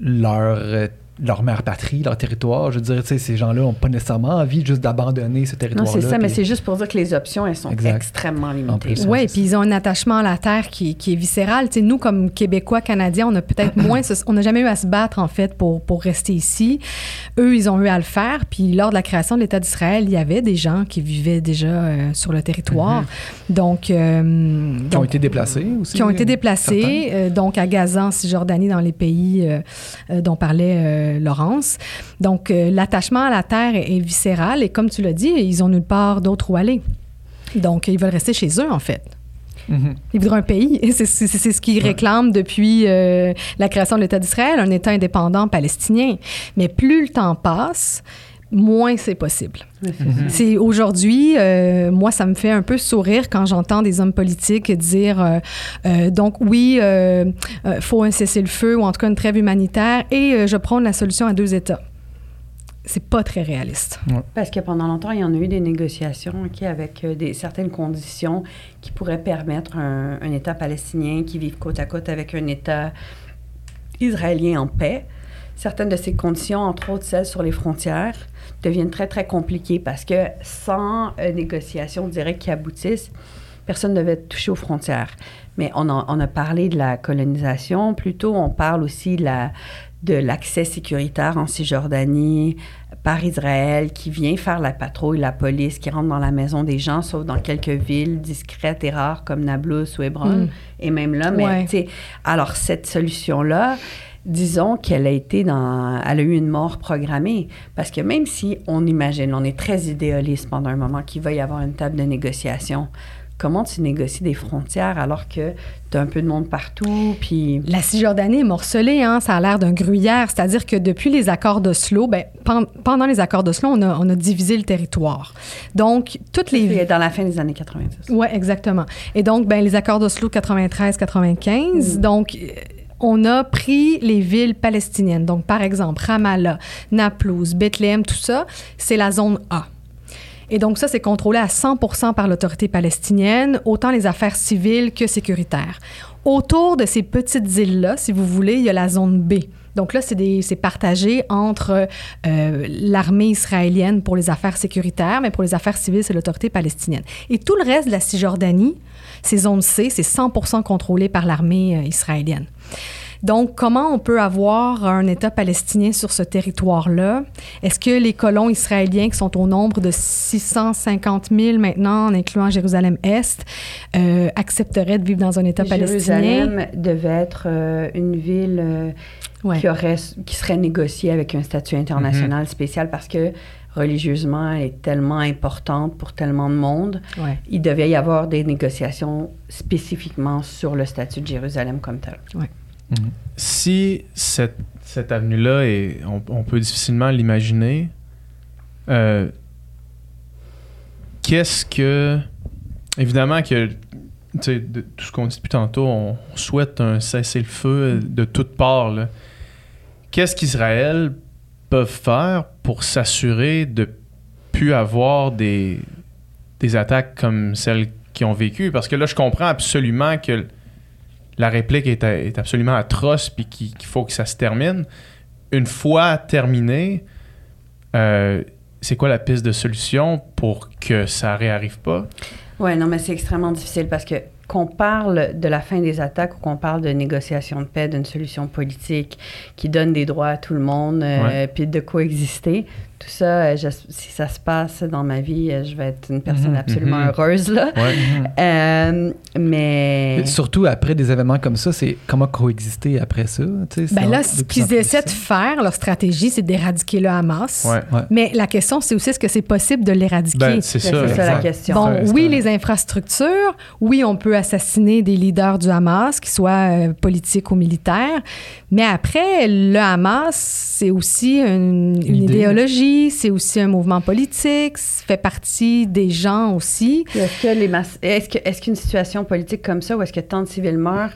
[SPEAKER 3] leur, euh, leur mère patrie, leur territoire. Je veux dire, tu sais, ces gens-là n'ont pas nécessairement envie juste d'abandonner ce
[SPEAKER 5] Non,
[SPEAKER 3] territoire-là.
[SPEAKER 5] c'est ça, mais c'est juste pour dire que les options, elles sont
[SPEAKER 3] Exact.
[SPEAKER 5] extrêmement
[SPEAKER 3] En
[SPEAKER 5] limitées.
[SPEAKER 4] Oui, puis ils ont un attachement à la terre qui, qui est viscéral. Tu sais, nous, comme Québécois, Canadiens, on a peut-être moins, ce- on n'a jamais eu à se battre, en fait, pour, pour rester ici. Eux, ils ont eu à le faire. Puis lors de la création de l'État d'Israël, il y avait des gens qui vivaient déjà euh, sur le territoire. Donc, euh,
[SPEAKER 3] Mm-hmm. Qui ont
[SPEAKER 4] donc,
[SPEAKER 3] été déplacés aussi.
[SPEAKER 4] qui ont été déplacés, euh, donc à Gaza, en Cisjordanie, dans les pays dont parlait euh, Laurence. Donc, euh, l'attachement à la terre est, est viscéral et comme tu l'as dit, ils ont nulle part d'autre où aller. Donc, ils veulent rester chez eux, en fait.
[SPEAKER 3] Mhm.
[SPEAKER 4] Ils voudraient un pays. [laughs] Et C'est ce qu'ils réclament depuis euh, la création de l'État d'Israël, un État indépendant palestinien. Mais plus le temps passe, moins c'est possible.
[SPEAKER 5] C'est.
[SPEAKER 4] C'est aujourd'hui, euh, moi, ça me fait un peu sourire quand j'entends des hommes politiques dire euh, euh, donc oui, euh, euh, faut un cessez-le-feu ou en tout cas une trêve humanitaire et euh, je prône la solution à deux États. C'est pas très réaliste.
[SPEAKER 5] Parce que pendant longtemps, il y en a eu des négociations ok, avec des, certaines conditions qui pourraient permettre un, un État palestinien qui vive côte à côte avec un État israélien en paix. Certaines de ces conditions, entre autres celles sur les frontières, deviennent très, très compliquées parce que sans euh, négociation directe qui aboutisse, personne ne devait toucher aux frontières. Mais on a, on a parlé de la colonisation, plutôt on parle aussi de la- de l'accès sécuritaire en Cisjordanie par Israël qui vient faire la patrouille, la police, qui rentre dans la maison des gens, sauf dans quelques villes discrètes et rares comme Nablus ou Hébron,
[SPEAKER 4] Mm.
[SPEAKER 5] et même là. Mais,
[SPEAKER 4] Ouais.
[SPEAKER 5] alors, cette solution-là, disons qu'elle a été dans. Elle a eu une mort programmée. Parce que même si on imagine, on est très idéaliste pendant un moment qu'il va y avoir une table de négociation, comment tu négocies des frontières alors que tu as un peu de monde partout, puis.
[SPEAKER 4] La Cisjordanie est morcelée, hein, ça a l'air d'un gruyère, c'est-à-dire que depuis les accords d'Oslo, ben, pen- pendant les accords d'Oslo, on a, on a divisé le territoire. Donc, toutes les
[SPEAKER 5] C'est dans la fin des années 90.
[SPEAKER 4] Oui, exactement. Et donc, ben, les accords d'Oslo 93-95, donc, euh, on a pris les villes palestiniennes. Donc, par exemple, Ramallah, Naplouse, Bethléem, tout ça, c'est la zone A. Et donc, ça, c'est contrôlé à 100 par l'autorité palestinienne, autant les affaires civiles que sécuritaires. Autour de ces petites îles-là, si vous voulez, il y a la zone B. Donc là, c'est partagé entre euh, l'armée israélienne pour les affaires sécuritaires, mais pour les affaires civiles, c'est l'autorité palestinienne. Et tout le reste de la Cisjordanie, ces zones C, c'est 100% contrôlé par l'armée euh, israélienne. Donc, comment on peut avoir un État palestinien sur ce territoire-là? Est-ce que les colons israéliens, qui sont au nombre de 650 000 maintenant, en incluant Jérusalem-Est, euh, accepteraient de vivre dans un État palestinien?
[SPEAKER 5] Jérusalem devait être euh, une ville euh,
[SPEAKER 4] Ouais.
[SPEAKER 5] qui, aurait, qui serait négociée avec un statut international spécial parce que religieusement, elle est tellement importante pour tellement de monde.
[SPEAKER 4] Ouais.
[SPEAKER 5] Il devait y avoir des négociations spécifiquement sur le statut de Jérusalem comme tel.
[SPEAKER 2] Si cette, cette avenue-là, est, on, on peut difficilement l'imaginer, euh, qu'est-ce que. Évidemment que. tu sais, de tout ce qu'on dit depuis tantôt, on souhaite un cessez-le-feu de toutes parts. là. Qu'est-ce qu'Israël peut faire pour s'assurer de plus avoir des, des attaques comme celles qu'ils ont vécues? Parce que là, je comprends absolument que la réplique est, absolument atroce puis qu'il faut que ça se termine. Une fois terminé, euh, c'est quoi la piste de solution pour que ça réarrive pas?
[SPEAKER 5] Oui, non, mais c'est extrêmement difficile parce que qu'on parle de la fin des attaques ou qu'on parle de négociation de paix, d'une solution politique qui donne des droits à tout le monde, euh, puis de coexister, tout ça, euh, je- si ça se passe dans ma vie, euh, je vais être une personne
[SPEAKER 3] Mhm.
[SPEAKER 5] absolument
[SPEAKER 2] Mhm.
[SPEAKER 5] heureuse, là.
[SPEAKER 2] Ouais. [laughs]
[SPEAKER 5] Euh, mais...
[SPEAKER 3] Et Surtout après des événements comme ça, c'est comment coexister après ça. tu sais,
[SPEAKER 4] Ben là, ce qu'ils essaient de faire, leur stratégie, c'est d'éradiquer le Hamas.
[SPEAKER 2] Ouais.
[SPEAKER 3] Ouais.
[SPEAKER 4] Mais la question, c'est aussi est-ce que c'est possible de l'éradiquer?
[SPEAKER 2] Ben, c'est ça.
[SPEAKER 5] ça, la question.
[SPEAKER 4] Bon, oui, les infrastructures, oui, on peut assassiner des leaders du Hamas, qu'ils soient euh, politiques ou militaires, mais après, le Hamas, c'est aussi une, une
[SPEAKER 3] idée.
[SPEAKER 4] C'est aussi un mouvement politique, ça fait partie des gens aussi.
[SPEAKER 5] Est-ce que les mass- est-ce que est-ce qu'une situation politique comme ça, où est-ce que tant de civils meurent,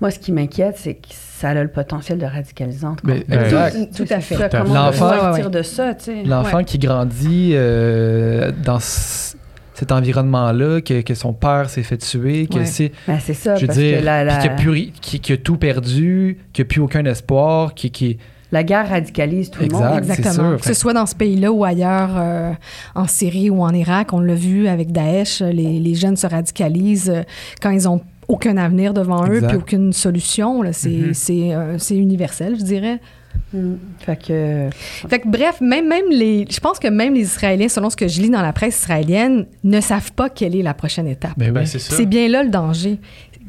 [SPEAKER 5] moi, ce qui m'inquiète, c'est que ça a le potentiel de radicalisante. quoi.
[SPEAKER 3] Mais,
[SPEAKER 2] Ben.
[SPEAKER 4] Tout, tout à fait.
[SPEAKER 5] Ça,
[SPEAKER 2] Tout à
[SPEAKER 5] comment
[SPEAKER 2] fait.
[SPEAKER 5] on peut
[SPEAKER 3] L'enfant-
[SPEAKER 5] sortir
[SPEAKER 4] Ouais, ouais.
[SPEAKER 5] de ça, tu sais?
[SPEAKER 3] L'enfant qui grandit euh, dans cet environnement-là, que, que son père s'est fait tuer, que
[SPEAKER 4] Ouais.
[SPEAKER 3] c'est,
[SPEAKER 5] Ben, c'est ça,
[SPEAKER 3] je veux
[SPEAKER 5] parce
[SPEAKER 3] dire,
[SPEAKER 5] que la, la,
[SPEAKER 3] puis qu'il a, plus tout perdu, qu'il n'a plus aucun espoir, qui, qui
[SPEAKER 5] la guerre radicalise tout le
[SPEAKER 3] Exact.
[SPEAKER 5] monde.
[SPEAKER 3] c'est
[SPEAKER 4] Exactement.
[SPEAKER 3] sûr.
[SPEAKER 4] Que ce soit dans ce pays-là ou ailleurs, euh, en Syrie ou en Irak, on l'a vu avec Daesh, les, les jeunes se radicalisent euh, quand ils ont aucun avenir devant eux, puis aucune solution. là. C'est euh, universel, je dirais.
[SPEAKER 5] Mm. Fait que...
[SPEAKER 4] Fait que bref, même, même les, je pense que même les Israéliens, selon ce que je lis dans la presse israélienne, ne savent pas quelle est la prochaine étape.
[SPEAKER 3] Ben
[SPEAKER 2] Ben. C'est
[SPEAKER 4] bien là le danger.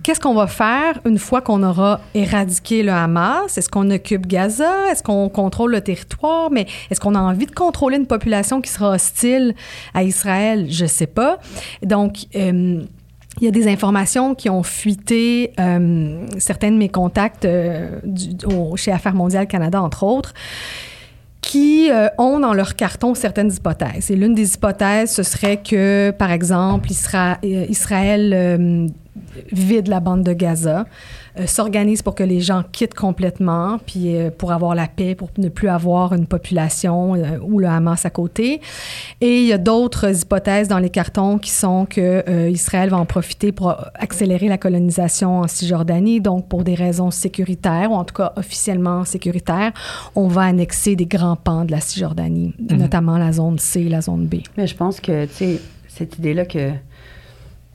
[SPEAKER 4] Qu'est-ce qu'on va faire une fois qu'on aura éradiqué le Hamas? Est-ce qu'on occupe Gaza? Est-ce qu'on contrôle le territoire? Mais est-ce qu'on a envie de contrôler une population qui sera hostile à Israël? Je sais pas. Donc, euh, il y a des informations qui ont fuité, euh, certains de mes contacts euh, chez Affaires mondiales Canada, entre autres, qui euh, ont dans leur carton certaines hypothèses. Et l'une des hypothèses, ce serait que, par exemple, euh, Israël euh, vide la bande de Gaza, euh, s'organise pour que les gens quittent complètement, puis euh, pour avoir la paix, pour ne plus avoir une population euh, ou le Hamas à côté. Et il y a d'autres hypothèses dans les cartons qui sont que euh, Israël va en profiter pour accélérer la colonisation en Cisjordanie, donc pour des raisons sécuritaires, ou en tout cas officiellement sécuritaires, on va annexer des grands pans de la Cisjordanie,
[SPEAKER 3] Mhm.
[SPEAKER 4] notamment la zone C et la zone B.
[SPEAKER 5] Mais je pense que, tu sais, cette idée-là que,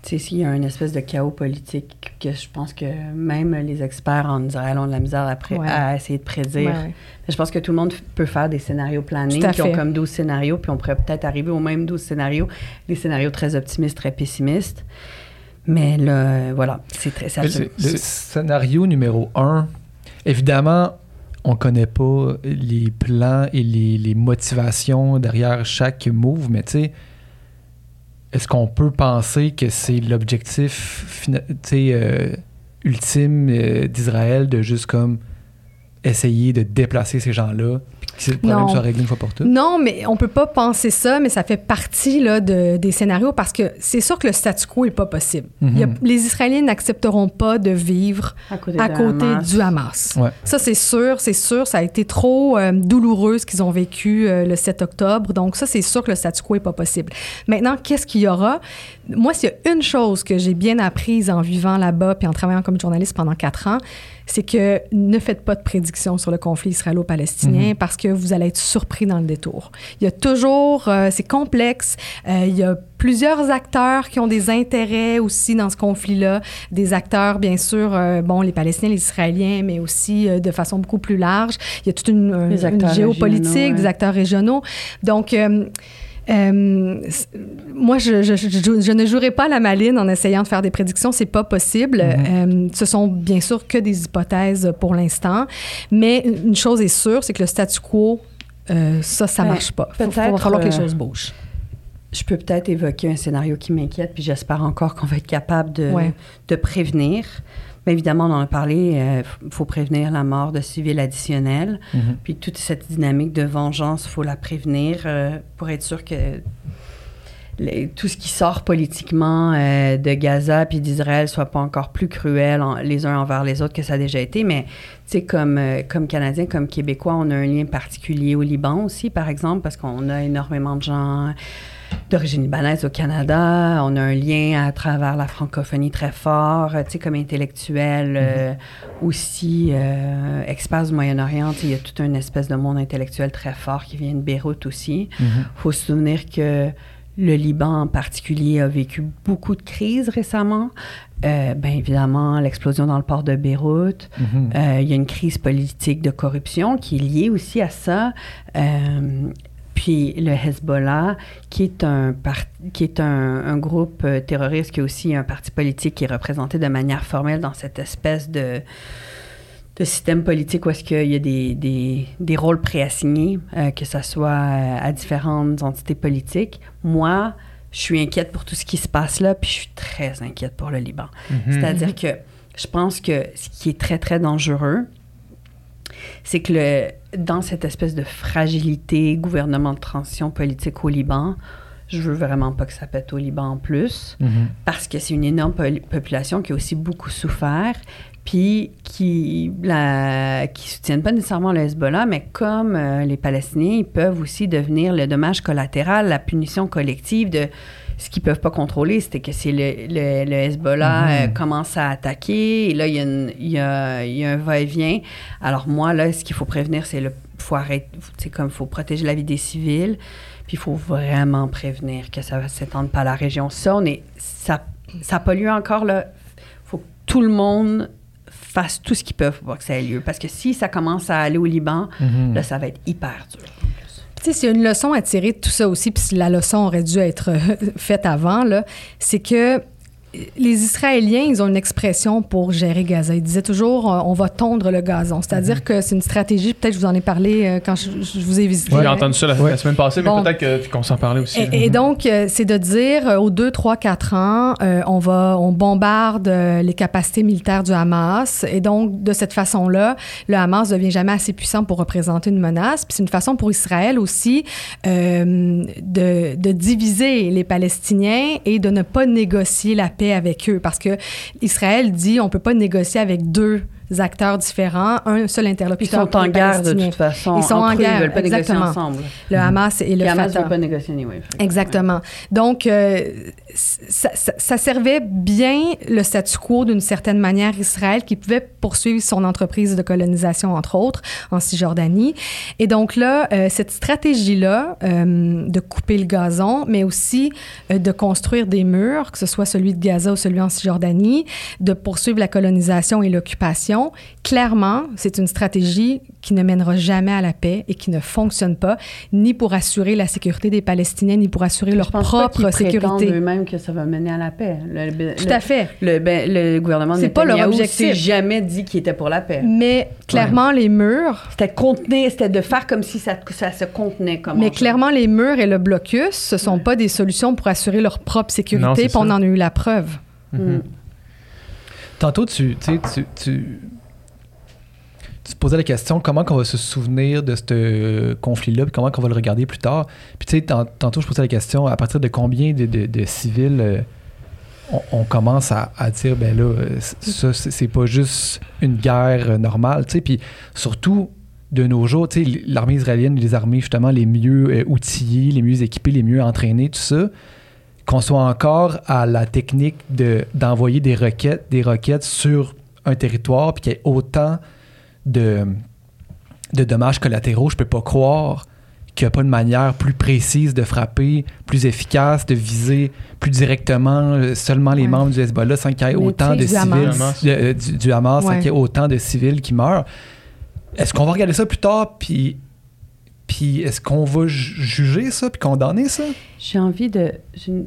[SPEAKER 5] s'il y a une espèce de chaos politique, que je pense que même les experts en Israël ont de la misère
[SPEAKER 4] Ouais.
[SPEAKER 5] à essayer de prédire.
[SPEAKER 4] Ouais, ouais.
[SPEAKER 5] Je pense que tout le monde peut faire des scénarios
[SPEAKER 4] à
[SPEAKER 5] qui ont comme 12 scénarios, puis on pourrait peut-être arriver aux mêmes 12 scénarios, des scénarios très optimistes, très pessimistes. Mais là, voilà, c'est très... ça
[SPEAKER 3] le scénario numéro un, évidemment, on connaît pas les plans et les, les motivations derrière chaque move, mais tu sais, est-ce qu'on peut penser que c'est l'objectif euh, ultime euh, d'Israël de juste comme essayer de déplacer ces gens-là, que le problème
[SPEAKER 4] Non.
[SPEAKER 3] soit réglé une fois pour toutes?
[SPEAKER 4] Non, mais on peut pas penser ça, mais ça fait partie là, de- des scénarios parce que c'est sûr que le statu quo est pas possible. Il y a-
[SPEAKER 3] Mhm.
[SPEAKER 4] les Israéliens n'accepteront pas de vivre
[SPEAKER 5] à côté,
[SPEAKER 4] à
[SPEAKER 5] de
[SPEAKER 4] côté
[SPEAKER 5] Hamas.
[SPEAKER 4] du Hamas.
[SPEAKER 3] Ouais.
[SPEAKER 4] Ça, c'est sûr, c'est sûr. Ça a été trop euh, douloureux ce qu'ils ont vécu euh, le 7 octobre. Donc, ça, c'est sûr que le statu quo n'est pas possible. Maintenant, qu'est-ce qu'il y aura? Moi, s'il y a une chose que j'ai bien apprise en vivant là-bas puis en travaillant comme journaliste pendant quatre ans, c'est que ne faites pas de prédictions sur le conflit israélo-palestinien
[SPEAKER 3] Mhm.
[SPEAKER 4] parce que vous allez être surpris dans le détour. Il y a toujours, euh, c'est complexe, euh, il y a plusieurs acteurs qui ont des intérêts aussi dans ce conflit-là, des acteurs, bien sûr, euh, bon, les Palestiniens, les Israéliens, mais aussi de façon beaucoup plus large. Il y a toute une, géopolitique,
[SPEAKER 5] ouais.
[SPEAKER 4] des acteurs régionaux. Donc, euh, moi, je, je- je- je ne jouerai pas la maline en essayant de faire des prédictions. C'est pas possible. Euh, ce sont bien sûr que des hypothèses pour l'instant. Mais une chose est sûre, c'est que le statu quo, euh, ça, ça
[SPEAKER 5] Ben,
[SPEAKER 4] marche pas. Il va falloir que les
[SPEAKER 5] euh,
[SPEAKER 4] choses bougent.
[SPEAKER 5] Je peux peut-être évoquer un scénario qui m'inquiète, puis j'espère encore qu'on va être capable de,
[SPEAKER 4] Ouais.
[SPEAKER 5] de prévenir. Évidemment, on en a parlé, il faut prévenir la mort de civils additionnels.
[SPEAKER 3] Mhm.
[SPEAKER 5] Puis toute cette dynamique de vengeance, il faut la prévenir euh, pour être sûr que les- tout ce qui sort politiquement euh, de Gaza puis d'Israël soit pas encore plus cruel en- les uns envers les autres que ça a déjà été. Mais, tu sais, comme, euh, comme Canadiens, comme Québécois, on a un lien particulier au Liban aussi, par exemple, parce qu'on a énormément de gens d'origine libanaise au Canada. On a un lien à travers la francophonie très fort, euh, tu sais, comme intellectuel euh, aussi, euh, experts du Moyen-Orient. Il y a toute une espèce de monde intellectuel très fort qui vient de Beyrouth aussi. Il faut se souvenir que le Liban en particulier a vécu beaucoup de crises récemment. Euh, bien évidemment, l'explosion dans le port de Beyrouth.
[SPEAKER 3] Mhm.
[SPEAKER 5] Euh, il y a une crise politique de corruption qui est liée aussi à ça. Euh, puis le Hezbollah, qui est un, qui est un, un groupe euh, terroriste, qui est aussi un parti politique qui est représenté de manière formelle dans cette espèce de, de système politique où est-ce qu'il y a des, des, des rôles préassignés, euh, que ce soit euh, à différentes entités politiques. Moi, je suis inquiète pour tout ce qui se passe là, puis je suis très inquiète pour le Liban. C'est-à-dire que je pense que ce qui est très, très dangereux, c'est que le, dans cette espèce de fragilité, gouvernement de transition politique au Liban, je veux vraiment pas que ça pète au Liban en plus,
[SPEAKER 3] Mhm.
[SPEAKER 5] parce que c'est une énorme population qui a aussi beaucoup souffert, puis qui la, qui soutiennent pas nécessairement le Hezbollah, mais comme euh, les Palestiniens, ils peuvent aussi devenir le dommage collatéral, la punition collective de ce qu'ils peuvent pas contrôler, c'était que si le, le- le Hezbollah
[SPEAKER 3] Mhm.
[SPEAKER 5] euh, commence à attaquer, et là, il y a, une- il y a- il y a un va-et-vient. Alors moi, là, ce qu'il faut prévenir, c'est le faut arrêter, c'est comme faut protéger la vie des civils, puis il faut vraiment prévenir que ça va s'étendre pas à la région. Ça, on est, ça, ça pollue encore, là. faut que tout le monde fasse tout ce qu'ils peuvent pour que ça ait lieu. Parce que si ça commence à aller au Liban,
[SPEAKER 3] Mhm.
[SPEAKER 5] là, ça va être hyper dur.
[SPEAKER 4] Tu sais, c'est une leçon à tirer de tout ça aussi, puis la leçon aurait dû être euh, [laughs] faite avant, là, c'est que les Israéliens, ils ont une expression pour gérer Gaza. Ils disaient toujours, euh, on va tondre le gazon. C'est-à-dire que c'est une stratégie, peut-être je vous en ai parlé euh, quand je, je vous ai visité.
[SPEAKER 2] J'ai
[SPEAKER 4] hein.
[SPEAKER 2] entendu ça la, semaine passée, mais
[SPEAKER 4] Bon.
[SPEAKER 2] peut-être qu'on s'en parlait aussi.
[SPEAKER 4] Et, et donc, euh, c'est de dire, aux 2, 3, 4 ans, euh, on, va, on bombarde les capacités militaires du Hamas. Et donc, de cette façon-là, le Hamas devient jamais assez puissant pour représenter une menace. Puis c'est une façon pour Israël aussi euh, de, de diviser les Palestiniens et de ne pas négocier la paix avec eux. Parce que Israël dit, on peut pas négocier avec deux acteurs différents, un seul
[SPEAKER 5] Puis ils
[SPEAKER 4] interlocuteur.
[SPEAKER 5] sont en guerre de toute façon.
[SPEAKER 4] Ils sont en
[SPEAKER 5] eux,
[SPEAKER 4] guerre,
[SPEAKER 5] Ils veulent pas négocier
[SPEAKER 4] exactement.
[SPEAKER 5] ensemble.
[SPEAKER 4] Le Hamas et le
[SPEAKER 5] Le Hamas ne veut pas négocier anyway.
[SPEAKER 4] Exactement. Donc, euh, ça, ça- ça servait bien le statu quo d'une certaine manière Israël qui pouvait poursuivre son entreprise de colonisation, entre autres, en Cisjordanie. Et donc là, euh, cette stratégie-là euh, de couper le gazon, mais aussi de construire des murs, que ce soit celui de Gaza ou celui en Cisjordanie, de poursuivre la colonisation et l'occupation, clairement, c'est une stratégie qui ne mènera jamais à la paix et qui ne fonctionne pas, ni pour assurer la sécurité des Palestiniens, ni pour assurer leur
[SPEAKER 5] Je pense pas
[SPEAKER 4] propre
[SPEAKER 5] qu'ils prétendent
[SPEAKER 4] sécurité.
[SPEAKER 5] eux-mêmes que ça va mener à la paix. Le, le-
[SPEAKER 4] Tout à fait.
[SPEAKER 5] Le, ben, le gouvernement de
[SPEAKER 4] pas leur objectif.
[SPEAKER 5] jamais dit qu'il était pour la paix.
[SPEAKER 4] Mais clairement, les murs,
[SPEAKER 5] C'était contenir, c'était de faire comme si ça, ça se contenait comme
[SPEAKER 4] mais clairement, les murs et le blocus, ce sont pas des solutions pour assurer leur propre
[SPEAKER 2] Non,
[SPEAKER 4] sécurité,
[SPEAKER 2] c'est
[SPEAKER 4] puis on en a eu la preuve.
[SPEAKER 5] Mm.
[SPEAKER 3] Tantôt, tu, tu, tu, tu, te posais la question comment qu'on va se souvenir de ce conflit-là, puis comment qu'on va le regarder plus tard? Puis tu sais, tant- tantôt, je posais la question à partir de combien de, de- civils euh, on, commence à, à dire, ben là, euh, ça, c'est pas juste une guerre euh, normale, tu sais. Puis surtout, de nos jours, tu sais, l'armée israélienne, les armées justement les mieux outillées, les mieux équipées, les mieux entraînées, tout ça, qu'on soit encore à la technique de, d'envoyer des requêtes, des requêtes sur un territoire, puis qu'il y ait autant de, de dommages collatéraux, je peux pas croire qu'il n'y a pas de manière plus précise de frapper, plus efficace, de viser plus directement euh, seulement les
[SPEAKER 4] Ouais.
[SPEAKER 3] membres du Hezbollah sans qu'il y ait autant de civils,
[SPEAKER 2] Hamas.
[SPEAKER 3] de- euh, du, du Hamas, sans qu'il y ait autant de civils qui meurent. Est-ce qu'on va regarder ça plus tard, puis, puis est-ce qu'on va ju- juger ça, puis condamner ça?
[SPEAKER 5] J'ai envie de.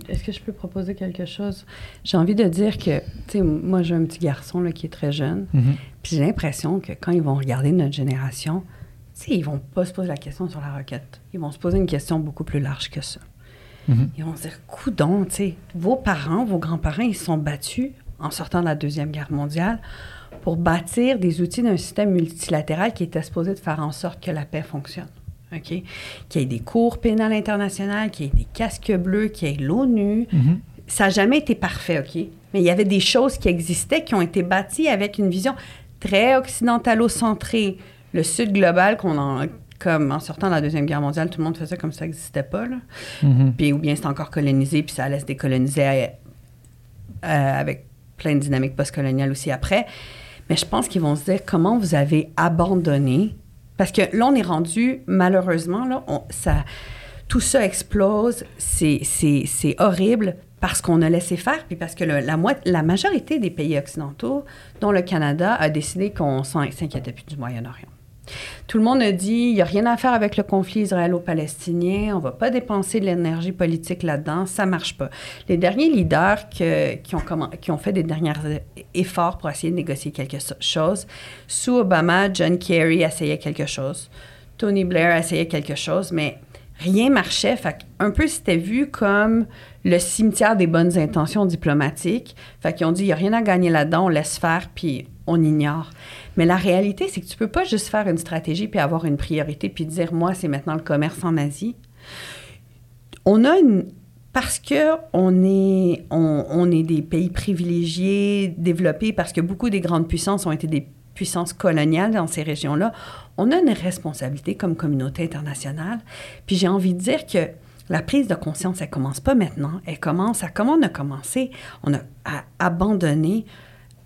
[SPEAKER 5] Est-ce que je peux proposer quelque chose? J'ai envie de dire que, tu sais, moi, j'ai un petit garçon là, qui est très jeune. Puis j'ai l'impression que quand ils vont regarder notre génération, tu sais, ils vont pas se poser la question sur la requête. Ils vont se poser une question beaucoup plus large que ça.
[SPEAKER 3] Mhm.
[SPEAKER 5] Ils vont se dire, coudon, tu sais, vos parents, vos grands-parents, ils se sont battus en sortant de la Deuxième Guerre mondiale pour bâtir des outils d'un système multilatéral qui était supposé de faire en sorte que la paix fonctionne. OK? Qu'il y ait des cours pénales internationales, qu'il y ait des casques bleus, qu'il y ait l'ONU.
[SPEAKER 3] Mhm.
[SPEAKER 5] Ça n'a jamais été parfait, OK? Mais il y avait des choses qui existaient, qui ont été bâties avec une vision très occidentalo-centrée. Le Sud global, qu'on en, comme en sortant de la Deuxième Guerre mondiale, tout le monde faisait comme ça n'existait pas, là.
[SPEAKER 3] Mhm.
[SPEAKER 5] Puis ou bien c'est encore colonisé, puis ça allait se décoloniser euh, euh, avec plein de dynamiques postcoloniales aussi après. Mais je pense qu'ils vont se dire comment vous avez abandonné. Parce que là, on est rendu, malheureusement, ça, tout ça explose. C'est, horrible parce qu'on a laissé faire, puis parce que la, majorité des pays occidentaux, dont le Canada, a décidé qu'on s'inquiétait plus du Moyen-Orient. Tout le monde a dit, il n'y a rien à faire avec le conflit israélo-palestinien, on ne va pas dépenser de l'énergie politique là-dedans, ça ne marche pas. Les derniers leaders qui, ont fait des derniers efforts pour essayer de négocier quelque chose, sous Obama, John Kerry essayait quelque chose, Tony Blair essayait quelque chose, mais rien marchait. Un peu, c'était vu comme le cimetière des bonnes intentions diplomatiques. Fait qu'ils ont dit, il n'y a rien à gagner là-dedans, on laisse faire, puis on ignore. Mais la réalité, c'est que tu peux pas juste faire une stratégie puis avoir une priorité puis dire, moi, c'est maintenant le commerce en Asie. On a une... Parce que on est, on, est des pays privilégiés, développés, parce que beaucoup des grandes puissances ont été des puissances coloniales dans ces régions-là, on a une responsabilité comme communauté internationale. Puis j'ai envie de dire que la prise de conscience, elle commence pas maintenant. Elle commence à comment on a commencé. On a abandonné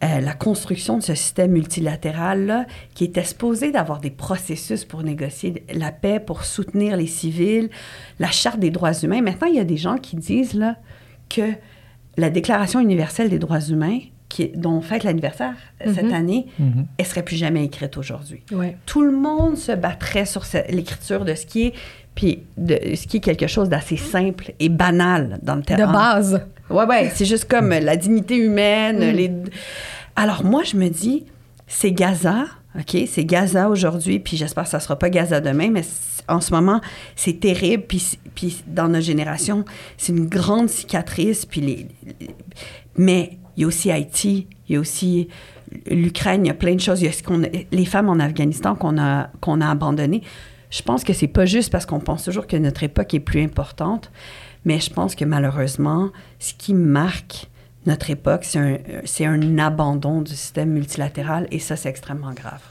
[SPEAKER 5] euh, la construction de ce système multilatéral-là qui était supposé d'avoir des processus pour négocier la paix, pour soutenir les civils, la Charte des droits humains. Maintenant, il y a des gens qui disent là, que la Déclaration universelle des droits humains, qui, est- dont on fête l'anniversaire euh, cette
[SPEAKER 4] Mhm.
[SPEAKER 5] année,
[SPEAKER 3] Mhm.
[SPEAKER 5] elle serait plus jamais écrite aujourd'hui
[SPEAKER 4] Ouais.
[SPEAKER 5] tout le monde se battrait sur l'écriture de ce qui est puis de ce qui est quelque chose d'assez simple et banal dans le
[SPEAKER 4] De
[SPEAKER 5] terrain.
[SPEAKER 4] base.
[SPEAKER 5] Ouais ouais, c'est juste comme la dignité humaine,
[SPEAKER 4] Mm.
[SPEAKER 5] les Alors moi je me dis c'est Gaza, OK, c'est Gaza aujourd'hui puis j'espère que ça sera pas Gaza demain mais en ce moment, c'est terrible puis puis dans notre génération, c'est une grande cicatrice puis les, mais il y a aussi Haïti, il y a aussi l'Ukraine, il y a plein de choses. Il y a ce qu'on les femmes en Afghanistan qu'on a, qu'on a abandonnées. Je pense que c'est pas juste parce qu'on pense toujours que notre époque est plus importante, mais je pense que malheureusement, ce qui marque notre époque, c'est un, c'est un abandon du système multilatéral et ça, c'est extrêmement grave.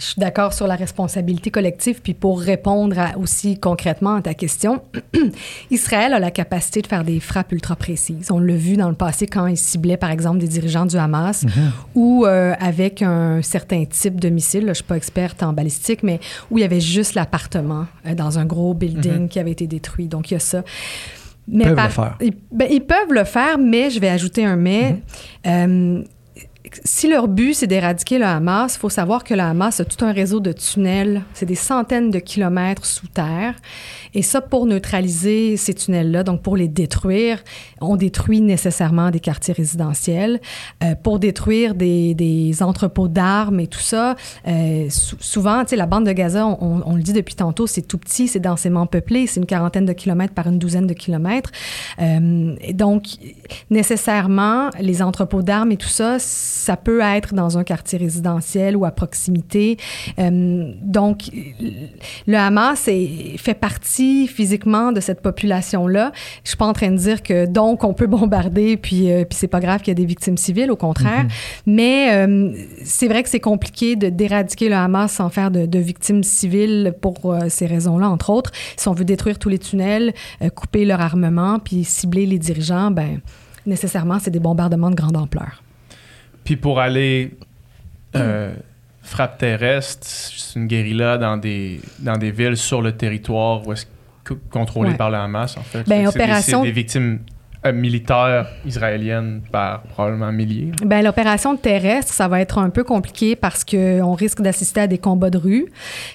[SPEAKER 4] Je suis d'accord sur la responsabilité collective. Puis pour répondre à- aussi concrètement à ta question, [clears throat] Israël a la capacité de faire des frappes ultra précises. On l'a vu dans le passé quand il ciblait, par exemple, des dirigeants du Hamas ou euh, avec un certain type de missile. là, je ne suis pas experte en balistique, mais où il y avait juste l'appartement euh, dans un gros building qui avait été détruit. Donc il y a ça. Mais
[SPEAKER 3] peuvent le faire.
[SPEAKER 4] Ils, ben, ils peuvent le faire, mais je vais ajouter un mais. Euh, si leur but, c'est d'éradiquer le Hamas, il faut savoir que le Hamas a tout un réseau de tunnels. C'est des centaines de kilomètres sous terre. Et ça, pour neutraliser ces tunnels-là, donc pour les détruire, on détruit nécessairement des quartiers résidentiels. Euh, pour détruire des, entrepôts d'armes et tout ça, euh, sou- souvent, tu sais, la bande de Gaza, on, le dit depuis tantôt, c'est tout petit, c'est densément peuplé, c'est une quarantaine de kilomètres par une douzaine de kilomètres. Euh, donc, nécessairement, les entrepôts d'armes et tout ça, ça peut être dans un quartier résidentiel ou à proximité. Euh, donc, le Hamas est- fait partie physiquement de cette population-là. Je suis pas en train de dire que donc on peut [laughs] bombarder puis euh, puis c'est pas grave qu'il y a des victimes civiles, au contraire. Mais euh, c'est vrai que c'est compliqué de d'éradiquer le Hamas sans faire de, de victimes civiles pour euh, ces raisons-là, entre autres. Si on veut détruire tous les tunnels, couper leur armement puis cibler les dirigeants, ben nécessairement c'est des bombardements de grande ampleur.
[SPEAKER 2] Puis pour aller euh, frappe terrestre, c'est une guérilla dans des, dans des villes sur le territoire où est-ce
[SPEAKER 4] Ouais.
[SPEAKER 2] par le Hamas, en fait.
[SPEAKER 4] Ben,
[SPEAKER 2] C'est des- des, victimes euh, militaires israéliennes par probablement milliers.
[SPEAKER 4] Ben, l'opération terrestre, ça va être un peu compliqué parce qu'on risque d'assister à des combats de rue.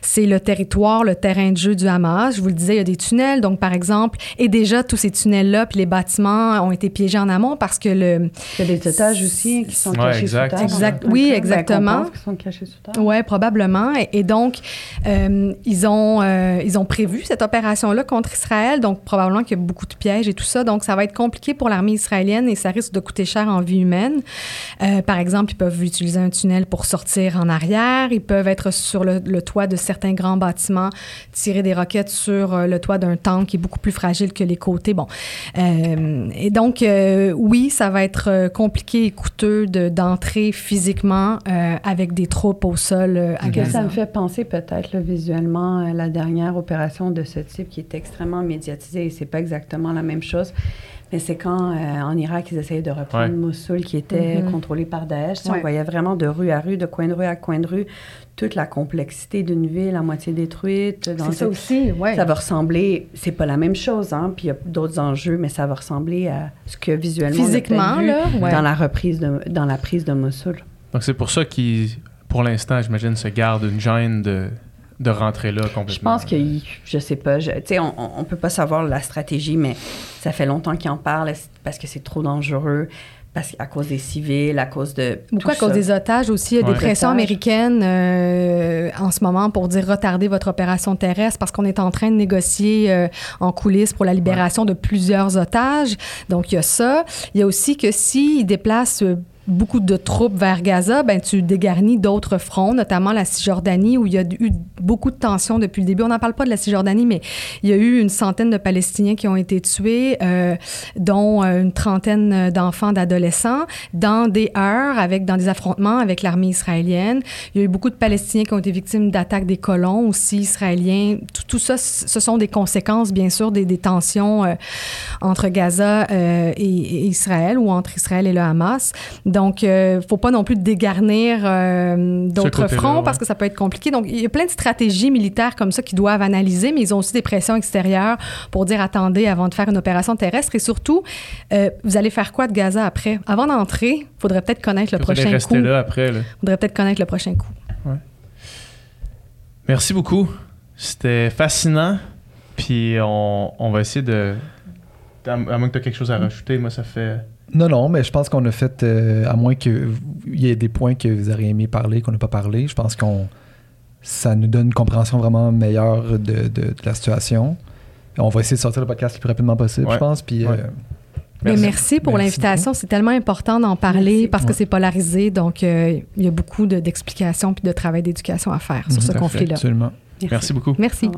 [SPEAKER 4] C'est le territoire, le terrain de jeu du Hamas. Je vous le disais, il y a des tunnels. Donc, par exemple, et déjà, tous ces tunnels-là, puis les bâtiments ont été piégés en amont parce que le...
[SPEAKER 5] Il y a des otages aussi qui sont
[SPEAKER 2] Ouais,
[SPEAKER 5] cachés
[SPEAKER 2] exact.
[SPEAKER 5] sous terre.
[SPEAKER 4] Exact. Oui, exactement.
[SPEAKER 5] Ben, qu'ils sont cachés sous terre.
[SPEAKER 4] Ouais, probablement. Et, et donc, euh, ils, ont, euh, ils ont prévu cette opération-là contre Israël. Donc, probablement qu'il y a beaucoup de pièges et tout ça. Donc, ça va être compliqué compliqué pour l'armée israélienne et ça risque de coûter cher en vie humaine. Euh, par exemple, ils peuvent utiliser un tunnel pour sortir en arrière. Ils peuvent être sur le, le toit de certains grands bâtiments, tirer des roquettes sur euh, le toit d'un tank qui est beaucoup plus fragile que les côtés. Bon, euh, et donc euh, oui, ça va être compliqué et coûteux de- d'entrer physiquement euh, avec des troupes au sol à
[SPEAKER 5] Que
[SPEAKER 4] Gaza.
[SPEAKER 5] ça me fait penser peut-être visuellement à la dernière opération de ce type qui est extrêmement médiatisée et c'est pas exactement la même chose. Mais c'est quand euh, en Irak ils essayaient de reprendre
[SPEAKER 2] Ouais.
[SPEAKER 5] Mossoul qui était
[SPEAKER 4] Mhm.
[SPEAKER 5] contrôlé par Daesh. Tu sais, On
[SPEAKER 4] Ouais.
[SPEAKER 5] voyait vraiment de rue à rue, de coin de rue à coin de rue, toute la complexité d'une ville à moitié détruite.
[SPEAKER 4] C'est ça aussi, ouais.
[SPEAKER 5] Ça va ressembler, c'est pas la même chose, hein, puis il y a d'autres enjeux, mais ça va ressembler à ce que visuellement on a
[SPEAKER 4] Physiquement,
[SPEAKER 5] peut-être vu
[SPEAKER 4] là, ouais.
[SPEAKER 5] dans la reprise de, dans la prise de Mossoul.
[SPEAKER 2] Donc c'est pour ça qu'ils, pour l'instant, j'imagine, se gardent une gêne de, de rentrer là complètement.
[SPEAKER 5] Je pense que, je sais pas, tu sais, on, on- peut pas savoir la stratégie, mais ça fait longtemps qu'ils en parlent parce que c'est trop dangereux, parce qu'à cause des civils, à cause de
[SPEAKER 4] Beaucoup à cause
[SPEAKER 5] ça.
[SPEAKER 4] des otages aussi. Il y a
[SPEAKER 2] Ouais.
[SPEAKER 4] des pressions américaines euh, en ce moment pour dire retarder votre opération terrestre parce qu'on est en train de négocier euh, en coulisses pour la libération de plusieurs otages. Donc, il y a ça. Il y a aussi que s'ils déplacent euh, beaucoup de troupes vers Gaza, ben tu dégarnis d'autres fronts, notamment la Cisjordanie, où il y a eu beaucoup de tensions depuis le début. On n'en parle pas de la Cisjordanie, mais il y a eu une centaine de Palestiniens qui ont été tués, euh, dont euh, une trentaine d'enfants, d'adolescents, dans des heurts, avec, dans des affrontements avec l'armée israélienne. Il y a eu beaucoup de Palestiniens qui ont été victimes d'attaques des colons aussi israéliens. Tout, ça, ce sont des conséquences, bien sûr, des, tensions euh, entre Gaza euh, et Israël ou entre Israël et le Hamas. Donc, il ne faut pas non plus dégarnir euh, d'autres fronts
[SPEAKER 2] ouais.
[SPEAKER 4] parce que ça peut être compliqué. Donc, il y a plein de stratégies militaires comme ça qu'ils doivent analyser, mais ils ont aussi des pressions extérieures pour dire attendez avant de faire une opération terrestre. Et surtout, euh, vous allez faire quoi de Gaza après? Avant d'entrer, il faudrait peut-être connaître le
[SPEAKER 2] Vous
[SPEAKER 4] prochain
[SPEAKER 2] rester
[SPEAKER 4] coup.
[SPEAKER 2] là après. là.
[SPEAKER 4] faudrait peut-être connaître le prochain coup.
[SPEAKER 2] Merci beaucoup. C'était fascinant. Puis on, on va essayer de. À moins que tu aies quelque chose à rajouter, moi ça fait.
[SPEAKER 3] Non, non, mais je pense qu'on a fait, euh, à moins qu'il y ait des points que vous auriez aimé parler, qu'on n'a pas parlé, je pense qu'on ça nous donne une compréhension vraiment meilleure de, de- de la situation. On va essayer de sortir le podcast le plus rapidement possible,
[SPEAKER 2] Ouais.
[SPEAKER 3] je pense. Puis,
[SPEAKER 2] Ouais.
[SPEAKER 3] euh,
[SPEAKER 4] Mais
[SPEAKER 2] Merci.
[SPEAKER 4] pour l'invitation. C'est tellement important d'en parler
[SPEAKER 5] Merci.
[SPEAKER 4] parce que
[SPEAKER 3] Ouais.
[SPEAKER 4] c'est polarisé. Donc, euh, il y a beaucoup de- d'explications puis de travail d'éducation à faire sur ce conflit-là.
[SPEAKER 3] Absolument.
[SPEAKER 2] Merci beaucoup.
[SPEAKER 4] Merci.